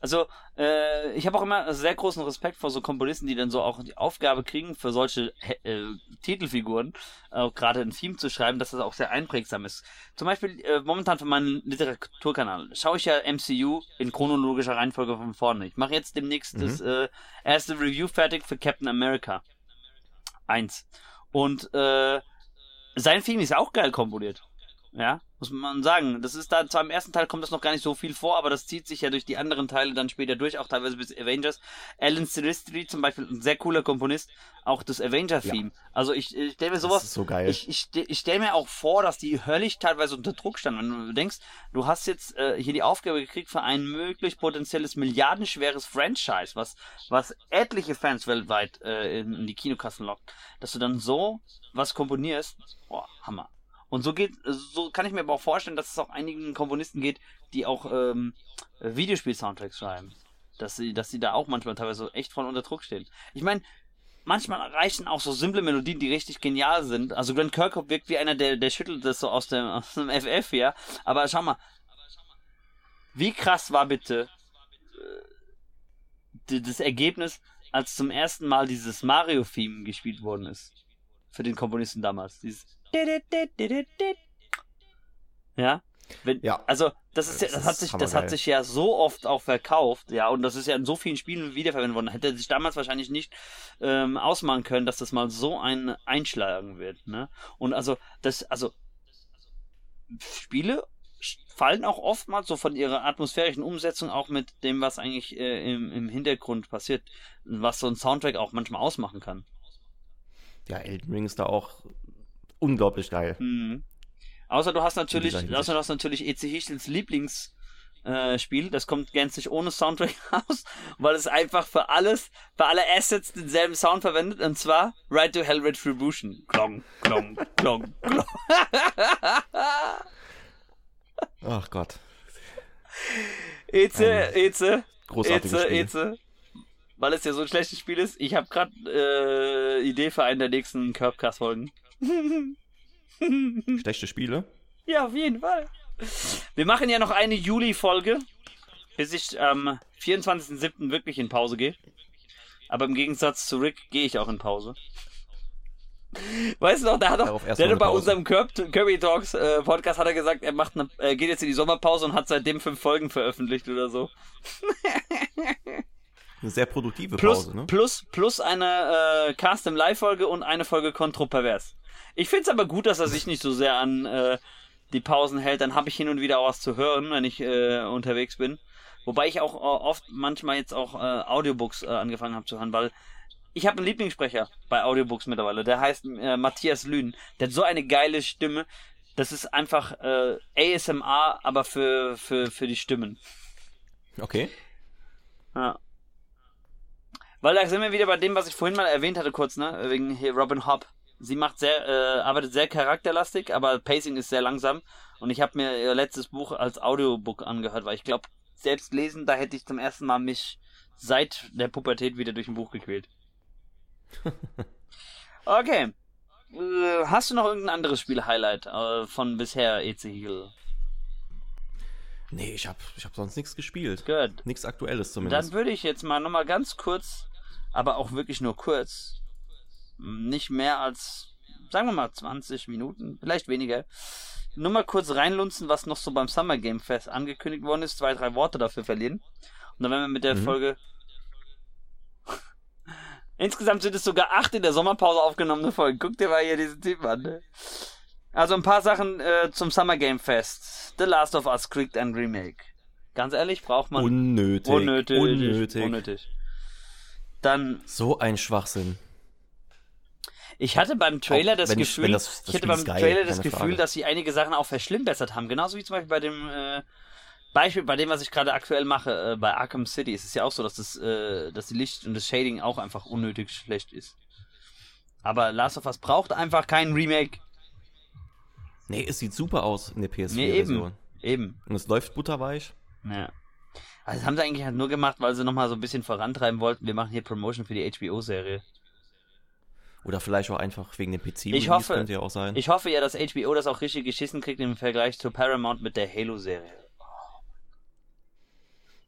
Also, äh, ich habe auch immer sehr großen Respekt vor so Komponisten, die dann so auch die Aufgabe kriegen, für solche äh, Titelfiguren, auch gerade ein Theme zu schreiben, dass das auch sehr einprägsam ist. Zum Beispiel, äh, momentan für meinen Literaturkanal schaue ich ja MCU in chronologischer Reihenfolge von vorne. Ich mache jetzt demnächst mhm. das äh, erste Review fertig für Captain America. 1. Und äh, sein Film ist auch geil komponiert. Ja, muss man sagen. Das ist da, zwar im ersten Teil kommt das noch gar nicht so viel vor, aber das zieht sich ja durch die anderen Teile dann später durch, auch teilweise bis Avengers. Alan Silvestri zum Beispiel, ein sehr cooler Komponist, auch das Avenger-Theme. Ja. Also ich, ich stelle mir sowas. Das ist so geil. Ich, ich, ich stelle mir auch vor, dass die höllisch teilweise unter Druck standen. Wenn du denkst, du hast jetzt äh, hier die Aufgabe gekriegt für ein möglich potenzielles milliardenschweres Franchise, was, was etliche Fans weltweit äh, in, in die Kinokassen lockt, dass du dann so was komponierst, boah, Hammer. Und so geht, so kann ich mir aber auch vorstellen, dass es auch einigen Komponisten geht, die auch ähm, Videospiel-Soundtracks schreiben. Dass sie, dass sie da auch manchmal teilweise echt voll unter Druck stehen. Ich meine, manchmal reichen auch so simple Melodien, die richtig genial sind. Also Glenn Kirkhope wirkt wie einer, der, der schüttelt das so aus dem, aus dem FF, ja. Aber schau mal, wie krass war bitte äh, das Ergebnis, als zum ersten Mal dieses Mario-Theme gespielt worden ist. Für den Komponisten damals. Dieses ja? Wenn, ja. Also, das ist ja, das, hat sich, das hat sich ja so oft auch verkauft, ja, und das ist ja in so vielen Spielen wiederverwendet worden. Hätte sich damals wahrscheinlich nicht ähm, ausmachen können, dass das mal so ein einschlagen wird, ne? Und also, das, also Spiele fallen auch oftmals so von ihrer atmosphärischen Umsetzung auch mit dem, was eigentlich äh, im, im Hintergrund passiert, was so ein Soundtrack auch manchmal ausmachen kann. Ja, Elden Ring ist da auch unglaublich geil. Mhm. Außer du hast natürlich, außer du hast natürlich EC Hichtels Lieblings äh, Spiel, das kommt gänzlich ohne Soundtrack raus, weil es einfach für alles, für alle Assets denselben Sound verwendet, und zwar Ride to Hell Retribution. Klong, klong, klong, klong. Ach Gott. Eze, Ähm, Eze, Großartiges Eze, Spiel. Eze. Weil es ja so ein schlechtes Spiel ist. Ich habe gerade äh, Idee für einen der nächsten Curbcast-Folgen. Schlechte Spiele. Ja, auf jeden Fall. Wir machen ja noch eine Juli-Folge, bis ich am 24.07. wirklich in Pause gehe. Aber im Gegensatz zu Rick gehe ich auch in Pause. Weißt du noch, der hat erst der hat bei unserem Kirby Talks äh, Podcast hat er gesagt, er macht eine, äh, geht jetzt in die Sommerpause und hat seitdem fünf Folgen veröffentlicht oder so. Eine sehr produktive Plus, Pause, ne? plus, plus eine äh, Cast im Live-Folge und eine Folge Kontropervers. Ich find's aber gut, dass er sich nicht so sehr an äh, die Pausen hält. Dann habe ich hin und wieder auch was zu hören, wenn ich äh, unterwegs bin. Wobei ich auch äh, oft manchmal jetzt auch äh, Audiobooks äh, angefangen habe zu hören, weil ich habe einen Lieblingssprecher bei Audiobooks mittlerweile. Der heißt äh, Matthias Lühn. Der hat so eine geile Stimme. Das ist einfach ASMR, aber für, für, für die Stimmen. Okay. Ja. Weil da sind wir wieder bei dem, was ich vorhin mal erwähnt hatte, kurz, ne? Wegen hier Robin Hobb. Sie macht sehr, äh, arbeitet sehr charakterlastig, aber Pacing ist sehr langsam. Und ich habe mir ihr letztes Buch als Audiobook angehört, weil ich glaube, selbst lesen, da hätte ich zum ersten Mal mich seit der Pubertät wieder durch ein Buch gequält. Okay. Äh, hast du noch irgendein anderes Spiel-Highlight äh, von bisher Ezekiel? Nee, ich hab, ich hab sonst nichts gespielt. Gut. Nichts Aktuelles Dann zumindest. würde ich jetzt mal nochmal ganz kurz, aber auch wirklich nur kurz, nicht mehr als, sagen wir mal 20 Minuten, vielleicht weniger, nur mal kurz reinlunzen, was noch so beim Summer Game Fest angekündigt worden ist, zwei, drei Worte dafür verlieren. Und dann werden wir mit der Mhm. Folge. Insgesamt sind es sogar acht in der Sommerpause aufgenommene Folgen. Guck dir mal hier diesen Typ an. Ne? Also ein paar Sachen äh, zum Summer Game Fest. The Last of Us kriegt ein Remake. Ganz ehrlich, braucht man Unnötig. Unnötig. Unnötig. Unnötig. Dann, So ein Schwachsinn. Ich hatte beim Trailer das wenn Gefühl, wenn das- das ich hatte beim geil, Trailer das Gefühl, Frage. dass sie einige Sachen auch verschlimmbessert haben. Genauso wie zum Beispiel bei dem äh, Beispiel, bei dem, was ich gerade aktuell mache, äh, bei Arkham City. Es ist ja auch so, dass das, äh, dass die Licht und das Shading auch einfach unnötig schlecht ist. Aber Last of Us braucht einfach keinen Remake. Nee, es sieht super aus in der Nee, PS4-Version. eben. Eben. Und es läuft butterweich. Ja. Also das haben sie eigentlich halt nur gemacht, weil sie nochmal so ein bisschen vorantreiben wollten. Wir machen hier Promotion für die HBO-Serie. Oder vielleicht auch einfach wegen dem PC. Ich hoffe- könnte ja auch sein. Ich hoffe ja, dass HBO das auch richtig geschissen kriegt im Vergleich zu Paramount mit der Halo-Serie.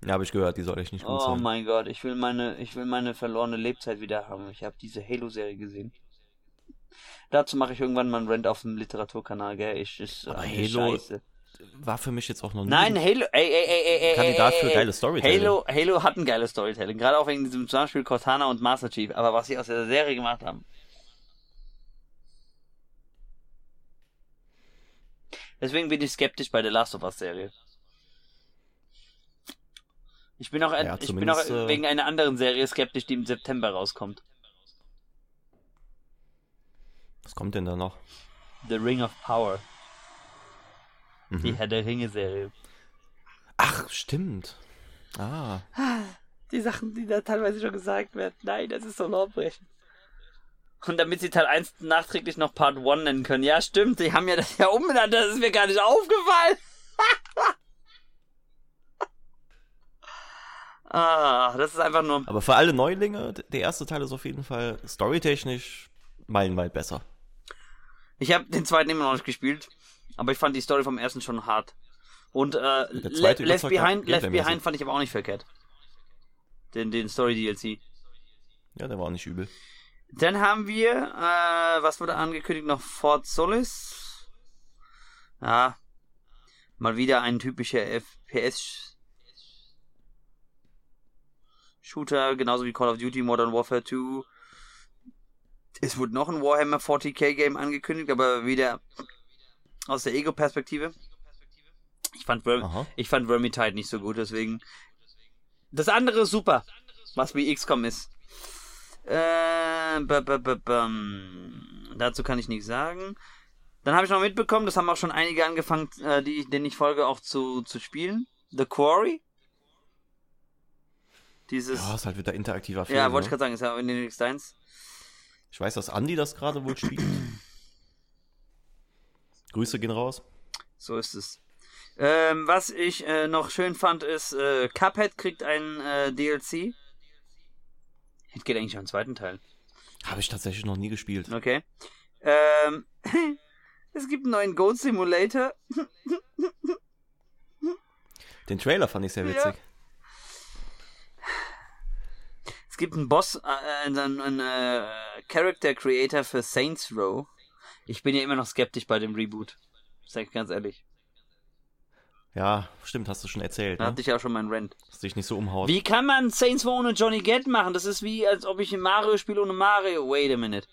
ja, habe ich gehört, die soll echt nicht gut Oh sein. mein Gott, ich will meine, ich will meine verlorene Lebzeit wieder haben. Ich habe diese Halo-Serie gesehen. Dazu mache ich irgendwann mal einen Rent auf dem Literaturkanal, gell? Ich ist Aber Halo- Scheiße. War für mich jetzt auch noch nie. Nein, Halo, ey, ey, ey, ey, ey, Kandidat ey, für ey, geiles Storytelling. Halo, Halo hat ein geiles Storytelling, gerade auch wegen diesem Zusammenspiel Cortana und Master Chief. Aber was sie aus der Serie gemacht haben. Deswegen bin ich skeptisch bei der Last of Us Serie. Ich bin auch, Ja, ich bin auch äh, wegen einer anderen Serie skeptisch, die im September rauskommt. Was kommt denn da noch? The Ring of Power. Mhm. Die Herr der Ringe Serie. Ach, stimmt. Ah. Die Sachen, die da teilweise schon gesagt werden. Nein, das ist so Laubrechen. Und damit sie Teil 1 nachträglich noch Part 1 nennen können. Ja, stimmt, die haben ja das ja umbenannt, das ist mir gar nicht aufgefallen. ah, das ist einfach nur. Aber für alle Neulinge, der erste Teil ist auf jeden Fall storytechnisch meilenweit besser. Ich habe den zweiten immer noch nicht gespielt, aber ich fand die Story vom ersten schon hart. Und äh, Le Left Behind, Left. Behind fand ich aber auch nicht verkehrt. Den, den Story DLC. Ja, der war auch nicht übel. Dann haben wir, äh, was wurde angekündigt noch? Fort Solis. Ja. Mal wieder ein typischer FPS Shooter, genauso wie Call of Duty Modern Warfare 2. Es wurde noch ein Warhammer 40k Game angekündigt, aber wieder aus der Ego-Perspektive. Ich fand, Worm Aha. ich fand Vermintide nicht so gut, deswegen. Das andere ist super, was wie XCOM ist. Äh, b -b -b dazu kann ich nichts sagen. Dann habe ich noch mitbekommen, das haben auch schon einige angefangen, äh, die, denen ich folge, auch zu, zu spielen. The Quarry. Dieses. Ja, ist halt wieder interaktiver Film. Ja, wollte ich ne? gerade sagen, ist ja in den Next 1. Ich weiß, dass Andy das gerade wohl spielt. Grüße gehen raus. So ist es. Ähm, was ich äh, noch schön fand, ist, äh, Cuphead kriegt ein äh, DLC. Jetzt geht eigentlich schon einen zweiten Teil. Habe ich tatsächlich noch nie gespielt. Okay. Ähm, es gibt einen neuen Goat Simulator. Den Trailer fand ich sehr Ja. witzig. Es gibt einen Boss, äh, einen, einen äh, Character Creator für Saints Row. Ich bin ja immer noch skeptisch bei dem Reboot. Sag ich ganz ehrlich. Ja, stimmt, hast du schon erzählt. Da Ne? hatte ich ja auch schon meinen Rant. Dass dich nicht so umhaut. Wie kann man Saints Row ohne Johnny Gat machen? Das ist wie, als ob ich ein Mario spiele ohne Mario. Wait a minute.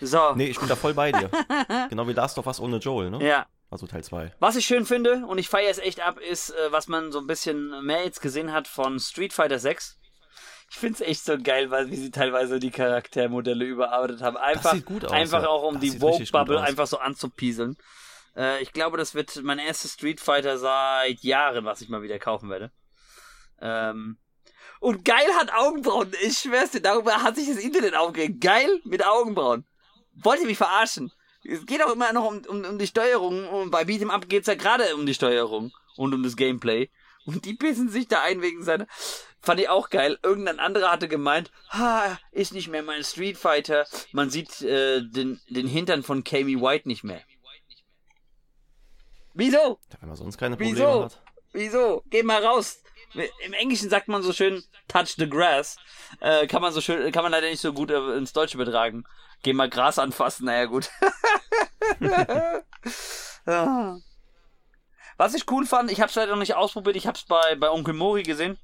So. Nee, ich bin da voll bei dir. genau wie Last of Us ohne Joel, ne? Ja. Also Teil 2. Was ich schön finde, und ich feiere es echt ab, ist, äh, was man so ein bisschen mehr jetzt gesehen hat von Street Fighter 6. Ich finde es echt so geil, weil wie sie teilweise die Charaktermodelle überarbeitet haben. Einfach, sieht gut aus, einfach ja. auch um Das die Vogue-Bubble einfach so anzupieseln. Äh, ich glaube, das wird mein erstes Street Fighter seit Jahren, was ich mal wieder kaufen werde. Ähm, und geil hat Augenbrauen. Ich schwör's dir, darüber hat sich das Internet aufgeregt. Geil mit Augenbrauen. Wollt ihr mich verarschen? Es geht auch immer noch um, um, um die Steuerung. Und bei Beat'em Up geht's ja gerade um die Steuerung und um das Gameplay. Und die bissen sich da ein wegen seiner. Fand ich auch geil. Irgendein anderer hatte gemeint, ha, ist nicht mehr mein Street Fighter. Man sieht äh, den, den Hintern von Kami White nicht mehr. Wieso? Wenn man sonst keine Probleme Wieso? hat. Wieso? Geh mal raus. Im Englischen sagt man so schön touch the grass. Äh, kann man so schön, kann man leider nicht so gut äh, ins Deutsche betragen. Geh mal Gras anfassen, naja gut. Ja. Was ich cool fand, ich hab's leider noch nicht ausprobiert, ich hab's bei, bei Onkel Mori gesehen.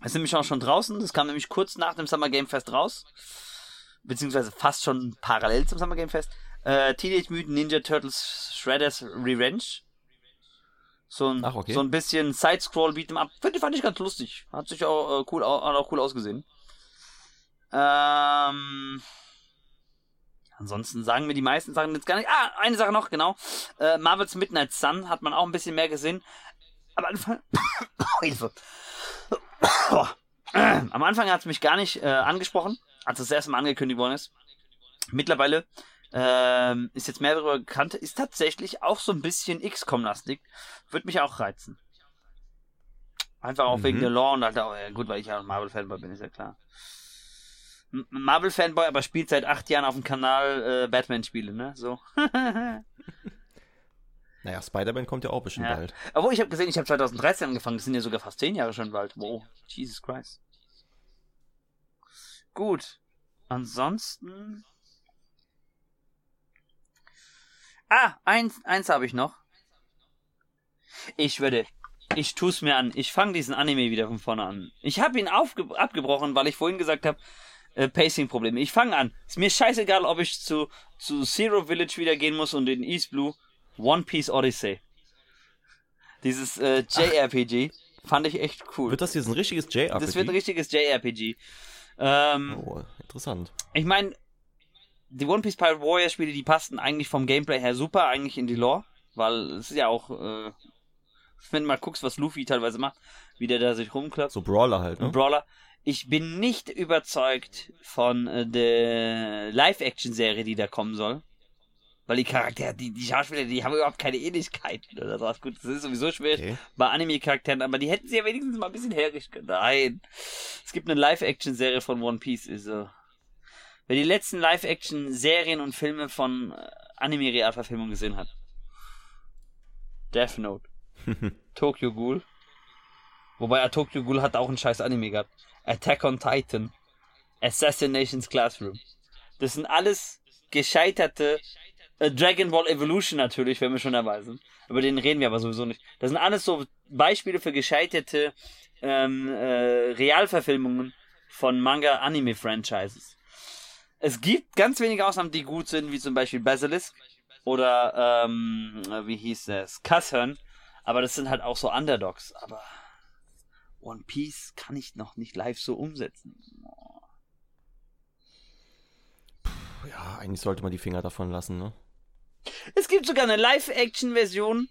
Es ist nämlich auch schon draußen, das kam nämlich kurz nach dem Summer Game Fest raus. Beziehungsweise fast schon parallel zum Summer Game Fest. Äh, Teenage Mutant Ninja Turtles Shredder's Revenge. So ein, Ach, okay. so ein bisschen Side-Scroll Beat'em Up. Fand, fand ich ganz lustig. Hat sich auch äh, cool, au- hat auch cool ausgesehen. Ähm, ansonsten sagen mir die meisten Sachen jetzt gar nicht. Ah, eine Sache noch, genau. Äh, Marvel's Midnight Sun hat man auch ein bisschen mehr gesehen. Am Anfang. Hilfe. Am Anfang hat es mich gar nicht äh, angesprochen, als es das erste Mal angekündigt worden ist. Mittlerweile ähm, ist jetzt mehr darüber bekannt, ist tatsächlich auch so ein bisschen XCOM-lastig. Würde mich auch reizen. Einfach auch Mhm. wegen der Lore und halt auch, ja, gut, weil ich ja ein Marvel-Fanboy bin, ist ja klar. Marvel-Fanboy, aber spielt seit acht Jahren auf dem Kanal äh, Batman-Spiele, ne? So. Naja, Spider-Man kommt ja auch bestimmt Ja. bald. Obwohl, ich habe gesehen, ich habe 2013 angefangen. Das sind ja sogar fast 10 Jahre schon bald. Wow, Jesus Christ. Gut. Ansonsten... Ah, eins, eins habe ich noch. Ich würde... Ich tu's mir an. Ich fange diesen Anime wieder von vorne an. Ich habe ihn aufge abgebrochen, weil ich vorhin gesagt habe, äh, Pacing-Probleme. Ich fange an. Ist mir scheißegal, ob ich zu, zu Zero Village wieder gehen muss und in East Blue. One Piece Odyssey. Dieses äh, JRPG fand ich echt cool. Wird das jetzt ein richtiges JRPG? das wird ein richtiges JRPG. Ähm, Oh, interessant. ich meine, die One Piece Pirate Warrior Spiele, die passten eigentlich vom Gameplay her super eigentlich in die Lore, weil es ist ja auch, äh, wenn du mal guckst, was Luffy teilweise macht, wie der da sich rumklappt. So Brawler halt, ne? Brawler. Ich bin nicht überzeugt von äh, der Live-Action-Serie, die da kommen soll. Weil die Charaktere, die, die Schauspieler, die haben überhaupt keine Ähnlichkeiten oder sowas. Gut, das ist sowieso schwer Okay. bei Anime-Charakteren, aber die hätten sie ja wenigstens mal ein bisschen herrisch können. Nein. Es gibt eine Live-Action-Serie von One Piece, ist so. Wer die letzten Live-Action-Serien und Filme von äh, Anime-Realverfilmung gesehen hat. Death Note. Tokyo Ghoul. Wobei äh, Tokyo Ghoul hat auch einen scheiß Anime gehabt. Attack on Titan. Assassinations Classroom. Das sind alles gescheiterte äh, Dragon Ball Evolution natürlich, wenn wir schon dabei sind. Über den reden wir aber sowieso nicht. Das sind alles so Beispiele für gescheiterte ähm, äh, Realverfilmungen von Manga-Anime-Franchises. Es gibt ganz wenige Ausnahmen, die gut sind, wie zum Beispiel Basilisk oder ähm, äh, wie hieß es? Kasshörn. Aber das sind halt auch so Underdogs. Aber One Piece kann ich noch nicht live so umsetzen. Ja, eigentlich sollte man die Finger davon lassen, ne? Es gibt sogar eine Live-Action-Version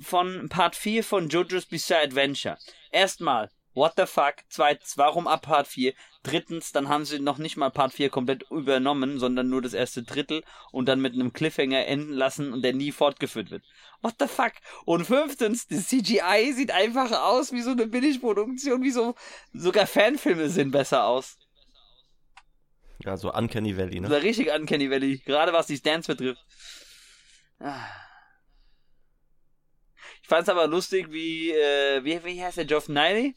von Part 4 von JoJo's Bizarre Adventure. Erstmal, What the fuck? Zweitens, warum ab Part 4? Drittens, dann haben sie noch nicht mal Part 4 komplett übernommen, sondern nur das erste Drittel und dann mit einem Cliffhanger enden lassen und der nie fortgeführt wird. What the fuck? Und fünftens, das CGI sieht einfach aus wie so eine Billigproduktion, wie so, sogar Fanfilme sehen besser aus. Ja, so Uncanny Valley, ne? So richtig Uncanny Valley, gerade was die Stands betrifft. Ah. Ich fand's aber lustig, wie, äh, wie, wie heißt der, Geoff Niley?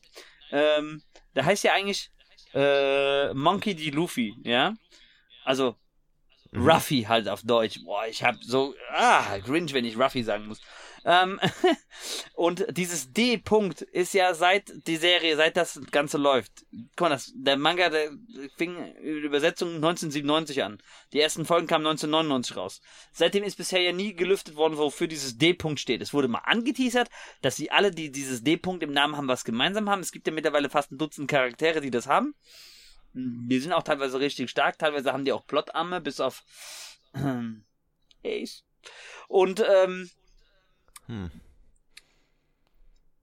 Ähm, der heißt ja eigentlich äh, Monkey D. Luffy, ja? Also, mhm. Ruffy halt auf Deutsch. Boah, ich hab so, ah, cringe, wenn ich Ruffy sagen muss. Ähm, und dieses D-Punkt ist ja seit die Serie, seit das Ganze läuft. Guck mal, das, der Manga, der fing Übersetzung 1997 an. Die ersten Folgen kamen 1999 raus. Seitdem ist bisher ja nie gelüftet worden, wofür dieses D-Punkt steht. Es wurde mal angeteasert, dass sie alle, die dieses D-Punkt im Namen haben, was gemeinsam haben. Es gibt ja mittlerweile fast ein Dutzend Charaktere, die das haben. Die sind auch teilweise richtig stark, teilweise haben die auch Plotarme, bis auf Ace. Und ähm, hm.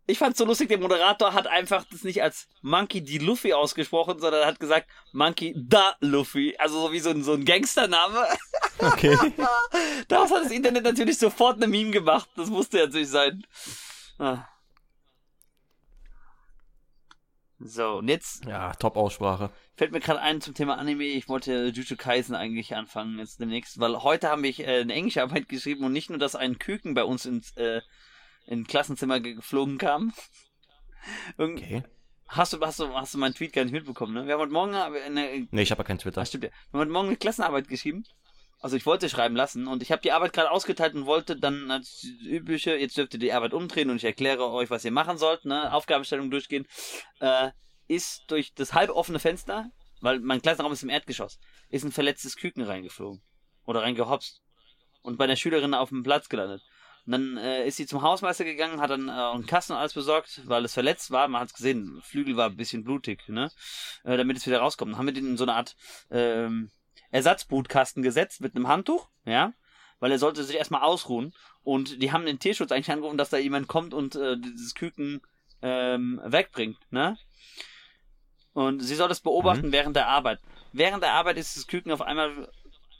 Ich fand's so lustig, der Moderator hat einfach das nicht als Monkey D. Luffy ausgesprochen, sondern hat gesagt Monkey da Luffy. Also so wie so ein, so ein Gangstername. Okay. Daraus hat das Internet natürlich sofort eine Meme gemacht. Das musste ja natürlich sein. Ah. So, und jetzt. Ja, Top-Aussprache. Fällt mir gerade ein zum Thema Anime. Ich wollte Jujutsu Kaisen eigentlich anfangen jetzt demnächst, weil heute haben wir äh, eine englische Arbeit geschrieben und nicht nur, dass ein Küken bei uns ins äh, in Klassenzimmer geflogen kam. Irgend okay. Hast du, hast du, hast du meinen Tweet gar nicht mitbekommen, ne? Wir haben heute Morgen eine. Nee, ich habe ja kein Twitter. Ach, stimmt ja. Wir haben heute Morgen eine Klassenarbeit geschrieben. Also ich wollte schreiben lassen und ich habe die Arbeit gerade ausgeteilt und wollte dann als übliche, jetzt dürft ihr die Arbeit umdrehen und ich erkläre euch, was ihr machen sollt, ne? Aufgabenstellung durchgehen. Äh, ist durch das halb offene Fenster, weil mein Klassenraum ist im Erdgeschoss, ist ein verletztes Küken reingeflogen. Oder reingehopst. Und bei der Schülerin auf dem Platz gelandet. Und dann äh, ist sie zum Hausmeister gegangen, hat dann äh, einen Kasten und alles besorgt, weil es verletzt war. Man hat es gesehen, Flügel war ein bisschen blutig, ne? Äh, damit es wieder rauskommt. Dann haben wir den in so eine Art ähm, Ersatzbrutkasten gesetzt mit einem Handtuch, ja? Weil er sollte sich erstmal ausruhen. Und die haben den Tierschutz eigentlich angerufen, dass da jemand kommt und äh, dieses Küken ähm, wegbringt, ne? Und sie soll das beobachten mhm. während der Arbeit. Während der Arbeit ist das Küken auf einmal.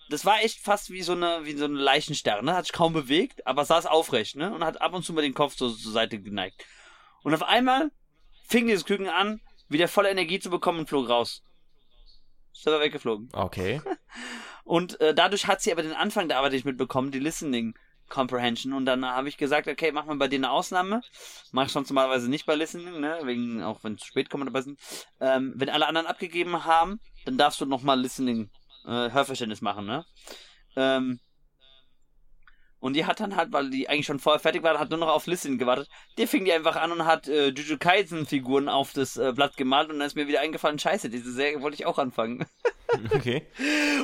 Das war echt fast wie so eine, wie so eine Leichenstarre, ne? Hat sich kaum bewegt, aber saß aufrecht, ne? Und hat ab und zu mal den Kopf so zur Seite geneigt. Und auf einmal fing dieses Küken an, wieder volle Energie zu bekommen und flog raus. Ist aber weggeflogen. Okay. Und äh, dadurch hat sie aber den Anfang der Arbeit nicht mitbekommen, die Listening. Comprehension. Und dann habe ich gesagt, okay, machen wir bei dir eine Ausnahme. Mach ich sonst normalerweise nicht bei Listening, ne? Wegen, auch wenn es spät kommt sind. Ähm, wenn alle anderen abgegeben haben, dann darfst du nochmal Listening, äh, Hörverständnis machen, ne? Ähm, und die hat dann halt, weil die eigentlich schon vorher fertig war, hat nur noch auf Listening gewartet. Der fing die einfach an und hat äh, Juju Kaisen Figuren auf das äh, Blatt gemalt und dann ist mir wieder eingefallen, scheiße, diese Serie wollte ich auch anfangen. Okay.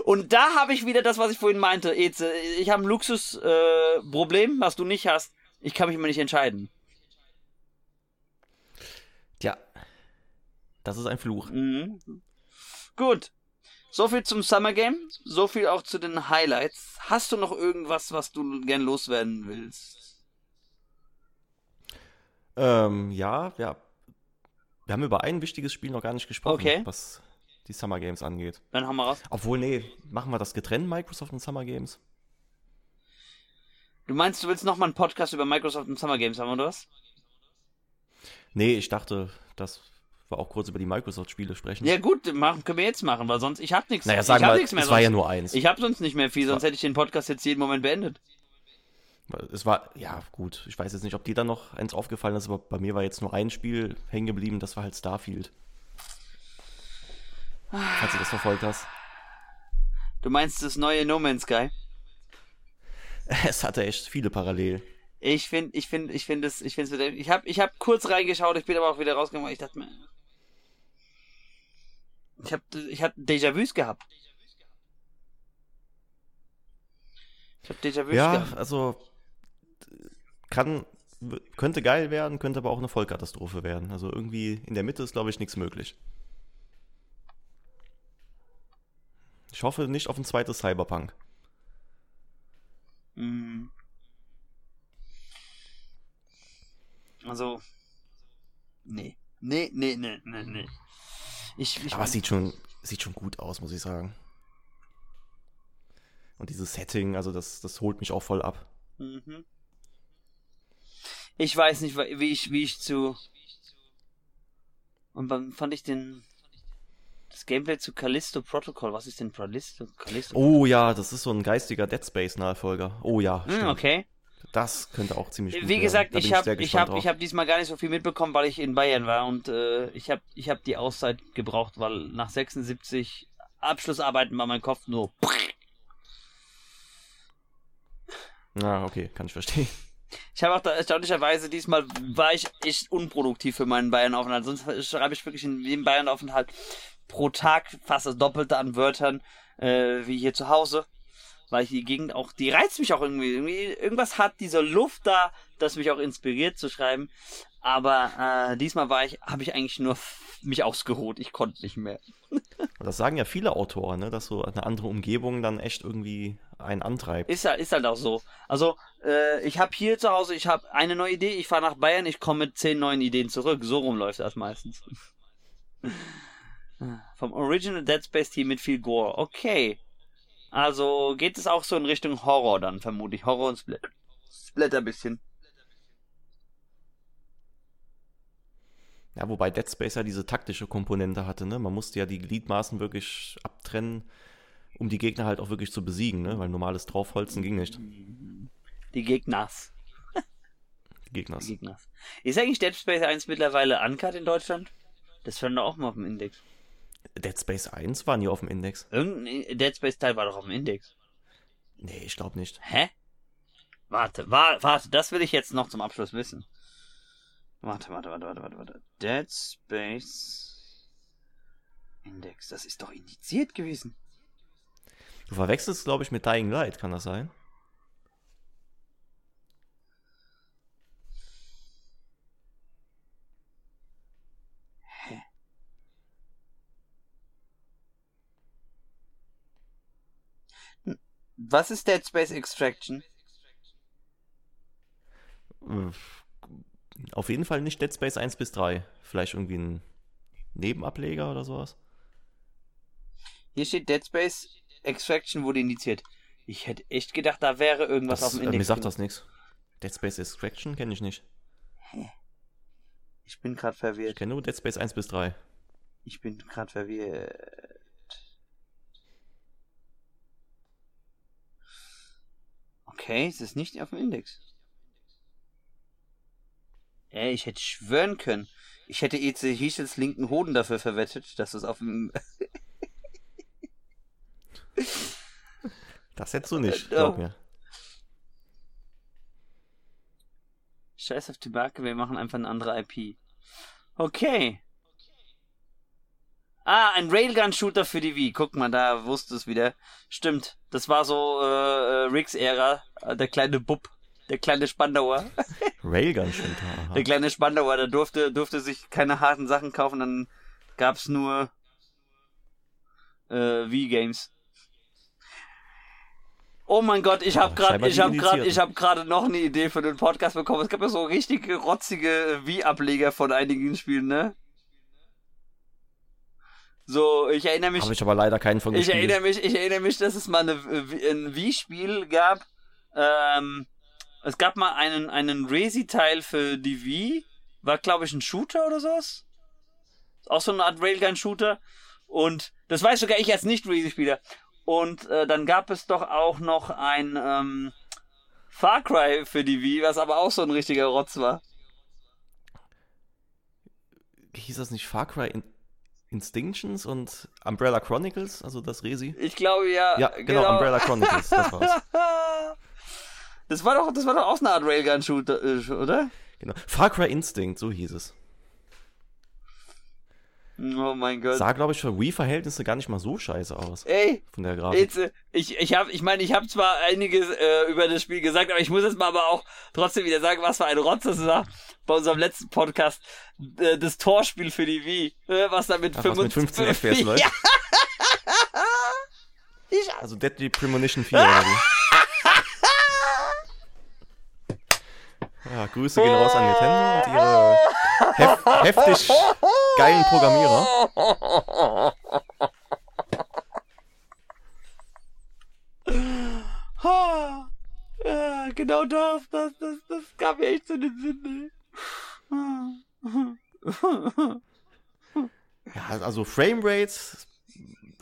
Und da habe ich wieder das, was ich vorhin meinte. Eze, ich habe ein Luxusproblem, äh, was du nicht hast. Ich kann mich immer nicht entscheiden. Tja. Das ist ein Fluch. Mhm. Gut. So viel zum Summer Game, so viel auch zu den Highlights. Hast du noch irgendwas, was du gern loswerden willst? Ähm, ja, ja. Wir haben über ein wichtiges Spiel noch gar nicht gesprochen, okay. was die Summer Games angeht. Dann haben wir raus. Obwohl, nee, machen wir das getrennt, Microsoft und Summer Games? Du meinst, du willst nochmal einen Podcast über Microsoft und Summer Games haben, oder was? Nee, ich dachte, dass wir auch kurz über die Microsoft-Spiele sprechen. Ja gut, machen, können wir jetzt machen, weil sonst, ich hab nichts. Naja, sagen wir, es war sonst. ja nur eins. Ich hab sonst nicht mehr viel, sonst hätte ich den Podcast jetzt jeden Moment beendet. Es war, ja gut, ich weiß jetzt nicht, ob dir dann noch eins aufgefallen ist, aber bei mir war jetzt nur ein Spiel hängen geblieben, das war halt Starfield. Falls du das verfolgt hast. Du meinst das neue No Man's Sky? Es hatte echt viele Parallelen. Ich finde, ich finde, ich finde es, ich finde es, ich habe, ich habe kurz reingeschaut, ich bin aber auch wieder rausgegangen, weil ich dachte mir, ich habe, ich hatte Déjà-vus gehabt. Ich habe Déjà-vus ja, gehabt. Ja, also kann, könnte geil werden, könnte aber auch eine Vollkatastrophe werden. Also irgendwie in der Mitte ist, glaube ich, nichts möglich. Ich hoffe nicht auf ein zweites Cyberpunk. Mhm. Also, nee, Nee, nee, nee, nee, nee. Ich, ich, Aber es sieht schon, sieht schon gut aus, muss ich sagen. Und dieses Setting, also das, das holt mich auch voll ab. Mhm. Ich weiß nicht, wie ich, wie ich zu. Und dann fand ich den. Das Gameplay zu Callisto Protocol. Was ist denn Callisto? Callisto Oh ja, das ist so ein geistiger Dead Space-Nachfolger. Oh ja, Hm, okay. Das könnte auch ziemlich gut Wie gesagt, ich habe ich hab, ich hab diesmal gar nicht so viel mitbekommen, weil ich in Bayern war und äh, ich habe ich hab die Auszeit gebraucht, weil nach 76 Abschlussarbeiten war mein Kopf nur. Ah, okay, kann ich verstehen. Ich habe auch da erstaunlicherweise diesmal war ich echt unproduktiv für meinen Bayern-Aufenthalt. Sonst schreibe ich wirklich in jedem Bayern-Aufenthalt pro Tag fast das Doppelte an Wörtern äh, wie hier zu Hause. Weil ich die Gegend auch, die reizt mich auch irgendwie. irgendwie irgendwas hat diese Luft da, das mich auch inspiriert zu schreiben. Aber äh, diesmal war ich, habe ich eigentlich nur mich ausgeruht. Ich konnte nicht mehr. Das sagen ja viele Autoren, ne, dass so eine andere Umgebung dann echt irgendwie einen antreibt. Ist halt, ist halt auch so. Also, äh, ich habe hier zu Hause, ich habe eine neue Idee, ich fahre nach Bayern, ich komme mit zehn neuen Ideen zurück. So rum läuft das meistens. Vom Original Dead Space Team mit viel Gore. Okay. Also geht es auch so in Richtung Horror dann, vermutlich. Horror und Split. Splatter ein bisschen. Ja, wobei Dead Space ja diese taktische Komponente hatte, ne? Man musste ja die Gliedmaßen wirklich abtrennen, um die Gegner halt auch wirklich zu besiegen, ne? Weil normales Draufholzen ging nicht. Die Gegners. Die Gegners. Die Gegners. Ist eigentlich Dead Space 1 mittlerweile uncut in Deutschland? Das stand auch mal auf dem Index. Dead Space 1 war nie auf dem Index. Irgendein Dead Space Teil war doch auf dem Index. Nee, ich glaube nicht. Hä? Warte, wa warte, das will ich jetzt noch zum Abschluss wissen. Warte, warte, warte, warte, warte, warte. Dead Space Index, das ist doch indiziert gewesen. Du verwechselst, glaube ich, mit Dying Light, kann das sein? Was ist Dead Space Extraction? Äh, Auf jeden Fall nicht Dead Space 1 bis 3. Vielleicht irgendwie ein Nebenableger oder sowas. Hier steht Dead Space Extraction wurde indiziert. Ich hätte echt gedacht, da wäre irgendwas Das, auf dem äh, Index. mir sagt das nichts. Dead Space Extraction kenne ich nicht. Ich bin gerade Ich verwirrt. kenne nur Dead Space 1 bis 3. Ich bin gerade verwirrt. Okay, es ist nicht auf dem Index. Ey, ich hätte schwören können. Ich hätte EC Hichels linken Hoden dafür verwettet, dass es auf dem. Das hättest du nicht, Äh, glaub oh. mir. Scheiß auf Tobacco, wir machen einfach eine andere IP. Okay. Ah, ein Railgun-Shooter für die Wii. Guck mal, da wusste es wieder. Stimmt, das war so äh, äh, Riggs-Ära. Äh, Der kleine Bub, der kleine Spandauer. Railgun-Shooter. Der kleine Spandauer, der durfte, durfte sich keine harten Sachen kaufen, dann gab's nur äh, Wii-Games. Oh mein Gott, ich habe Ja, gerade, scheinbar ich habe gerade, ich habe gerade noch eine Idee für den Podcast bekommen. Es gab ja so richtige rotzige Wii-Ableger von einigen Spielen, ne? So, ich erinnere mich, Habe ich aber leider keinen von ich gespielt. erinnere mich, ich erinnere mich, dass es mal eine, äh, ein Wii-Spiel gab. Ähm, es gab mal einen, einen Resi-Teil für die Wii. War, glaube ich, ein Shooter oder sowas. Auch so eine Art Railgun-Shooter. Und das weiß sogar ich als Nicht-Resi-Spieler. Und äh, dann gab es doch auch noch ein ähm, Far Cry für die Wii, was aber auch so ein richtiger Rotz war. Hieß das nicht Far Cry In Instinctions und Umbrella Chronicles, also das Resi? Ich glaube ja. Ja, genau, Umbrella Chronicles, das war's. Das war doch, das war doch auch eine Art Railgun-Shooter, äh, oder? Genau. Far Cry Instinct, so hieß es. Oh mein Gott. Sah, glaube ich, für Wii-Verhältnisse gar nicht mal so scheiße aus. Ey, Von der Grafik. äh, ich, ich habe, ich meine, ich habe zwar einiges äh, über das Spiel gesagt, aber ich muss jetzt mal aber auch trotzdem wieder sagen, was für ein Rotz das war bei unserem letzten Podcast. Äh, das Torspiel für die Wii, äh, was da mit, Ach, was mit 15 FPS läuft? Ja. Also Deadly Premonition 4 oder wie? Ja, Grüße gehen raus an Nintendo und ihre hef heftig geilen Programmierer. Ha. Ja, genau das, das, das, das kam mir echt zu den Sinn. Ja, also Framerates,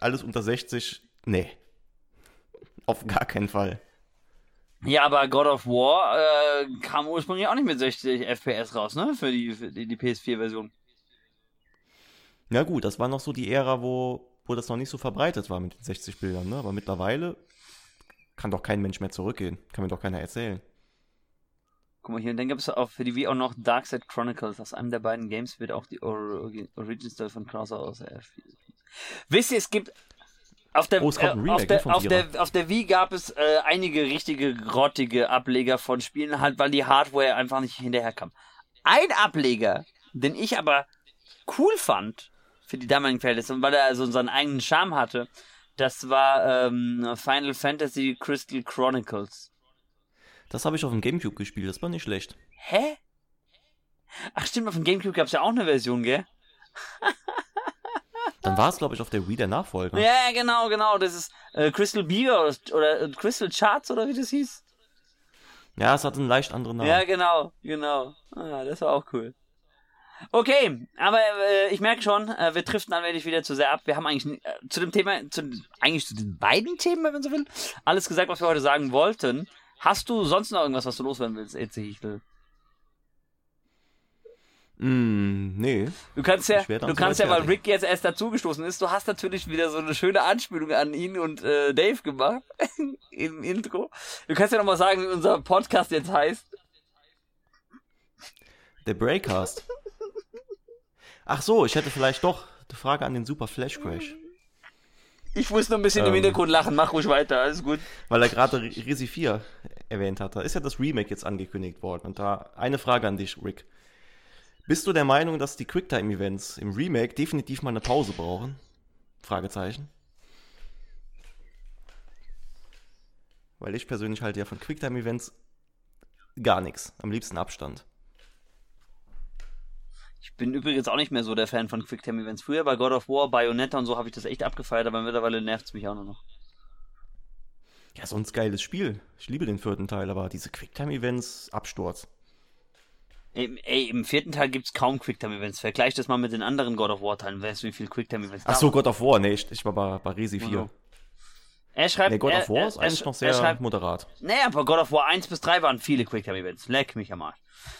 alles unter 60, nee. Auf gar keinen Fall. Ja, aber God of War äh, kam ursprünglich auch nicht mit 60 FPS raus, ne? Für die, für die, die PS4-Version. Ja gut, das war noch so die Ära, wo, wo das noch nicht so verbreitet war mit den 60 Bildern, ne? Aber mittlerweile kann doch kein Mensch mehr zurückgehen. Kann mir doch keiner erzählen. Guck mal hier, und dann gibt es auch für die Wii auch noch Darkseid Chronicles. Aus einem der beiden Games wird auch die Or Origin Story von Krauser aus. Wisst ihr, es gibt auf der, Oh, es kommt ein äh, auf, Remake, der, ne, auf, der, auf der Wii gab es äh, einige richtige grottige Ableger von Spielen, halt, weil die Hardware einfach nicht hinterherkam. Ein Ableger, den ich aber cool fand für die damaligen Verhältnisse und weil er also seinen eigenen Charme hatte, das war ähm, Final Fantasy Crystal Chronicles. Das habe ich auf dem Gamecube gespielt, das war nicht schlecht. Hä? Ach stimmt, auf dem Gamecube gab es ja auch eine Version, gell? Dann war es, glaube ich, auf der Wii der Nachfolger. Ja, genau, genau. Das ist äh, Crystal Beer oder, oder äh, Crystal Charts oder wie das hieß. Ja, es hat einen leicht anderen Namen. Ja, genau, genau. Ah, das war auch cool. Okay, aber äh, ich merke schon, äh, wir driften allmählich wieder zu sehr ab. Wir haben eigentlich äh, zu dem Thema, zu, eigentlich zu den beiden Themen, wenn man so will, alles gesagt, was wir heute sagen wollten. Hast du sonst noch irgendwas, was du loswerden willst, Eze Hichtel? Mm, nee. Du kannst ja, du kannst ja, weil. Rick jetzt erst dazugestoßen ist, du hast natürlich wieder so eine schöne Anspielung an ihn und äh, Dave gemacht im Intro. Du kannst ja nochmal sagen, wie unser Podcast jetzt heißt. Der Breakcast. Ach so, ich hätte vielleicht doch eine Frage an den Super Flash Crash. Ich muss nur ein bisschen im Ähm. Hintergrund lachen, mach ruhig weiter, alles gut. Weil er gerade Risi 4 erwähnt hat. Da ist ja das Remake jetzt angekündigt worden. Und da eine Frage an dich, Rick. Bist du der Meinung, dass die Quicktime-Events im Remake definitiv mal eine Pause brauchen? Fragezeichen. Weil ich persönlich halte ja von Quicktime-Events gar nichts. Am liebsten Abstand. Ich bin übrigens auch nicht mehr so der Fan von Quicktime-Events. Früher bei God of War, Bayonetta und so habe ich das echt abgefeiert, aber mittlerweile nervt es mich auch nur noch. Ja, sonst geiles Spiel. Ich liebe den vierten Teil, aber diese Quicktime-Events, Absturz. Ey, im vierten Teil gibt's kaum Quicktime-Events. Vergleich das mal mit den anderen God of War-Teilen. Weißt du, wie viel Quicktime-Events Ach so? God of War. Nee, ich, ich war bei, bei Resi 4. Genau. Er schreibt. Nee, God er, of War er, ist er, eigentlich sch- noch er sehr schreibt, moderat. Nee, aber God of War 1 bis 3 waren viele Quicktime-Events. Leck mich am Arsch.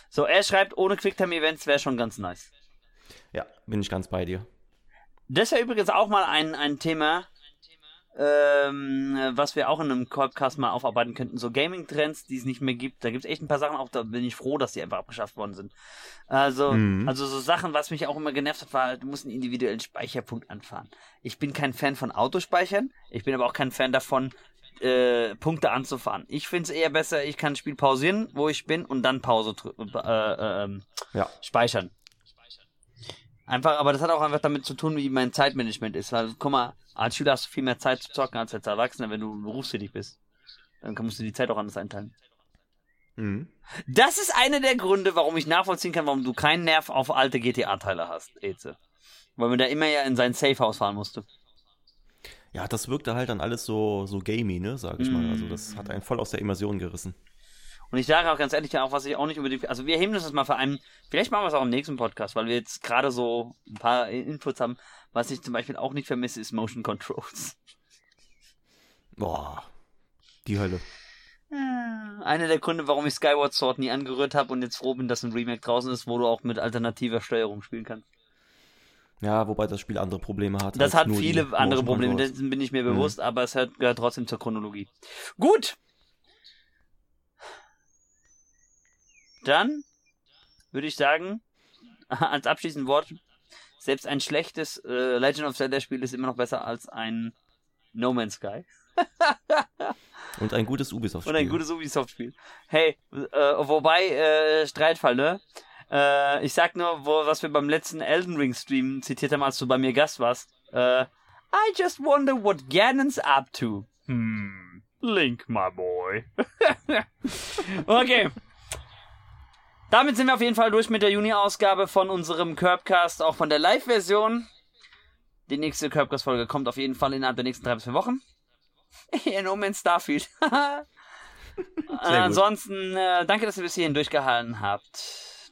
So, er schreibt, ohne Quicktime-Events wäre schon ganz nice. Ja, bin ich ganz bei dir. Das wäre übrigens auch mal ein, ein Thema, ähm, was wir auch in einem Podcast mal aufarbeiten könnten. So Gaming-Trends, die es nicht mehr gibt. Da gibt es echt ein paar Sachen, auch da bin ich froh, dass die einfach abgeschafft worden sind. Also, Mhm. also so Sachen, was mich auch immer genervt hat, war, du musst einen individuellen Speicherpunkt anfahren. Ich bin kein Fan von Autospeichern. Ich bin aber auch kein Fan davon, äh, Punkte anzufahren. Ich finde es eher besser, ich kann ein Spiel pausieren, wo ich bin, und dann Pause äh, äh, ähm, Ja. speichern. Einfach, aber das hat auch einfach damit zu tun, wie mein Zeitmanagement ist. Weil, guck mal, als Schüler hast du viel mehr Zeit zu zocken als als Erwachsener, wenn du berufstätig bist. Dann musst du die Zeit auch anders einteilen. Mhm. Das ist einer der Gründe, warum ich nachvollziehen kann, warum du keinen Nerv auf alte GTA-Teile hast, Eze. Weil man da immer ja in sein Safehouse fahren musste. Ja, das wirkte halt dann alles so, so gamey, ne, sag ich mal. Also das hat einen voll aus der Immersion gerissen. Und ich sage auch ganz ehrlich, auch was ich auch nicht unbedingt, also wir heben das jetzt mal für einen, vielleicht machen wir es auch im nächsten Podcast, weil wir jetzt gerade so ein paar Inputs haben. Was ich zum Beispiel auch nicht vermisse, ist Motion Controls. Boah, die Hölle. Einer der Gründe, warum ich Skyward Sword nie angerührt habe und jetzt froh bin, dass ein Remake draußen ist, wo du auch mit alternativer Steuerung spielen kannst. Ja, wobei das Spiel andere Probleme hat. Das hat die viele andere Probleme, dessen bin ich mir bewusst, aber es hört, gehört trotzdem zur Chronologie. Gut! Dann würde ich sagen, als abschließendes Wort, selbst ein schlechtes äh, Legend of Zelda Spiel ist immer noch besser als ein No Man's Sky. Und ein gutes Ubisoft-Spiel. Und ein gutes Ubisoft-Spiel. Hey, äh, wobei, äh, Streitfall, ne? Äh, ich sag nur, wo, was wir beim letzten Elden Ring Stream zitiert haben, als du bei mir Gast warst. Äh, I just wonder what Ganon's up to. Hm. Link, my boy. okay. Damit sind wir auf jeden Fall durch mit der Juni-Ausgabe von unserem Curbcast, auch von der Live-Version. Die nächste Curbcast-Folge kommt auf jeden Fall innerhalb der nächsten drei bis vier Wochen. In No Man's Starfield. ansonsten, äh, danke, dass ihr bis hierhin durchgehalten habt,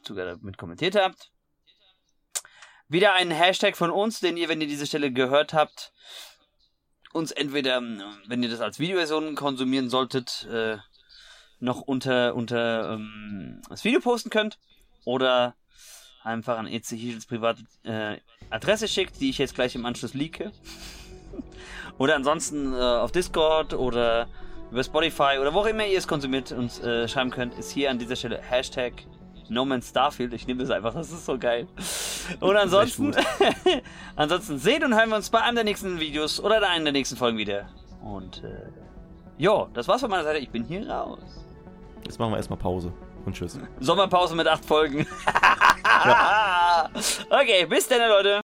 sogar mit kommentiert habt. Wieder ein Hashtag von uns, den ihr, wenn ihr diese Stelle gehört habt, uns entweder, wenn ihr das als Videoversion konsumieren solltet, äh, noch unter, unter ähm, das Video posten könnt oder einfach an EC Hichels private äh, Adresse schickt, die ich jetzt gleich im Anschluss leake. oder ansonsten äh, auf Discord oder über Spotify oder wo auch immer ihr es konsumiert und äh, schreiben könnt, ist hier an dieser Stelle Hashtag No Man's Starfield. Ich nehme es einfach, das ist so geil. Und ansonsten, ansonsten sehen und hören wir uns bei einem der nächsten Videos oder bei einem der nächsten Folgen wieder. Und äh, jo, das war's von meiner Seite. Ich bin hier raus. Jetzt machen wir erstmal Pause und tschüss. Sommerpause mit acht Folgen. ja. Okay, bis dann, Leute.